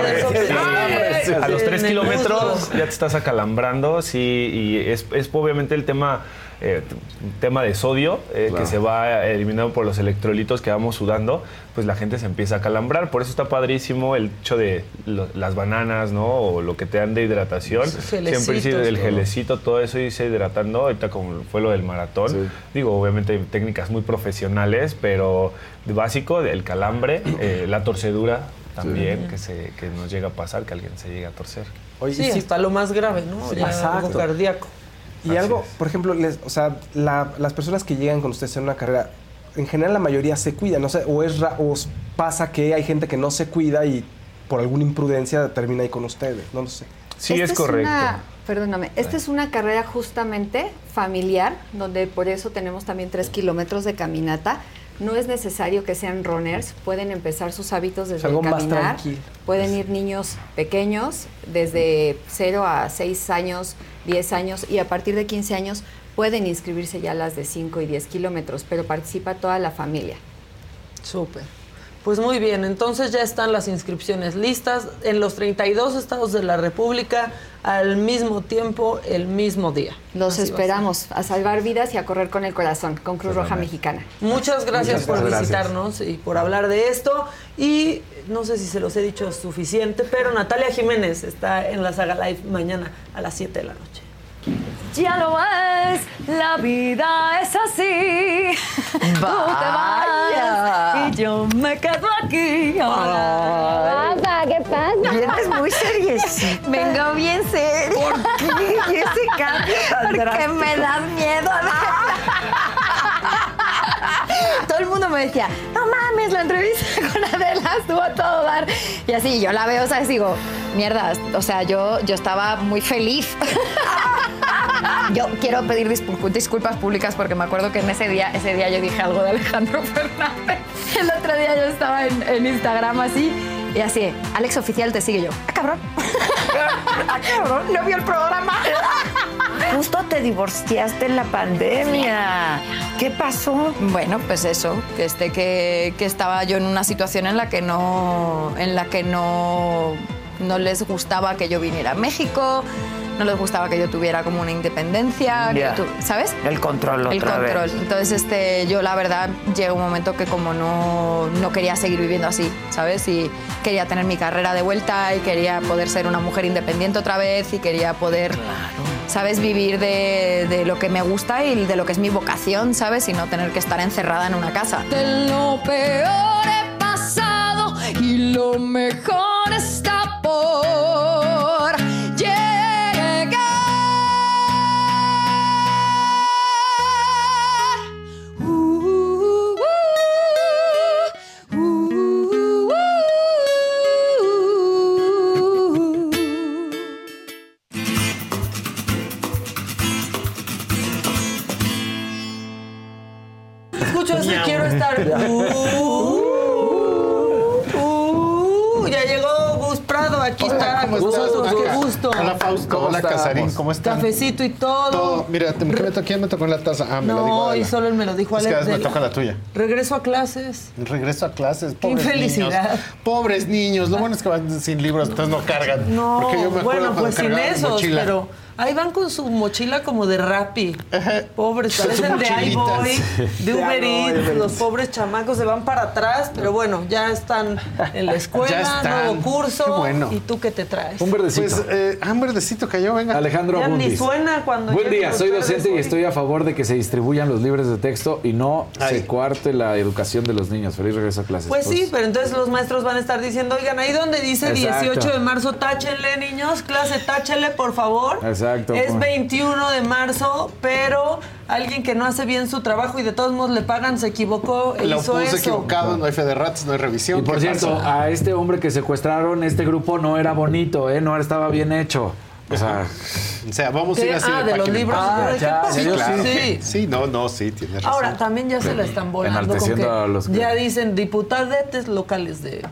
Sí. Ah, A los tres kilómetros ya te estás acalambrando, sí, y es, es obviamente el tema, eh, tema de sodio eh, Claro. que se va eliminando por los electrolitos que vamos sudando, pues la gente se empieza a acalambrar. Por eso está padrísimo el hecho de lo- las bananas, ¿no? O lo que te dan de hidratación. Siempre sí, el gelecito, todo eso irse hidratando. Ahorita como fue lo del maratón. Digo, obviamente hay técnicas muy profesionales, pero básico, el calambre, eh, la torcedura también, que, se, que nos llega a pasar, que alguien se llega a torcer. Oye, Sí, sí- hasta lo más grave, ¿no? Sí, Ya algo cardíaco. Y algo, por ejemplo, les, o sea, la- las personas que llegan con ustedes en una carrera, en general la mayoría se cuidan, no sé, o es ra- o pasa que hay gente que no se cuida y por alguna imprudencia termina ahí con ustedes, no lo sé. Sí, es correcto. una- perdóname, esta es una carrera justamente familiar, donde por eso tenemos también tres kilómetros de caminata. No es necesario que sean runners, pueden empezar sus hábitos desde algo el más caminar. tranquilo. Pueden ir niños pequeños, desde 0 a 6 años, 10 años, y a partir de 15 años pueden inscribirse ya las de 5 y 10 kilómetros, pero participa toda la familia. Súper. Pues muy bien, entonces ya están las inscripciones listas en los 32 estados de la República al mismo tiempo, el mismo día. Los Así a esperamos a salvar vidas y a correr con el corazón, con Cruz Roja Mexicana. Muchas gracias Muchas por gracias. visitarnos y por hablar de esto. Y no sé si se los he dicho suficiente, pero Natalia Jiménez está en la saga live mañana a las 7 de la noche. Ya lo ves, la vida es así. Tú te vas y yo me quedo aquí. Pasa, ¿qué pasa? Vienes muy seriecita. Vengo bien seria. ¿Por qué? ¿Y ese cambio tan Porque drástico? me das miedo. Todo el mundo me decía, no mames, la entrevista con Adela estuvo a todo dar. Y así, yo la veo, ¿sabes? Digo, mierda, o sea, yo, yo estaba muy feliz. Yo quiero pedir disculpas públicas porque me acuerdo que en ese día, ese día yo dije algo de Alejandro Fernández. El otro día yo estaba en Instagram así y así, Alex Oficial te sigue yo. ¡Ah, cabrón! ¡Ah, cabrón! ¿No vio el programa? Justo te divorciaste en la pandemia. ¿Qué pasó? Bueno, pues eso, que, este, que, que estaba yo en una situación en la que no, en la que no, no les gustaba que yo viniera a México, no les gustaba que yo tuviera como una independencia, que Ya. tu- ¿sabes? El control El otra control. vez. Entonces, este, yo la verdad llegó un momento que como no, no quería seguir viviendo así, ¿sabes? Y quería tener mi carrera de vuelta y quería poder ser una mujer independiente otra vez y quería poder, ¿sabes? Vivir de, de lo que me gusta y de lo que es mi vocación, ¿sabes? Y no tener que estar encerrada en una casa. De lo peor he pasado y lo mejor está Fausto. Hola, Casarín. ¿Cómo estás? Cafecito y todo. Todo. Mira, te, ¿qué me tocó? ¿Quién me tocó en la taza? Ah, me la dijo No, y solo él me lo dijo Es que a Alex. veces me toca la tuya. Regreso a clases. Regreso a clases. Qué Pobres infelicidad. niños. Pobres niños. Lo bueno es que van sin libros, entonces no cargan. No, Porque yo me acuerdo bueno, pues sin esos, mochila. pero ahí van con su mochila como de Rappi. Pobres, parecen de iBoy, de Uber Eats. Los pobres chamacos se van para atrás, pero bueno, ya están en la escuela, Ya están. nuevo curso. Qué bueno. ¿Y tú qué te traes? Un verdecito. Pues, eh, ah, un verdecito cayó, venga. Alejandro Ya ni Abundis. suena cuando Buen día, soy docente y estoy a favor de que se distribuyan los libros de texto y no se cuarte la educación de los niños. Feliz regreso a clases. Pues sí, pero entonces los maestros van a estar diciendo, oigan, ahí donde dice Exacto. 18 de marzo, táchenle, niños, clase, táchenle, por favor. Exacto. Es pues. 21 de marzo, pero alguien que no hace bien su trabajo y de todos modos le pagan, se equivocó e Lo hizo puse eso. equivocado, no hay fe de no hay revisión. Y por ¿qué cierto, pasa? a este hombre que secuestraron, este grupo no era bonito, ¿eh? No estaba bien hecho. O sea, O sea, vamos a ir así Ah, de de los libros. Ah, ya, sí, claro. sí. Sí, no, no, sí, tienes razón. Ahora, también ya se la están volando con que Enalteciendo a los que- ya dicen diputadetes locales de,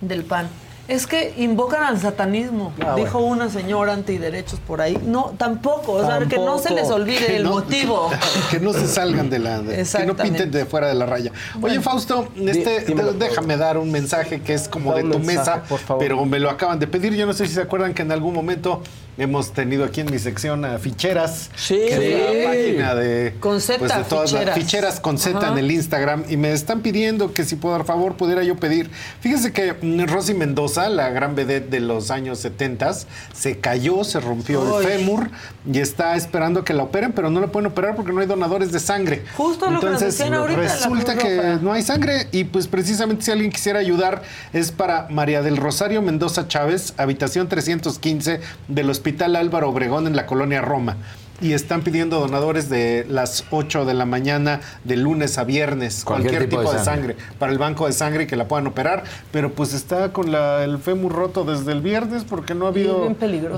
del PAN. Es que invocan al satanismo, Ah, dijo una señora antiderechos por ahí. No, tampoco, o sea, que no se les olvide Que el no- motivo. Que no se salgan de la. de- que no pinten de fuera de la raya. Oye. Fausto, este, dímelo. déjame dar un mensaje que es como de tu mensaje, mesa, por favor. pero me lo acaban de pedir. Yo no sé si se acuerdan que en algún momento hemos tenido aquí en mi sección a Ficheras. Sí. que es la página de. Con Z, pues, de todas las Ficheras. ficheras con Z en el Instagram. Y me están pidiendo que si por favor pudiera yo pedir. Fíjense que mm, Rosy Mendoza, la gran vedette de los años 70, se cayó, se rompió Uy. el fémur y está esperando que la operen, pero no la pueden operar porque no hay donadores de sangre. Justo lo que nos ahorita, resulta que no hay sangre y pues precisamente si alguien quisiera ayudar es para María del Rosario Mendoza Chávez, habitación 315 del Hospital Álvaro Obregón en la colonia Roma. Y están pidiendo donadores de las 8 de la mañana de lunes a viernes, Cualquier cualquier, tipo tipo, de de, sangre. sangre. para el banco de sangre y que la puedan operar, pero pues está con la- el fémur roto desde el viernes porque no ha habido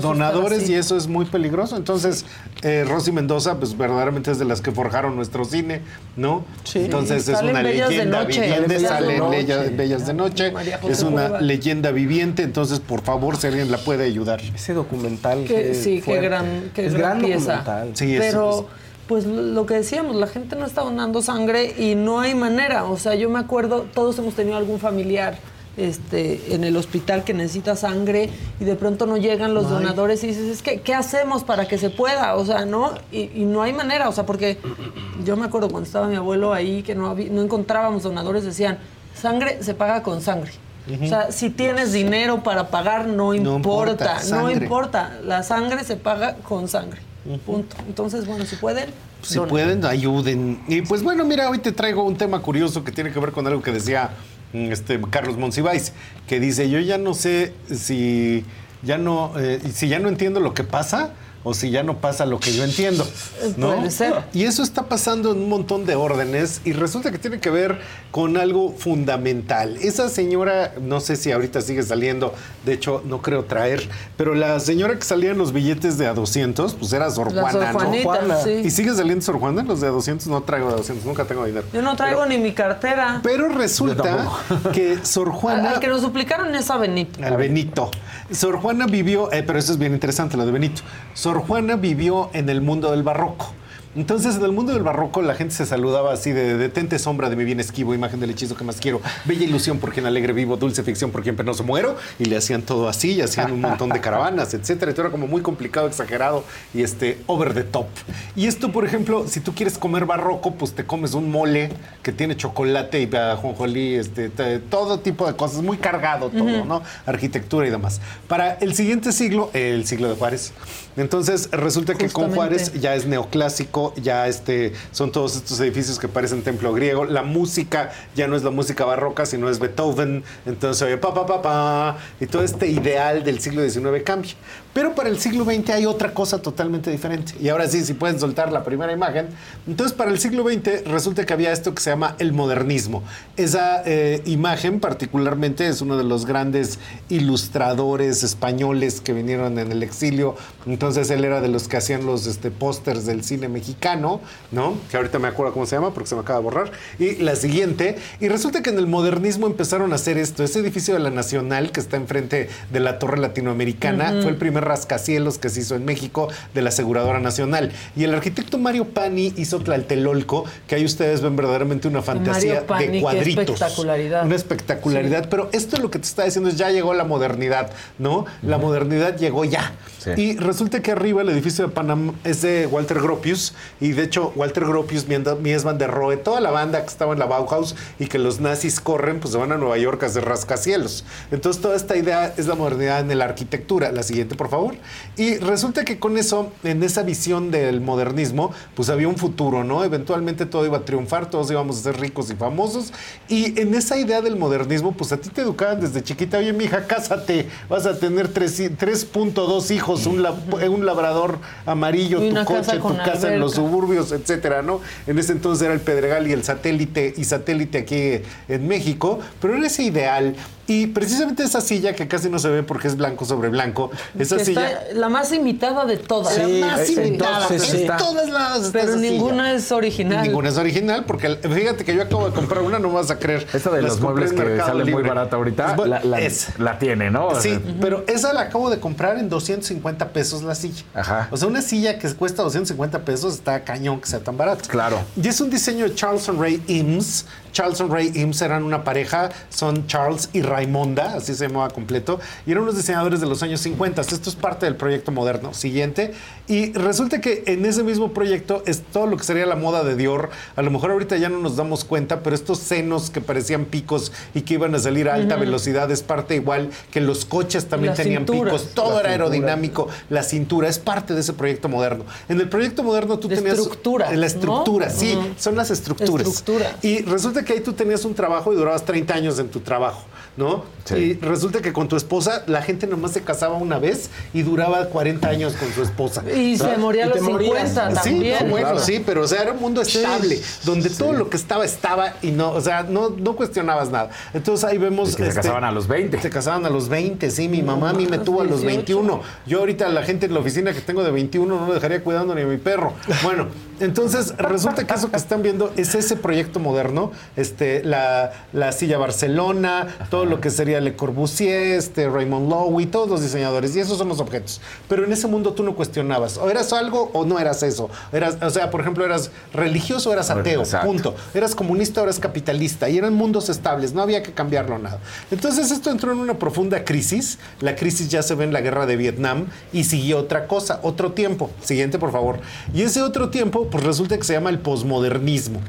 donadores y eso es muy peligroso. Entonces, eh, Rosy Mendoza, pues verdaderamente es de las que forjaron nuestro cine, ¿no? Sí. Entonces es Salen una Bellas de leyenda Noche. viviente, sale Bellas de Noche, es una leyenda viviente, entonces por favor, si alguien la puede ayudar. Ese documental. Que- qué sí, qué gran, qué es gran gran pieza. documental. Sí, Pero, es- pues lo que decíamos, la gente no está donando sangre y no hay manera. O sea, yo me acuerdo, todos hemos tenido algún familiar este, en el hospital que necesita sangre y de pronto no llegan los donadores y dices, es que, ¿qué hacemos para que se pueda? O sea, ¿no? Y, y no hay manera, o sea, porque yo me acuerdo cuando estaba mi abuelo ahí que no, había- no encontrábamos donadores, decían, sangre se paga con sangre. O sea, si tienes dinero para pagar, no importa, importa, no importa. La sangre se paga con sangre. Punto. Entonces, bueno, si pueden. Si donen. pueden, ayuden. Y pues bueno, mira, hoy te traigo un tema curioso que tiene que ver con algo que decía mm, este Carlos Monsiváis, que dice, yo ya no sé si ya no, eh, si ya no entiendo lo que pasa o si ya no pasa lo que yo entiendo. ¿no? Puede ser. Y eso está pasando en un montón de órdenes y resulta que tiene que ver con algo fundamental. Esa señora, no sé si ahorita sigue saliendo, de hecho no creo traer, pero la señora que salía en los billetes de a 200, pues era Sor La Juana, Sor ¿no? Juana. sí. ¿Y sigue saliendo Sor Juana? Los de a 200 no traigo de a 200, nunca tengo dinero. Yo no traigo ni mi cartera. Pero resulta que Sor Al, Juana... al que nos suplicaron es a Benito. Al Benito. Sor Juana vivió, eh, pero eso es bien interesante lo de Benito. Sor Juana vivió en el mundo del barroco. Entonces, en el mundo del barroco, la gente se saludaba así de detente sombra de mi bien esquivo, imagen del hechizo que más quiero, bella ilusión por quien alegre vivo, dulce ficción por quien penoso muero, y le hacían todo así, y hacían un montón de caravanas, etcétera. Esto era como muy complicado, exagerado y este over the top. Y esto, por ejemplo, si tú quieres comer barroco, pues te comes un mole que tiene chocolate y ajonjolí, este, te- todo tipo de cosas, muy cargado todo, ¿no? Arquitectura y demás. Para el siguiente siglo, el siglo de Juárez. Entonces, resulta que con. Juárez ya es neoclásico, ya este, son todos estos edificios que parecen templo griego. La música ya no es la música barroca, sino es Beethoven. Entonces oye pa, pa, pa, pa. Y todo este ideal del siglo XIX cambia. Pero para el siglo XX hay otra cosa totalmente diferente. Y ahora sí, si pueden soltar la primera imagen. Entonces, para el siglo XX resulta que había esto que se llama el modernismo. Esa eh, imagen particularmente es uno de los grandes ilustradores españoles que vinieron en el exilio. Entonces, él era de los que hacían los este, pósters del cine mexicano, ¿no? Que ahorita me acuerdo cómo se llama porque se me acaba de borrar. Y la siguiente. Y resulta que en el modernismo empezaron a hacer esto. Ese edificio de la Nacional que está enfrente de la Torre Latinoamericana fue el primer rascacielos que se hizo en México de la Aseguradora Nacional. Y el arquitecto Mario Pani hizo Tlaltelolco, que ahí ustedes ven verdaderamente una fantasía Mario Pani, de cuadritos. espectacularidad. Una espectacularidad. Pero esto lo que te está diciendo es ya llegó la modernidad, ¿no? La modernidad llegó ya. Sí. Y resulta que arriba el edificio de Panam es de Walter Gropius. Y de hecho, Walter Gropius, Mies van toda la banda que estaba en la Bauhaus y que los nazis corren, pues se van a Nueva York a hacer rascacielos. Entonces, toda esta idea es la modernidad en la arquitectura. La siguiente, por favor. Y resulta que con eso, en esa visión del modernismo, pues había un futuro, ¿no? Eventualmente todo iba a triunfar, todos íbamos a ser ricos y famosos. Y en esa idea del modernismo, pues a ti te educaban desde chiquita, oye, mija, cásate, vas a tener tres- 3.2 hijos, un, lab- un labrador amarillo, Y tu coche, tu casa en los los suburbios, etcétera, ¿no? En ese entonces era el Pedregal y el satélite y satélite aquí en México, pero era ese ideal y precisamente esa silla que casi no se ve porque es blanco sobre blanco, esa Que silla está la más imitada de todas. Sí, la más eh, imitada. entonces en todas las. Pero esa ninguna silla. es original. Ninguna es original, porque fíjate que yo acabo de comprar una, no vas a creer. Esta de Las los muebles que sale muy barata ahorita, la, la- es. la tiene, ¿no? Sí, pero esa la acabo de comprar en 250 pesos la silla. Ajá. O sea, una silla que cuesta 250 pesos está cañón que sea tan barato. Claro. Y es un diseño de Charles Ray Eames. Charles Ray Eames eran una pareja, son Charles y Raimonda, así se llamaba completo, y eran unos diseñadores de los años 50. Esto es parte del proyecto moderno. Siguiente. Y resulta que en ese mismo proyecto es todo lo que sería la moda de Dior. A lo mejor ahorita ya no nos damos cuenta, pero estos senos que parecían picos y que iban a salir a alta velocidad es parte igual que los coches también Las tenían cinturas. picos. Todo La era aerodinámico. La cintura es parte de ese proyecto moderno. En el proyecto moderno tú De tenías estructuras, la estructura, ¿no? sí, son las estructuras. Estructuras. Y resulta que ahí tú tenías un trabajo y durabas 30 años en tu trabajo, ¿no? Y resulta que con tu esposa la gente nomás se casaba una vez y duraba 40 años con su esposa. Y se moría a los te morías. 50 Sí, también. no, bueno, Claro. sí, pero o sea, era un mundo estable, donde todo lo que estaba estaba y no, o sea, no, no cuestionabas nada. Entonces ahí vemos que se este, casaban a los 20. Se casaban a los 20, sí, mi mamá a mí me tuvo a los 18. 21. Yo ahorita la gente en la oficina que tengo de 21 no lo dejaría cuidando ni a mi perro. Bueno, entonces resulta que eso que están viendo es ese proyecto moderno, este, la, la silla Barcelona, todo lo que sería Le Corbusier, este, Raymond Loewy, todos los diseñadores, y esos son los objetos. Pero en ese mundo tú no cuestionabas, o eras algo o no eras eso. Eras, o sea, por ejemplo, eras religioso o eras ateo, Exacto. punto. Eras comunista o eras capitalista, y eran mundos estables, no había que cambiarlo nada. Entonces esto entró en una profunda crisis, la crisis ya se ve en la guerra de Vietnam, y siguió otra cosa, otro tiempo. Siguiente, por favor. Y ese otro tiempo, pues resulta que se llama el posmodernismo.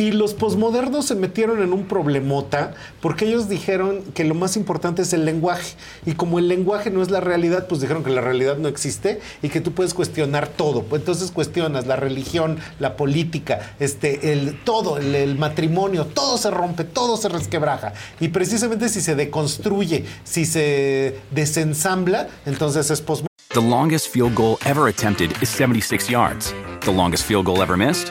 Y los posmodernos se metieron en un problemota porque ellos dijeron que lo más importante es el lenguaje. Y como el lenguaje no es la realidad, pues dijeron que la realidad no existe y que tú puedes cuestionar todo. Entonces cuestionas la religión, la política, este, el, todo, el, el matrimonio, todo se rompe, todo se resquebraja. Y precisamente si se deconstruye, si se desensambla, entonces es posmoderno. The longest field goal ever attempted is 76 yards. The longest field goal ever missed?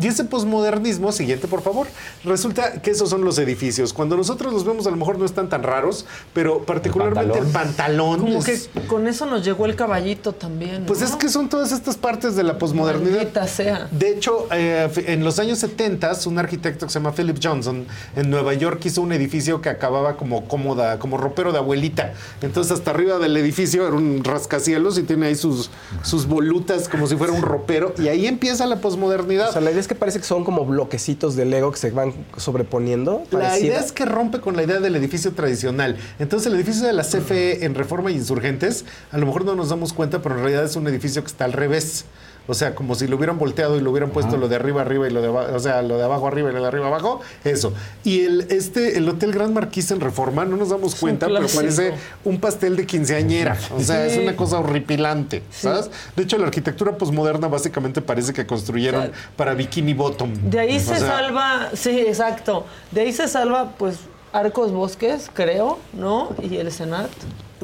Y ese posmodernismo, siguiente por favor, resulta que esos son los edificios. Cuando nosotros los vemos a lo mejor no están tan raros, pero particularmente el pantalón. Como es- que con eso nos llegó el caballito también. pues ¿no? es que son todas estas partes de la posmodernidad. Sea. De hecho, eh, en los años 70, un arquitecto que se llama Philip Johnson en Nueva York hizo un edificio que acababa como cómoda, como ropero de abuelita. Entonces, hasta arriba del edificio era un rascacielos y tiene ahí sus, sus volutas como si fuera un ropero. Y ahí empieza la posmodernidad. O sea, la idea es que parece que son como bloquecitos de Lego que se van sobreponiendo. La idea es que rompe con la idea del edificio tradicional. Entonces, el edificio de la CFE en Reforma e Insurgentes, a lo mejor no nos damos cuenta, pero en realidad es un edificio que está al revés. O sea, como si lo hubieran volteado y lo hubieran puesto lo de arriba arriba y lo de abajo, o sea, lo de abajo arriba y lo de arriba abajo, eso. Y el este el Hotel Gran Marquis en Reforma, no nos damos cuenta, pero parece un pastel de quinceañera. O sea, Sí. es una cosa horripilante, ¿sabes? De hecho, la arquitectura posmoderna básicamente parece que construyeron para Bikini Bottom. De ahí O se sea, salva, sí, exacto. De ahí se salva, pues, Arcos Bosques, creo, ¿no? Y el Senat.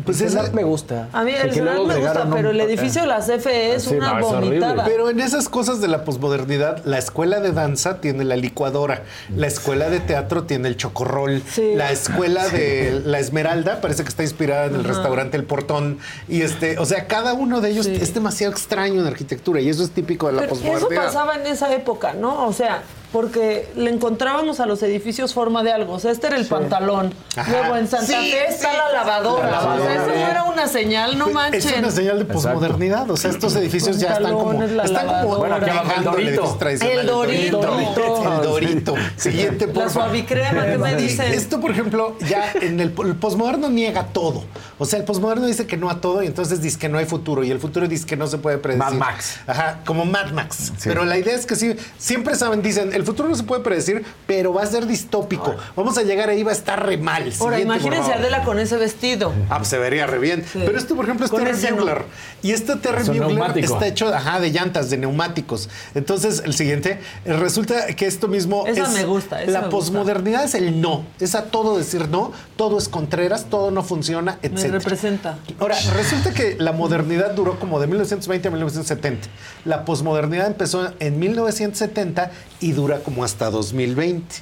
Pues el esa- me gusta. A mí el luego me gusta, pero un- el edificio de la CFE es Sí, una no, es vomitada. Pero en esas cosas de la posmodernidad, la escuela de danza tiene la licuadora, la escuela de teatro tiene el chocorrol, Sí. la escuela de la Esmeralda parece que está inspirada en el restaurante El Portón y este, o sea, cada uno de ellos es demasiado extraño en arquitectura y eso es típico de la Pero eso posmodernidad. pasaba en esa época, ¿no? O sea, porque le encontrábamos a los edificios forma de algo. O sea, este era el pantalón. Ajá. Luego en Santa Sí, Fe está sí. la lavadora. La O sea, eso no era una señal, no manchen. Es una señal de posmodernidad. O sea, estos edificios ya están como. Están como. Bueno, aquí abajo el Dorito. El Dorito. El Dorito. Siguiente, por La suavicrema, ¿qué me dicen? Esto, por ejemplo, ya en el, el posmoderno niega todo. O sea, el posmoderno dice que no a todo y entonces dice que no hay futuro. Y el futuro dice que no se puede predecir. Mad Max. Ajá, como Mad Max. Pero la idea es que sí, siempre saben, dicen, el futuro no se puede predecir, pero va a ser distópico. Vamos a llegar ahí, va a estar re mal. Ahora, Siguiente, imagínense a. Adela con ese vestido. Ah, pues se vería re bien. Pero esto, por ejemplo, es Con Terry ese no. Bugler. Y este Terry Bugler está hecho ajá, de llantas, de neumáticos. Entonces, el siguiente, eh, resulta que esto mismo Esa es... me gusta, esa la me posmodernidad es el no. Es a todo decir no, todo es contreras, todo no funciona, Me etc. representa. Ahora, resulta que la modernidad duró como de 1920 a 1970. La posmodernidad empezó en 1970 y como hasta 2020.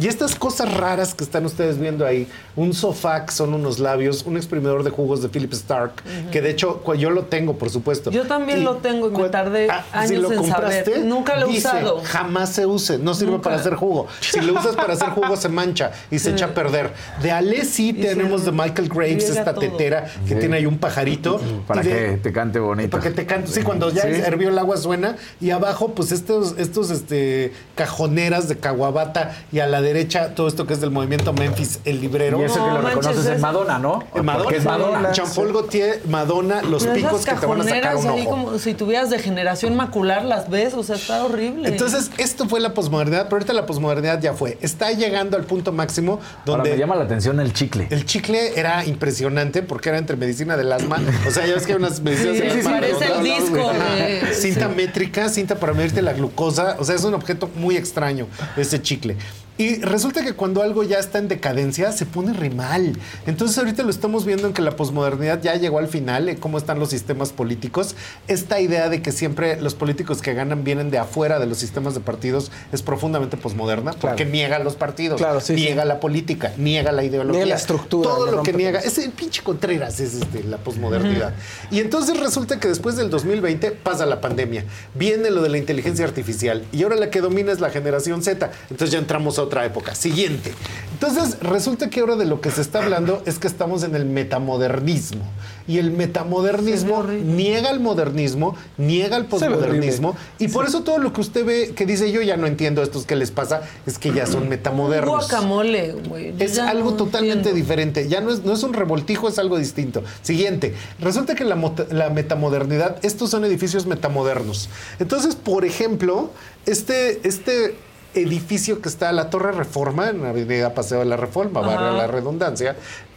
Y estas cosas raras que están ustedes viendo ahí, un sofá que son unos labios, un exprimidor de jugos de Philip Stark, que de hecho yo lo tengo, por supuesto. Yo también lo tengo y me tardé Ah, años si lo en compraste, saber. Nunca lo he dice, usado. Jamás se use, no sirve Nunca. para hacer jugo. Si lo usas para hacer jugo se mancha y se Sí. echa a perder. De Ale sí tenemos de Michael Graves esta todo. tetera que Sí. tiene ahí un pajarito. Para de- que te cante bonito. para que te cante. Sí, cuando ya Sí. hervió el agua suena. Y abajo, pues estos, estos este, cajoneras de caguabata. Y a la derecha, todo esto que es del movimiento Memphis, el librero. Y eso que lo reconoces en Madonna, ¿no? En Madonna. Porque es Madonna. Jean-Paul Gaultier, Madonna, los Pero picos que te van a sacar un ahí ojo. como si tuvieras degeneración macular, las ves, o sea, está horrible. Entonces, esto fue la posmodernidad, pero ahorita la posmodernidad ya fue. Está llegando al punto máximo donde. Ahora me llama la atención el chicle. El chicle era impresionante porque era entre medicina del asma. O sea, ya ves que hay unas medicinas Sí, del sí, asma. parece el disco de- Cinta sí. métrica, cinta para medirte la glucosa. O sea, es un objeto muy extraño ese chicle. Y resulta que cuando algo ya está en decadencia, se pone re mal. Entonces ahorita lo estamos viendo en que la posmodernidad ya llegó al final, en cómo están los sistemas políticos. Esta idea de que siempre los políticos que ganan vienen de afuera de los sistemas de partidos es profundamente posmoderna, porque niega los partidos, Claro, sí, niega la política, niega la ideología. Niega la estructura, Todo lo que niega. Es el pinche Contreras, es este, la posmodernidad. Y entonces resulta que después del 2020 pasa la pandemia. Viene lo de la inteligencia artificial. Y ahora la que domina es la generación Z. Entonces ya entramos a otra época. Siguiente. Entonces resulta que ahora de lo que se está hablando es que estamos en el metamodernismo. Y el metamodernismo niega el modernismo, niega el posmodernismo. Y por eso todo lo que usted ve que dice yo ya no entiendo esto es que les pasa, es que ya son metamodernos. Guacamole, güey. Es ya algo no totalmente entiendo. diferente. Ya no es, no es un revoltijo, es algo distinto. Siguiente. Resulta que la, la metamodernidad, estos son edificios metamodernos. Entonces, por ejemplo, este, este edificio que está la Torre Reforma, en la Avenida Paseo de la Reforma, Ajá. barrio la redundancia,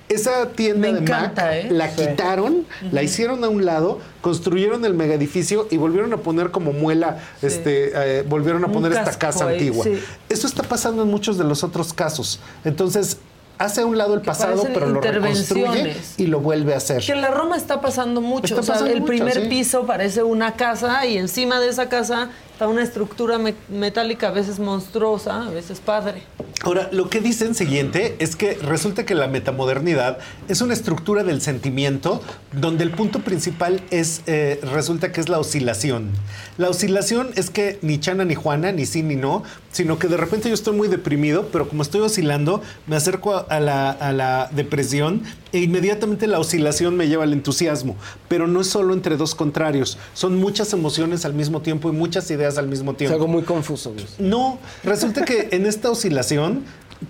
esa tienda de encanta, Mac ¿eh? la Sí. quitaron, la hicieron a un lado, construyeron el megaedificio y volvieron a poner como muela, este, eh, volvieron a Un poner esta casa antigua. sí. Eso está pasando en muchos de los otros casos. Entonces, hace a un lado el pasado, pero lo reconstruye y lo vuelve a hacer. Que en la Roma está pasando mucho. Está o sea, pasando el mucho, primer sí. piso parece una casa y encima de esa casa está una estructura me- metálica, a veces monstruosa, a veces padre. Ahora, lo que dicen siguiente es que resulta que la metamodernidad es una estructura del sentimiento donde el punto principal es, eh, resulta que es la oscilación. La oscilación es que ni Chana ni Juana, ni sí ni no, sino que de repente yo estoy muy deprimido, pero como estoy oscilando, me acerco a- a la, a la depresión e inmediatamente la oscilación me lleva al entusiasmo. Pero no es solo entre dos contrarios, son muchas emociones al mismo tiempo y muchas ideas al mismo Es tiempo. algo muy confuso. güey. No, resulta que en esta oscilación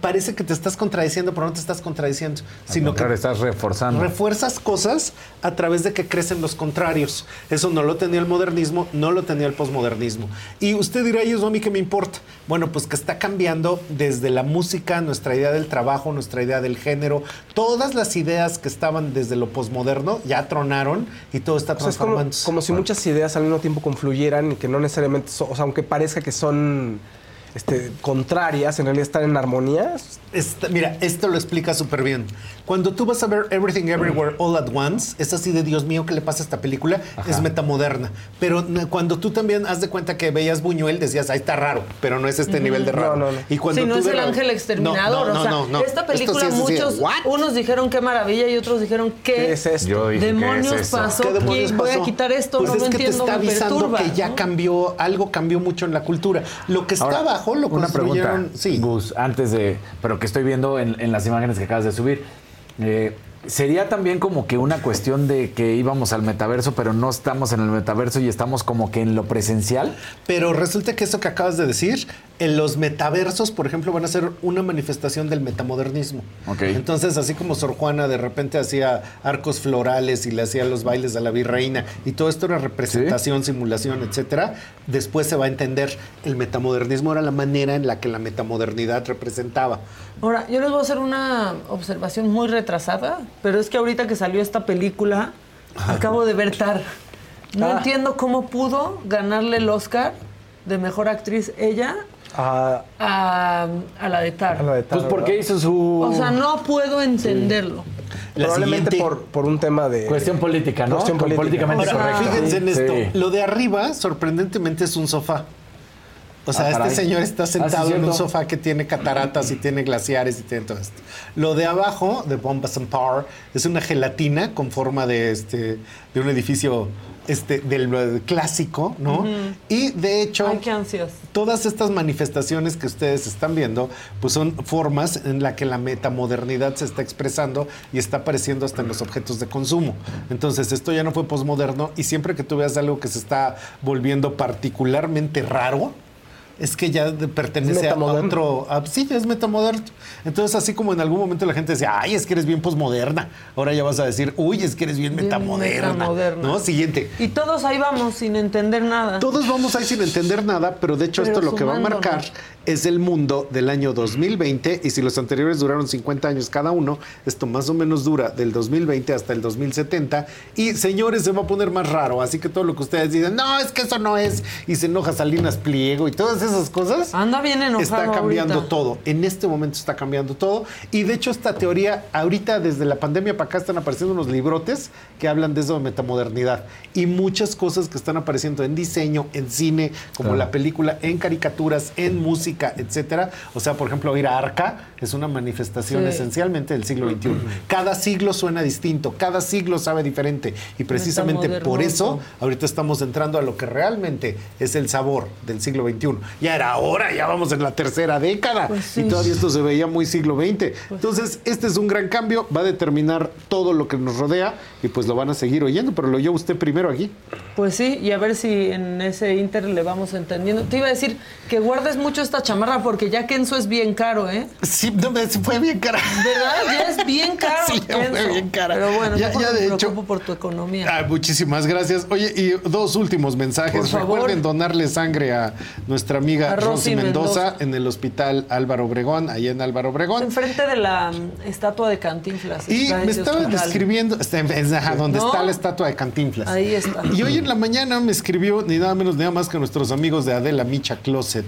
parece que te estás contradiciendo, pero no te estás contradiciendo, sino que Claro, estás reforzando. refuerzas cosas a través de que crecen los contrarios. Eso no lo tenía el modernismo, no lo tenía el posmodernismo. Y usted dirá, ¿y eso a mí qué me importa? Bueno, pues que está cambiando desde la música, nuestra idea del trabajo, nuestra idea del género. Todas las ideas que estaban desde lo posmoderno ya tronaron y todo está O sea, es como, transformándose. como si muchas ideas al mismo tiempo confluyeran y que no necesariamente, o sea, aunque parezca que son este, contrarias, en realidad están en armonía. Esta- mira, esto lo explica súper bien. Cuando tú vas a ver Everything Everywhere All at Once, es así de Dios mío, ¿qué le pasa a esta película? Es metamoderna. Pero cuando tú también haz de cuenta que veías Buñuel, decías, ahí está raro, pero no es este nivel de raro. No, no, no. Y cuando si no tú es el ángel exterminador. No, no, o sea, no, no. esta película, sí es muchos, unos dijeron qué maravilla y otros dijeron qué, ¿Qué es esto? Yo dije, ¿qué demonios es eso? pasó. ¿Qué demonios. Voy a quitar esto, Pues no es lo que entiendo, te está me avisando perturba, que ya ¿no? cambió, algo cambió mucho en la cultura. Lo que Ahora- estaba abajo lo Una pregunta, construyeron. Sí. Gus, antes de. Pero que estoy viendo en, en las imágenes que acabas de subir. Eh, ¿Sería también como que una cuestión de que íbamos al metaverso, pero no estamos en el metaverso y estamos como que en lo presencial? Pero resulta que eso que acabas de decir, en los metaversos, por ejemplo, van a ser una manifestación del metamodernismo. Entonces, así como Sor Juana de repente hacía arcos florales y le hacía los bailes a la virreina, y todo esto era representación, simulación, etcétera, después se va a entender el metamodernismo era la manera en la que la metamodernidad representaba. Ahora, yo les voy a hacer una observación muy retrasada, pero es que ahorita que salió esta película, acabo de ver Tar. No Ah. entiendo cómo pudo ganarle el Oscar de mejor actriz ella Ah, a, a la de Tar. a la de Tar, Pues porque hizo su. O sea, no puedo entenderlo. Probablemente por, por un tema de... Cuestión política, ¿no? Cuestión política. Políticamente Ahora, correcto. fíjense en Sí. esto. Lo de arriba, sorprendentemente, es un sofá. O sea, Ah, este señor está Ah, sí, sentado en un sofá que tiene cataratas y tiene glaciares y tiene todo esto. Lo de abajo, de Bombas and Power, es una gelatina con forma de, este, de un edificio este, del clásico, ¿no? Ujú. Y de hecho, Ay, qué ansias. todas estas manifestaciones que ustedes están viendo, pues son formas en la que la metamodernidad se está expresando y está apareciendo hasta en los objetos de consumo. Entonces, esto ya no fue posmoderno y siempre que tú veas algo que se está volviendo particularmente raro, es que ya pertenece a otro. a- sí, ya es metamoderno. Entonces, así como en algún momento la gente decía, ay, es que eres bien posmoderna, ahora ya vas a decir, uy, es que eres bien, Bien metamoderna. metamoderna. ¿No? Siguiente. Y todos ahí vamos sin entender nada. Todos vamos ahí sin entender nada, pero de hecho Pero esto lo que va a marcar es el mundo del año 2020 y si los anteriores duraron 50 años cada uno, esto más o menos dura del 2020 hasta el 2070 y señores se va a poner más raro, así que todo lo que ustedes dicen, no, es que eso no es y se enoja Salinas Pliego y todas esas cosas. Anda bien enojado Está cambiando ahorita. todo, en este momento está cambiando todo y de hecho esta teoría ahorita desde la pandemia para acá están apareciendo unos librotes que hablan de eso de metamodernidad y muchas cosas que están apareciendo en diseño, en cine, como Claro. la película, en caricaturas, en música, etcétera. O sea, por ejemplo, ir a Arca es una manifestación Sí. esencialmente del siglo XXI. Cada siglo suena distinto, cada siglo sabe diferente y precisamente por eso ahorita estamos entrando a lo que realmente es el sabor del siglo XXI. Ya era hora, ya vamos en la tercera década Pues sí. y todavía esto se veía muy siglo XX. Entonces, este es un gran cambio, va a determinar todo lo que nos rodea y pues lo van a seguir oyendo, pero lo oyó usted primero aquí. Pues sí, y a ver si en ese inter le vamos entendiendo. Te iba a decir que guardes mucho esta chamarra porque ya Kenzo es bien caro, ¿eh? Sí, no, fue bien cara. ¿Verdad? Ya es bien caro, Sí, ya fue bien cara. Pero bueno, Ya- ya me de hecho- por tu economía. Ah, muchísimas gracias. Oye, y dos últimos mensajes. Recuerden donarle sangre a nuestra amiga A Rosy Rosy Mendoza, Mendoza. en el hospital Álvaro Obregón, allá en Álvaro Obregón. Enfrente de la mm, estatua de Cantinflas. Y me ese estaban hospital. describiendo, está en- es, ajá, donde ¿No? está la estatua de Cantinflas. Ahí está. Y hoy en la mañana me escribió ni nada menos ni nada más que nuestros amigos de Adela Micha Closet.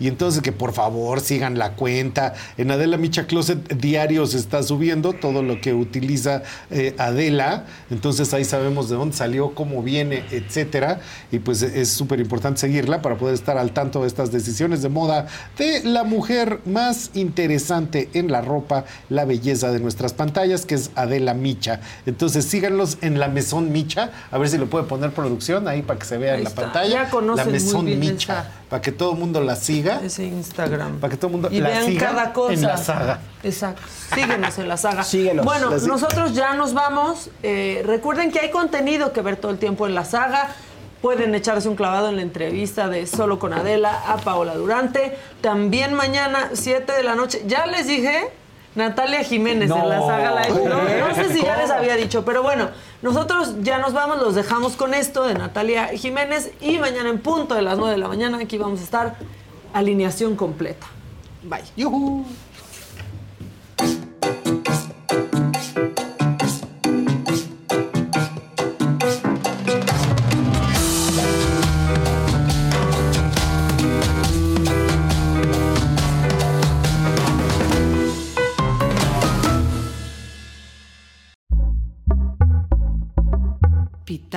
Y entonces que por favor sigan la cuenta. En Adela Micha Closet diario se está subiendo todo lo que utiliza eh, Adela. Entonces ahí sabemos de dónde salió, cómo viene, etcétera. Y pues es súper importante seguirla para poder estar al tanto de estas decisiones de moda de la mujer más interesante en la ropa, la belleza de nuestras pantallas, que es Adela Micha. Entonces síganlos en la Mesón Micha, a ver si lo puede poner producción ahí para que se vea Ahí en la está. pantalla. Ya conocen la muy Mesón bien Micha, para que todo el mundo la siga, Ese Instagram. para que todo el mundo Y la vean siga cada cosa. en la saga. Exacto. Síguenos en la saga. Síguenos. Bueno, La nosotros ya nos vamos. Eh, recuerden que hay contenido que ver todo el tiempo en la saga. Pueden echarse un clavado en la entrevista de Solo con Adela a Paola Durante. También mañana, 7 de la noche. Ya les dije, Natalia Jiménez en la saga Live. No, no sé si ya les había dicho, pero bueno, nosotros ya nos vamos, los dejamos con esto de Natalia Jiménez y mañana en punto de las 9 de la mañana aquí vamos a estar alineación completa. Bye. ¡Yujú!